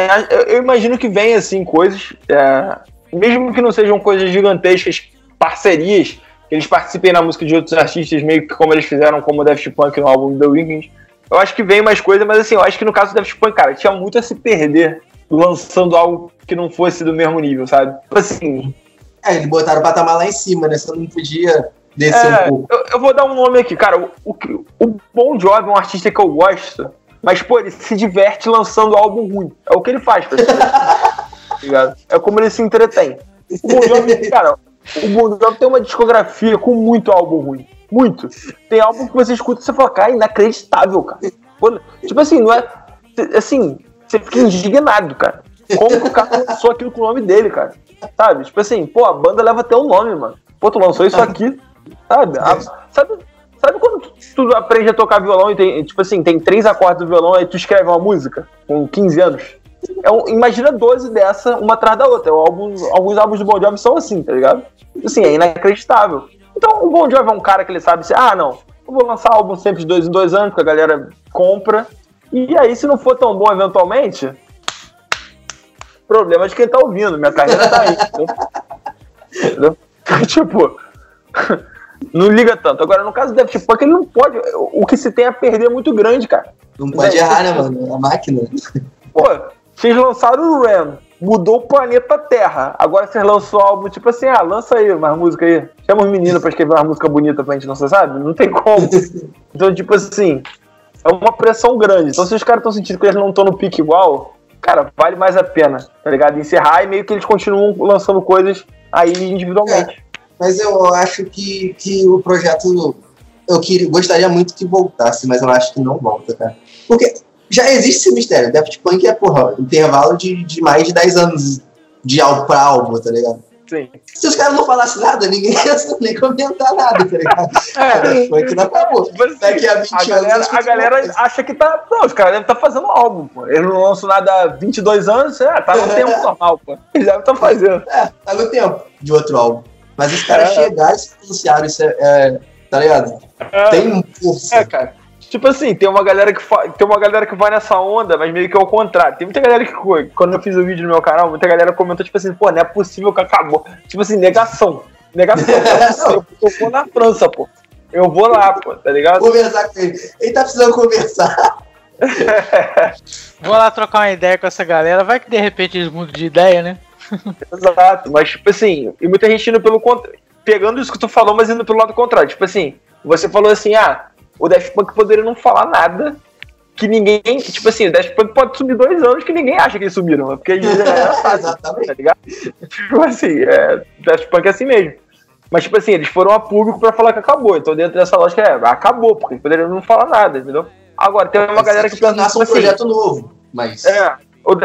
eu imagino que vem assim coisas, é, mesmo que não sejam coisas gigantescas, parcerias, eles participem na música de outros artistas, meio que como eles fizeram como o Daft Punk no álbum The Weeknd. Eu acho que vem mais coisa, mas assim, eu acho que no caso do Daft Punk, cara, tinha muito a se perder lançando algo que não fosse do mesmo nível, sabe? Tipo assim. É, eles botaram o patamar lá em cima, né? Você não podia descer é, um pouco. Eu, eu, vou dar um nome aqui, cara. O, o, o Bon Jovi é um artista que eu gosto, mas, pô, ele se diverte lançando álbum ruim. É o que ele faz, pra tá É como ele se entretém. O Bon Jovi, cara, o Bon Jovi tem uma discografia com muito álbum ruim. Muito. Tem álbum que você escuta e você fala, cara, inacreditável, cara. Tipo assim, não é. Assim, você fica indignado, cara. Como que o cara lançou aquilo com o nome dele, cara? Sabe? Tipo assim, pô, a banda leva até o nome, mano. Pô, tu lançou isso aqui, sabe? A, sabe, sabe quando tu aprende a tocar violão e tem, tipo assim, tem três acordes do violão e tu escreve uma música com 15 anos? É um, imagina 12 dessa, uma atrás da outra. Alguns, alguns álbuns do Bon Jovi são assim, tá ligado? Assim, é inacreditável. Então, o Bon Jovi é um cara que ele sabe assim, ah, não, eu vou lançar álbum sempre de dois em dois anos, porque a galera compra. E aí, se não for tão bom eventualmente, problema de quem tá ouvindo. Minha carreira tá aí. entendeu? tipo, não liga tanto. Agora, no caso do Daft Punk, ele não pode. O que se tem a perder é muito grande, cara. Não pode errar, né, mano? A máquina. Pô, vocês lançaram o Ram, mudou o planeta Terra. Agora vocês lançou álbum, tipo assim, ah, lança aí mais música aí. Chama os meninos pra escrever uma música bonita pra gente, não sabe? Não tem como. Então, tipo assim, é uma pressão grande. Então, se os caras estão sentindo que eles não estão no pique igual, cara, vale mais a pena, tá ligado? Encerrar e meio que eles continuam lançando coisas aí individualmente. É, mas eu acho que, que o projeto. Eu queria, gostaria muito que voltasse, mas eu acho que não volta, cara. Porque já existe esse mistério. Daft Punk é, porra, intervalo de, de mais de 10 anos de álbum pra álbum, tá ligado? Sim. Se os caras não falassem nada, ninguém ia nem comentar nada, tá ligado? É. Foi que não acabou. Tipo assim, Daqui a 20 a galera, anos. A galera acha que tá. Não, os caras devem estar tá fazendo álbum, pô. Eles não lançam nada há 22 anos, é, tá no tempo normal, pô. Eles devem estar tá fazendo. É, tá no tempo de outro álbum. Mas os caras é. chegaram e se pronunciaram, isso é, é, Tá ligado? É. Tem força. É, cara. Tipo assim, tem uma galera que tem uma galera que vai nessa onda, mas meio que ao contrário. Tem muita galera que, quando eu fiz o vídeo no meu canal, muita galera comentou, tipo assim, pô, não é possível que acabou. Tipo assim, negação. Negação. eu, eu vou na França, pô. Eu vou lá, pô, tá ligado? Conversar com ele. Ele tá precisando conversar. vou lá trocar uma ideia com essa galera. Vai que de repente eles mudam de ideia, né? Exato, mas tipo assim, e muita gente indo pelo contrário. Pegando isso que tu falou, mas indo pelo lado contrário. Tipo assim, você falou assim, ah, o Daft Punk poderia não falar nada que ninguém. Tipo assim, o Daft Punk pode sumir dois anos que ninguém acha que eles sumiram, né? porque já era fácil, tá ligado? Tipo assim, é, Daft Punk é assim mesmo. Mas, tipo assim, eles foram a público pra falar que acabou. Então, dentro dessa lógica, é, acabou, porque eles poderiam não falar nada, entendeu? Agora, tem uma mas galera que pensa. Nasce um tipo assim, projeto novo, mas. É.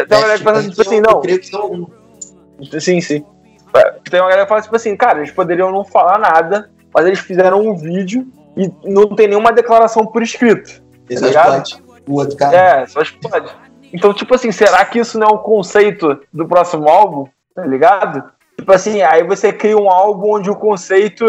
Tem uma galera que pensa, tipo assim, não. Eu creio que não. Sim, sim. É, tem uma galera que fala, tipo assim, cara, eles poderiam não falar nada, mas eles fizeram um vídeo e não tem nenhuma declaração por escrito. Tá explode. O outro cara. É, só explode. Então, tipo assim, será que isso não é o um conceito do próximo álbum? Tá ligado? Tipo assim, aí você cria um álbum onde o conceito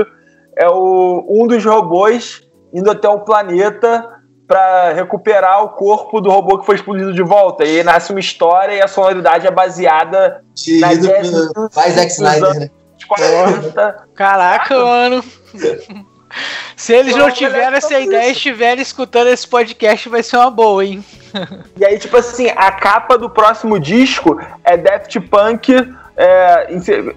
é o, um dos robôs indo até o planeta para recuperar o corpo do robô que foi explodido de volta. E aí nasce uma história e a sonoridade é baseada na Faz Zack Snyder, né? 40. Caraca, mano. Se eles não, não tiveram essa ideia e estiverem escutando esse podcast, vai ser uma boa, hein? E aí, tipo assim, a capa do próximo disco é Daft Punk. É,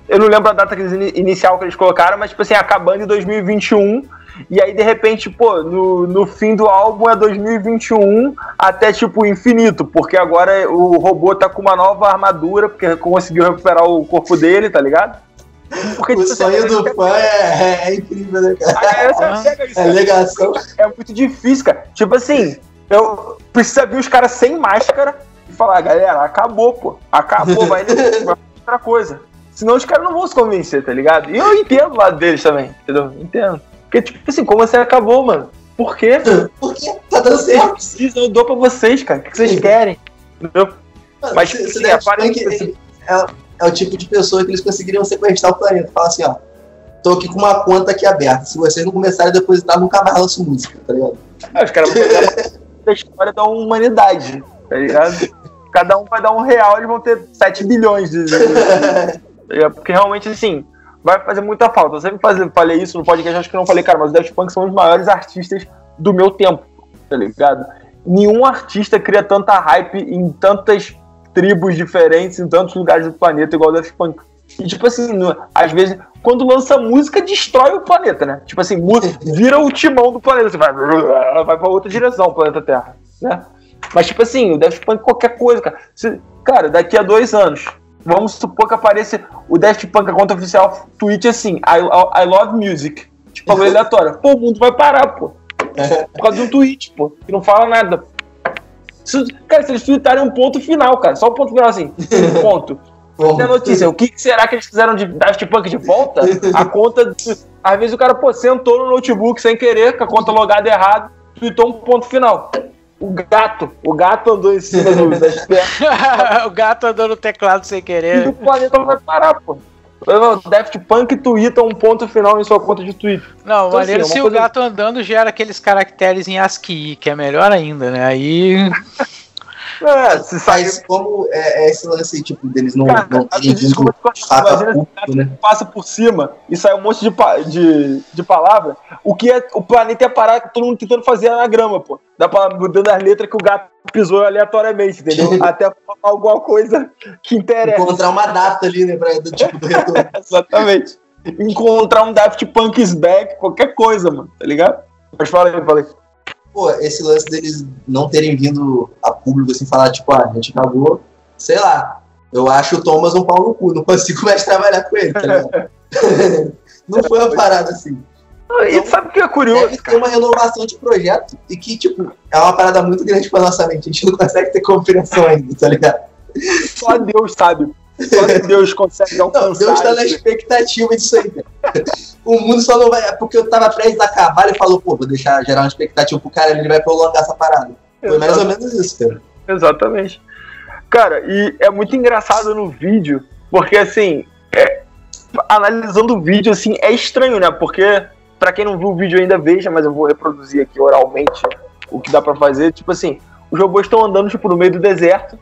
eu não lembro a data inicial que eles colocaram, mas, tipo assim, acabando em 2021. E aí, de repente, pô, no, no fim do álbum é 2021 até, tipo, infinito, porque agora o robô tá com uma nova armadura, porque conseguiu recuperar o corpo dele, tá ligado? Porque, o tipo, sonho do fã é, é, incrível, né, cara? é legação. É muito difícil, cara. Tipo assim, eu preciso ver os caras sem máscara e falar, galera, acabou, pô. Acabou, vai, vai outra coisa. Senão os caras não vão se convencer, tá ligado? E eu entendo o lado deles também, entendeu? Entendo. Porque, tipo assim, como você acabou, mano? Por quê? Por quê? Tá dando certo. Eu dou pra vocês, cara. O que vocês querem? Entendeu? Mano, Mas, tipo assim, aparece... Assim, é, é o tipo de pessoa que eles conseguiriam sequestrar o planeta. Fala assim, ó, tô aqui com uma conta aqui aberta. Se vocês não começarem a depositar, nunca mais lanço música, tá ligado? É, os caras a história da humanidade, tá ligado? Cada um vai dar um real, eles vão ter 7 bilhões de. Tá Porque realmente, assim, vai fazer muita falta. Eu sempre falei isso no podcast, acho que não falei, cara, mas os Daft Punk são os maiores artistas do meu tempo, tá ligado? Nenhum artista cria tanta hype em tantas tribos diferentes em tantos lugares do planeta, igual o Daft Punk. E, tipo assim, às vezes, quando lança música, destrói o planeta, né? Tipo assim, vira o timão do planeta. Você vai, vai pra outra direção, o planeta Terra, né? Mas, tipo assim, o Daft Punk, qualquer coisa, cara. Se, cara, daqui a dois anos, vamos supor que apareça o Daft Punk, a conta oficial, tweet assim, I, I love music. Tipo, aleatório. Pô, o mundo vai parar, pô. Por causa de um tweet, pô, que não fala nada. Se, cara, se eles tweetarem um ponto final, cara, só um ponto final assim, um ponto. A notícia, o que será que eles fizeram de Daft Punk de volta? A conta. Às vezes o cara, pô, sentou no notebook sem querer, com a conta logada errado, tweetou um ponto final. O gato, o gato andou em cima do, das pernas. o gato andou no teclado sem querer. E o planeta vai parar, pô. Daft Punk twitta um ponto final em sua conta de Twitter. Não, então, maneiro assim, se o gato andando gera aqueles caracteres em ASCII, que é melhor ainda, né? Aí. É, se sai como é, é, esse lance tipo deles não, Cara, não terem vindo né? passa por cima e sai um monte de, de, de palavra. O que é o planeta ia parar todo mundo tentando fazer anagrama, pô. Dá pra mudando as letras que o gato pisou aleatoriamente, entendeu? Até falar alguma coisa que interessa. Encontrar uma data ali, né, pra, do tipo do retorno. Exatamente. Encontrar um Daft Punk's back, qualquer coisa, mano, tá ligado? Mas fala aí, fala aí pô, esse lance deles não terem vindo a público assim falar, tipo, ah, a gente acabou, sei lá. Eu acho o Thomas um pau no cu, não consigo mais trabalhar com ele, tá não foi uma parada assim. E então, sabe o que é curioso? Deve ter uma renovação de projeto e que, tipo, é uma parada muito grande pra nossa mente. A gente não consegue ter compreensão ainda, tá ligado? Só Deus sabe. Só Deus consegue alcançar. Não, Deus tá na expectativa disso aí, cara o mundo só não vai. É porque eu tava prestes a acabar e falou, pô, vou deixar gerar uma expectativa pro cara, ele vai prolongar essa parada. Foi mais ou menos isso, cara. Exatamente. Cara, e é muito engraçado no vídeo, porque assim, é, analisando o vídeo, assim, é estranho, né? Porque, para quem não viu o vídeo ainda, veja, mas eu vou reproduzir aqui oralmente o que dá para fazer. Tipo assim, os robôs estão andando, tipo, no meio do deserto,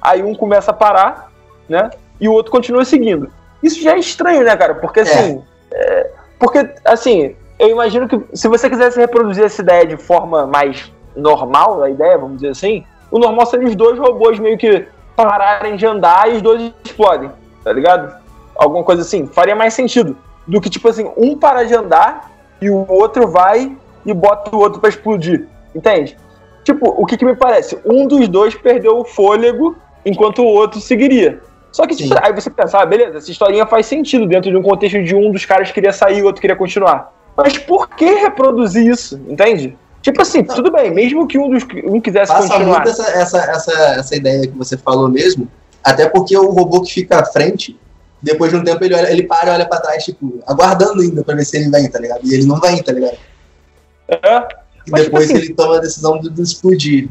aí um começa a parar, né? E o outro continua seguindo. Isso já é estranho, né, cara? Porque assim. É é, porque, assim, eu imagino que se você quisesse reproduzir essa ideia de forma mais normal, a ideia, vamos dizer assim, o normal seria os dois robôs meio que pararem de andar e os dois explodem, tá ligado? Alguma coisa assim, faria mais sentido do que, tipo assim, um para de andar e o outro vai e bota o outro para explodir, entende? Tipo, o que, que me parece? Um dos dois perdeu o fôlego enquanto o outro seguiria. Só que tipo, aí você pensa, ah, beleza, essa historinha faz sentido dentro de um contexto de um dos caras queria sair e o outro queria continuar. Mas por que reproduzir isso? Entende? Tipo assim, tudo bem, mesmo que um dos um quisesse Passa continuar. Muito essa, essa, essa, essa ideia que você falou mesmo, até porque o robô que fica à frente, depois de um tempo ele, olha, ele para e olha pra trás, tipo, aguardando ainda pra ver se ele vem, tá ligado? E ele não vem, tá ligado? É. E mas, tipo depois tipo assim, ele toma a decisão de, de explodir.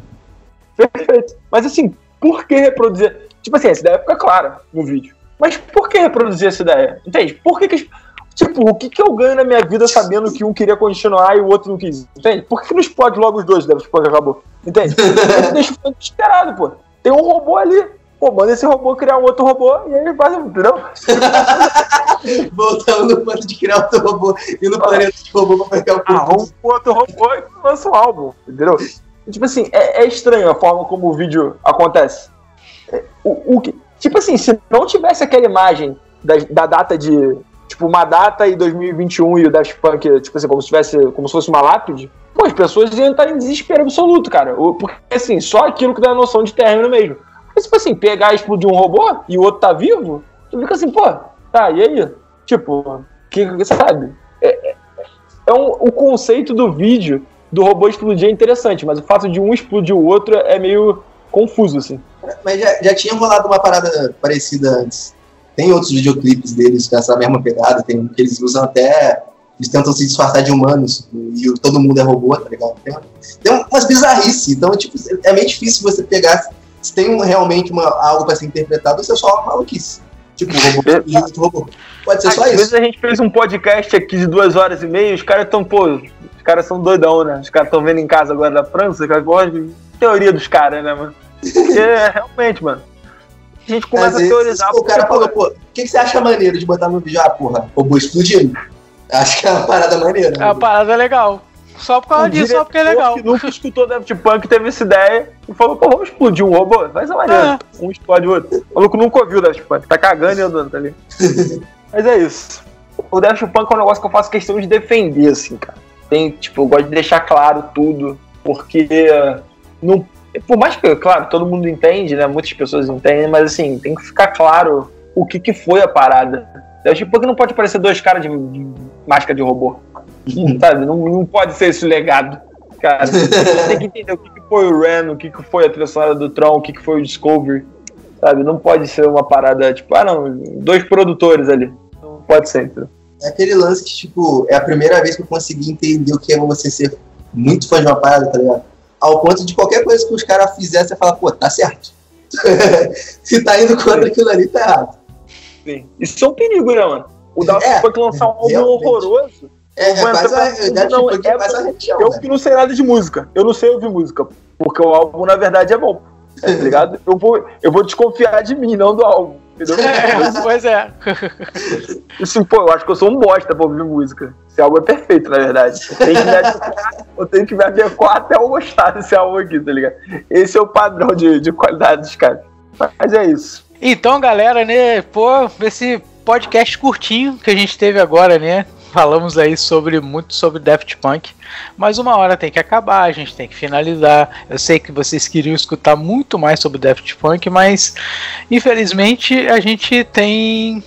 Perfeito. Mas assim, por que reproduzir? Tipo assim, essa ideia fica clara no vídeo. Mas por que reproduzir essa ideia? Entende? Por que, que Tipo, o que, que eu ganho na minha vida sabendo que um queria continuar e o outro não quis? Entende? Por que, que não explode logo os dois depois que acabou? Entende? deixa o desesperado, pô. Tem um robô ali. Pô, manda esse robô criar um outro robô e aí faz, entendeu? Voltando no ponto de criar outro robô e no planeta de robô pra pegar o ponto. Arruma outro robô e lança um álbum, entendeu? Tipo assim, é, é estranho a forma como o vídeo acontece o, o, tipo assim, se não tivesse aquela imagem da, da data de. Tipo, uma data e 2021 e o Daft Punk, tipo assim, como se, tivesse, como se fosse uma lápide, pô, as pessoas iam estar em desespero absoluto, cara. Porque, assim, só aquilo que dá noção de término mesmo. Mas, tipo assim, pegar e explodir um robô e o outro tá vivo, tu fica assim, pô, tá, e aí? Tipo, que, sabe? É, é, é um, o conceito do vídeo do robô explodir é interessante, mas o fato de um explodir o outro é meio confuso, assim. Mas já, já tinha rolado uma parada parecida antes. Tem outros videoclipes deles com essa mesma pegada, tem que eles usam até. Eles tentam se disfarçar de humanos e todo mundo é robô, tá ligado? Tem, tem umas bizarrices. Então, tipo, é meio difícil você pegar. Se tem um, realmente uma, algo para ser interpretado, você é só uma maluquice. Tipo, robô, é, robô. Pode ser Às só isso. Às vezes a gente fez um podcast aqui de duas horas e meia, os caras estão, pô, os caras são doidão, né? Os caras estão vendo em casa agora da França, cara, teoria dos caras, né, mano? É, realmente, mano. A gente começa a teorizar. O cara falou, pô, o que, que, você acha maneiro de botar no vídeo? Ah, porra, robô explodindo. Acho que é uma parada maneira. É uma parada legal. Só por causa disso, só porque é legal. Que nunca escutou Daft Punk teve essa ideia e falou, pô, vamos explodir um robô? Vai ser maneiro. É. Um explode o outro. O maluco nunca ouviu o Daft Punk. Tá cagando e andando, tá ali. Mas é isso. O Daft Punk é um negócio que eu faço questão de defender, assim, cara. Tem, tipo, eu gosto de deixar claro tudo, porque não por mais que, claro, todo mundo entende, né? Muitas pessoas entendem, mas assim, tem que ficar claro o que, que foi a parada. Eu acho que não pode parecer dois caras de, de máscara de robô. Sabe? Não, não pode ser esse legado. Cara, você tem que entender o que, que foi o Ren, o que, que foi a trilha do Tron, o que, que foi o Discovery. Sabe? Não pode ser uma parada, tipo, ah não, dois produtores ali. Não pode ser, entendeu? É aquele lance que, tipo, é a primeira vez que eu consegui entender o que é você ser muito fã de uma parada, tá ligado? Ao ponto de qualquer coisa que os caras fizessem, você fala, pô, tá certo. Se tá indo contra aquilo ali, tá errado. Sim. Isso é um perigo, né, mano? O Daft é, Punk lançar um álbum horroroso. É, é, faz a, não, é, é, a região, Eu né? que não sei nada de música. Eu não sei ouvir música. Porque o álbum, na verdade, é bom. Tá ligado? Eu vou, eu vou desconfiar de mim, não do álbum. Entendeu? É, pois é. Assim, pô, eu acho que eu sou um bosta pra ouvir música. Esse álbum é perfeito, na verdade. Tem que me adequar, eu tenho que me adequar até eu gostar desse álbum aqui, tá ligado? Esse é o padrão de, de qualidade dos caras. Mas é isso. Então, galera, né, pô, esse podcast curtinho que a gente teve agora, né? Falamos aí sobre muito sobre Daft Punk, mas uma hora tem que acabar, a gente tem que finalizar. Eu sei que vocês queriam escutar muito mais sobre Daft Punk, mas infelizmente a gente tem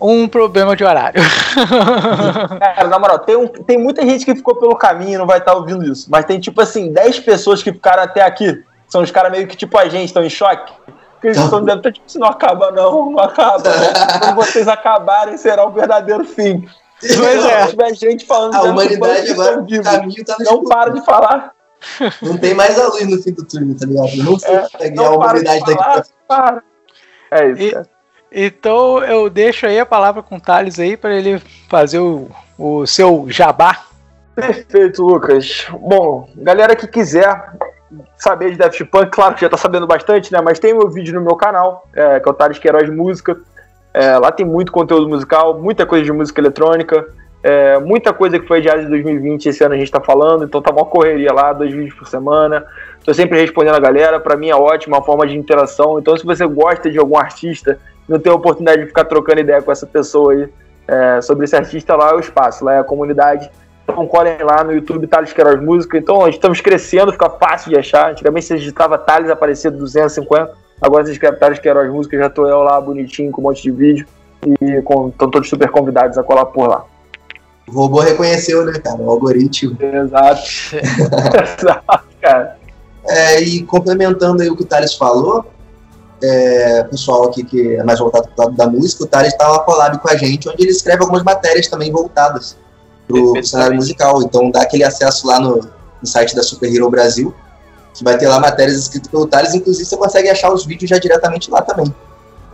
um problema de horário. Cara, na moral, tem, um, tem muita gente que ficou pelo caminho e não vai estar ouvindo isso. Mas tem, tipo assim, 10 pessoas que ficaram até aqui. São os caras meio que, tipo, a gente, estão em choque eles estão dentro, tipo, se não acaba, não, não acaba. Quando vocês acabarem, será o verdadeiro fim. Pois é. Se tiver gente falando a humanidade agora, o caminho tá no Não para de falar. Não tem mais a luz no fim do túnel, tá ligado? Não sei é, se a humanidade daqui pra para. É isso, e, Então eu deixo aí a palavra com o Thales aí para ele fazer o, o seu jabá. Perfeito, Lucas. Bom, galera que quiser saber de Daft Punk, claro que já tá sabendo bastante, né? Mas tem meu vídeo no meu canal, é, que é o Thales Queiroz Música. É, lá tem muito conteúdo musical, muita coisa de música eletrônica, é, muita coisa que foi adiada de 2020 esse ano a gente tá falando, então tá uma correria lá, dois vídeos por semana. Tô sempre respondendo a galera, para mim é ótima, forma de interação. Então se você gosta de algum artista, não tem a oportunidade de ficar trocando ideia com essa pessoa aí é, sobre esse artista, lá é o espaço, lá é a comunidade então colhem lá no YouTube Thales Queiroz Música. Então estamos crescendo, fica fácil de achar. Antigamente você digitava Thales, aparecia 250. Agora você escreve Thales Queiroz Música, já tô eu lá bonitinho com um monte de vídeo. E estão todos super convidados a colar por lá. O robô reconheceu, né, cara? O algoritmo. Exato. Exato, cara. É, e complementando aí o que o Thales falou, é, pessoal aqui que é mais voltado para da música, o Thales está uma collab com a gente, onde ele escreve algumas matérias também voltadas pro cenário musical. Então dá aquele acesso lá no, no, site da Super Hero Brasil, que vai ter lá matérias escritas pelo Thales, inclusive você consegue achar os vídeos já diretamente lá também.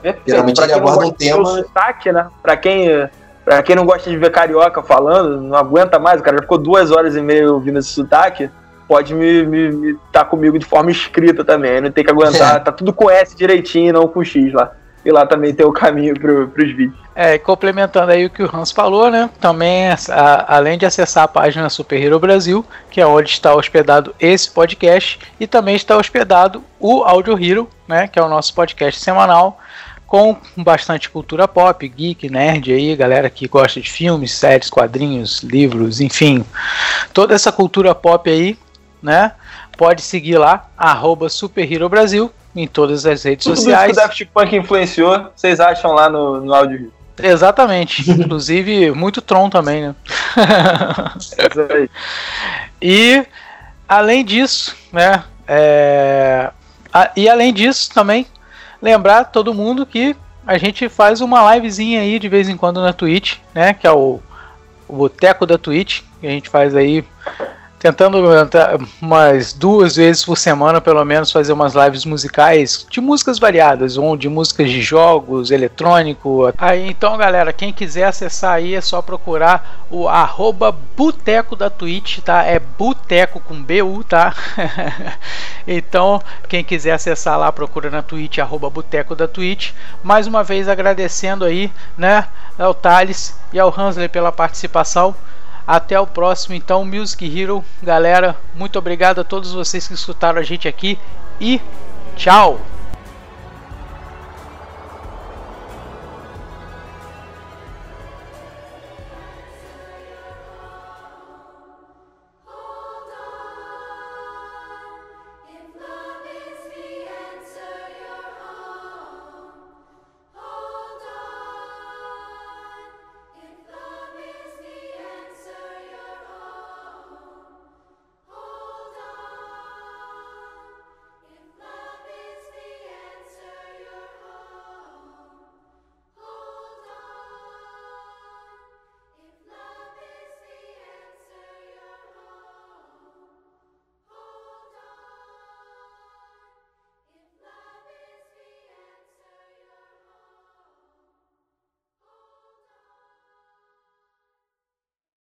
Perfeito. Geralmente ele aborda um tema. Sotaque, né? Pra quem, pra quem não gosta de ver carioca falando, não aguenta mais, o cara já ficou duas horas e meia ouvindo esse sotaque. Pode me, me, me tá comigo de forma escrita também, não tem que aguentar, é. tá tudo com S direitinho, não com X lá. E lá também tem o caminho pro, pros vídeos. É, complementando aí o que o Hans falou, né? Também, a, além de acessar a página Super Hero Brasil, que é onde está hospedado esse podcast, e também está hospedado o Audio Hero, né? Que é o nosso podcast semanal, com bastante cultura pop, geek, nerd aí, galera que gosta de filmes, séries, quadrinhos, livros, enfim, toda essa cultura pop aí, né? Pode seguir lá, arroba Super Hero Brasil, em todas as redes Tudo sociais. Tudo que o Daft Punk influenciou, vocês acham lá no, no áudio. Exatamente. Inclusive, muito Tron também, né? e, além disso, né? É, a, e além disso, também, lembrar todo mundo que a gente faz uma livezinha aí de vez em quando na Twitch, né? Que é o, o Boteco da Twitch, que a gente faz aí tentando umas duas vezes por semana, pelo menos, fazer umas lives musicais de músicas variadas, ou de músicas de jogos, eletrônico. Aí então, galera, quem quiser acessar aí é só procurar o arroba Boteco da Twitch, tá? É Boteco com BU, tá? então, quem quiser acessar lá, procura na Twitch, arroba Boteco da Twitch. Mais uma vez agradecendo aí, né, ao Thales e ao Hansley pela participação. Até o próximo, então, Music Hero. Galera, muito obrigado a todos vocês que escutaram a gente aqui e tchau!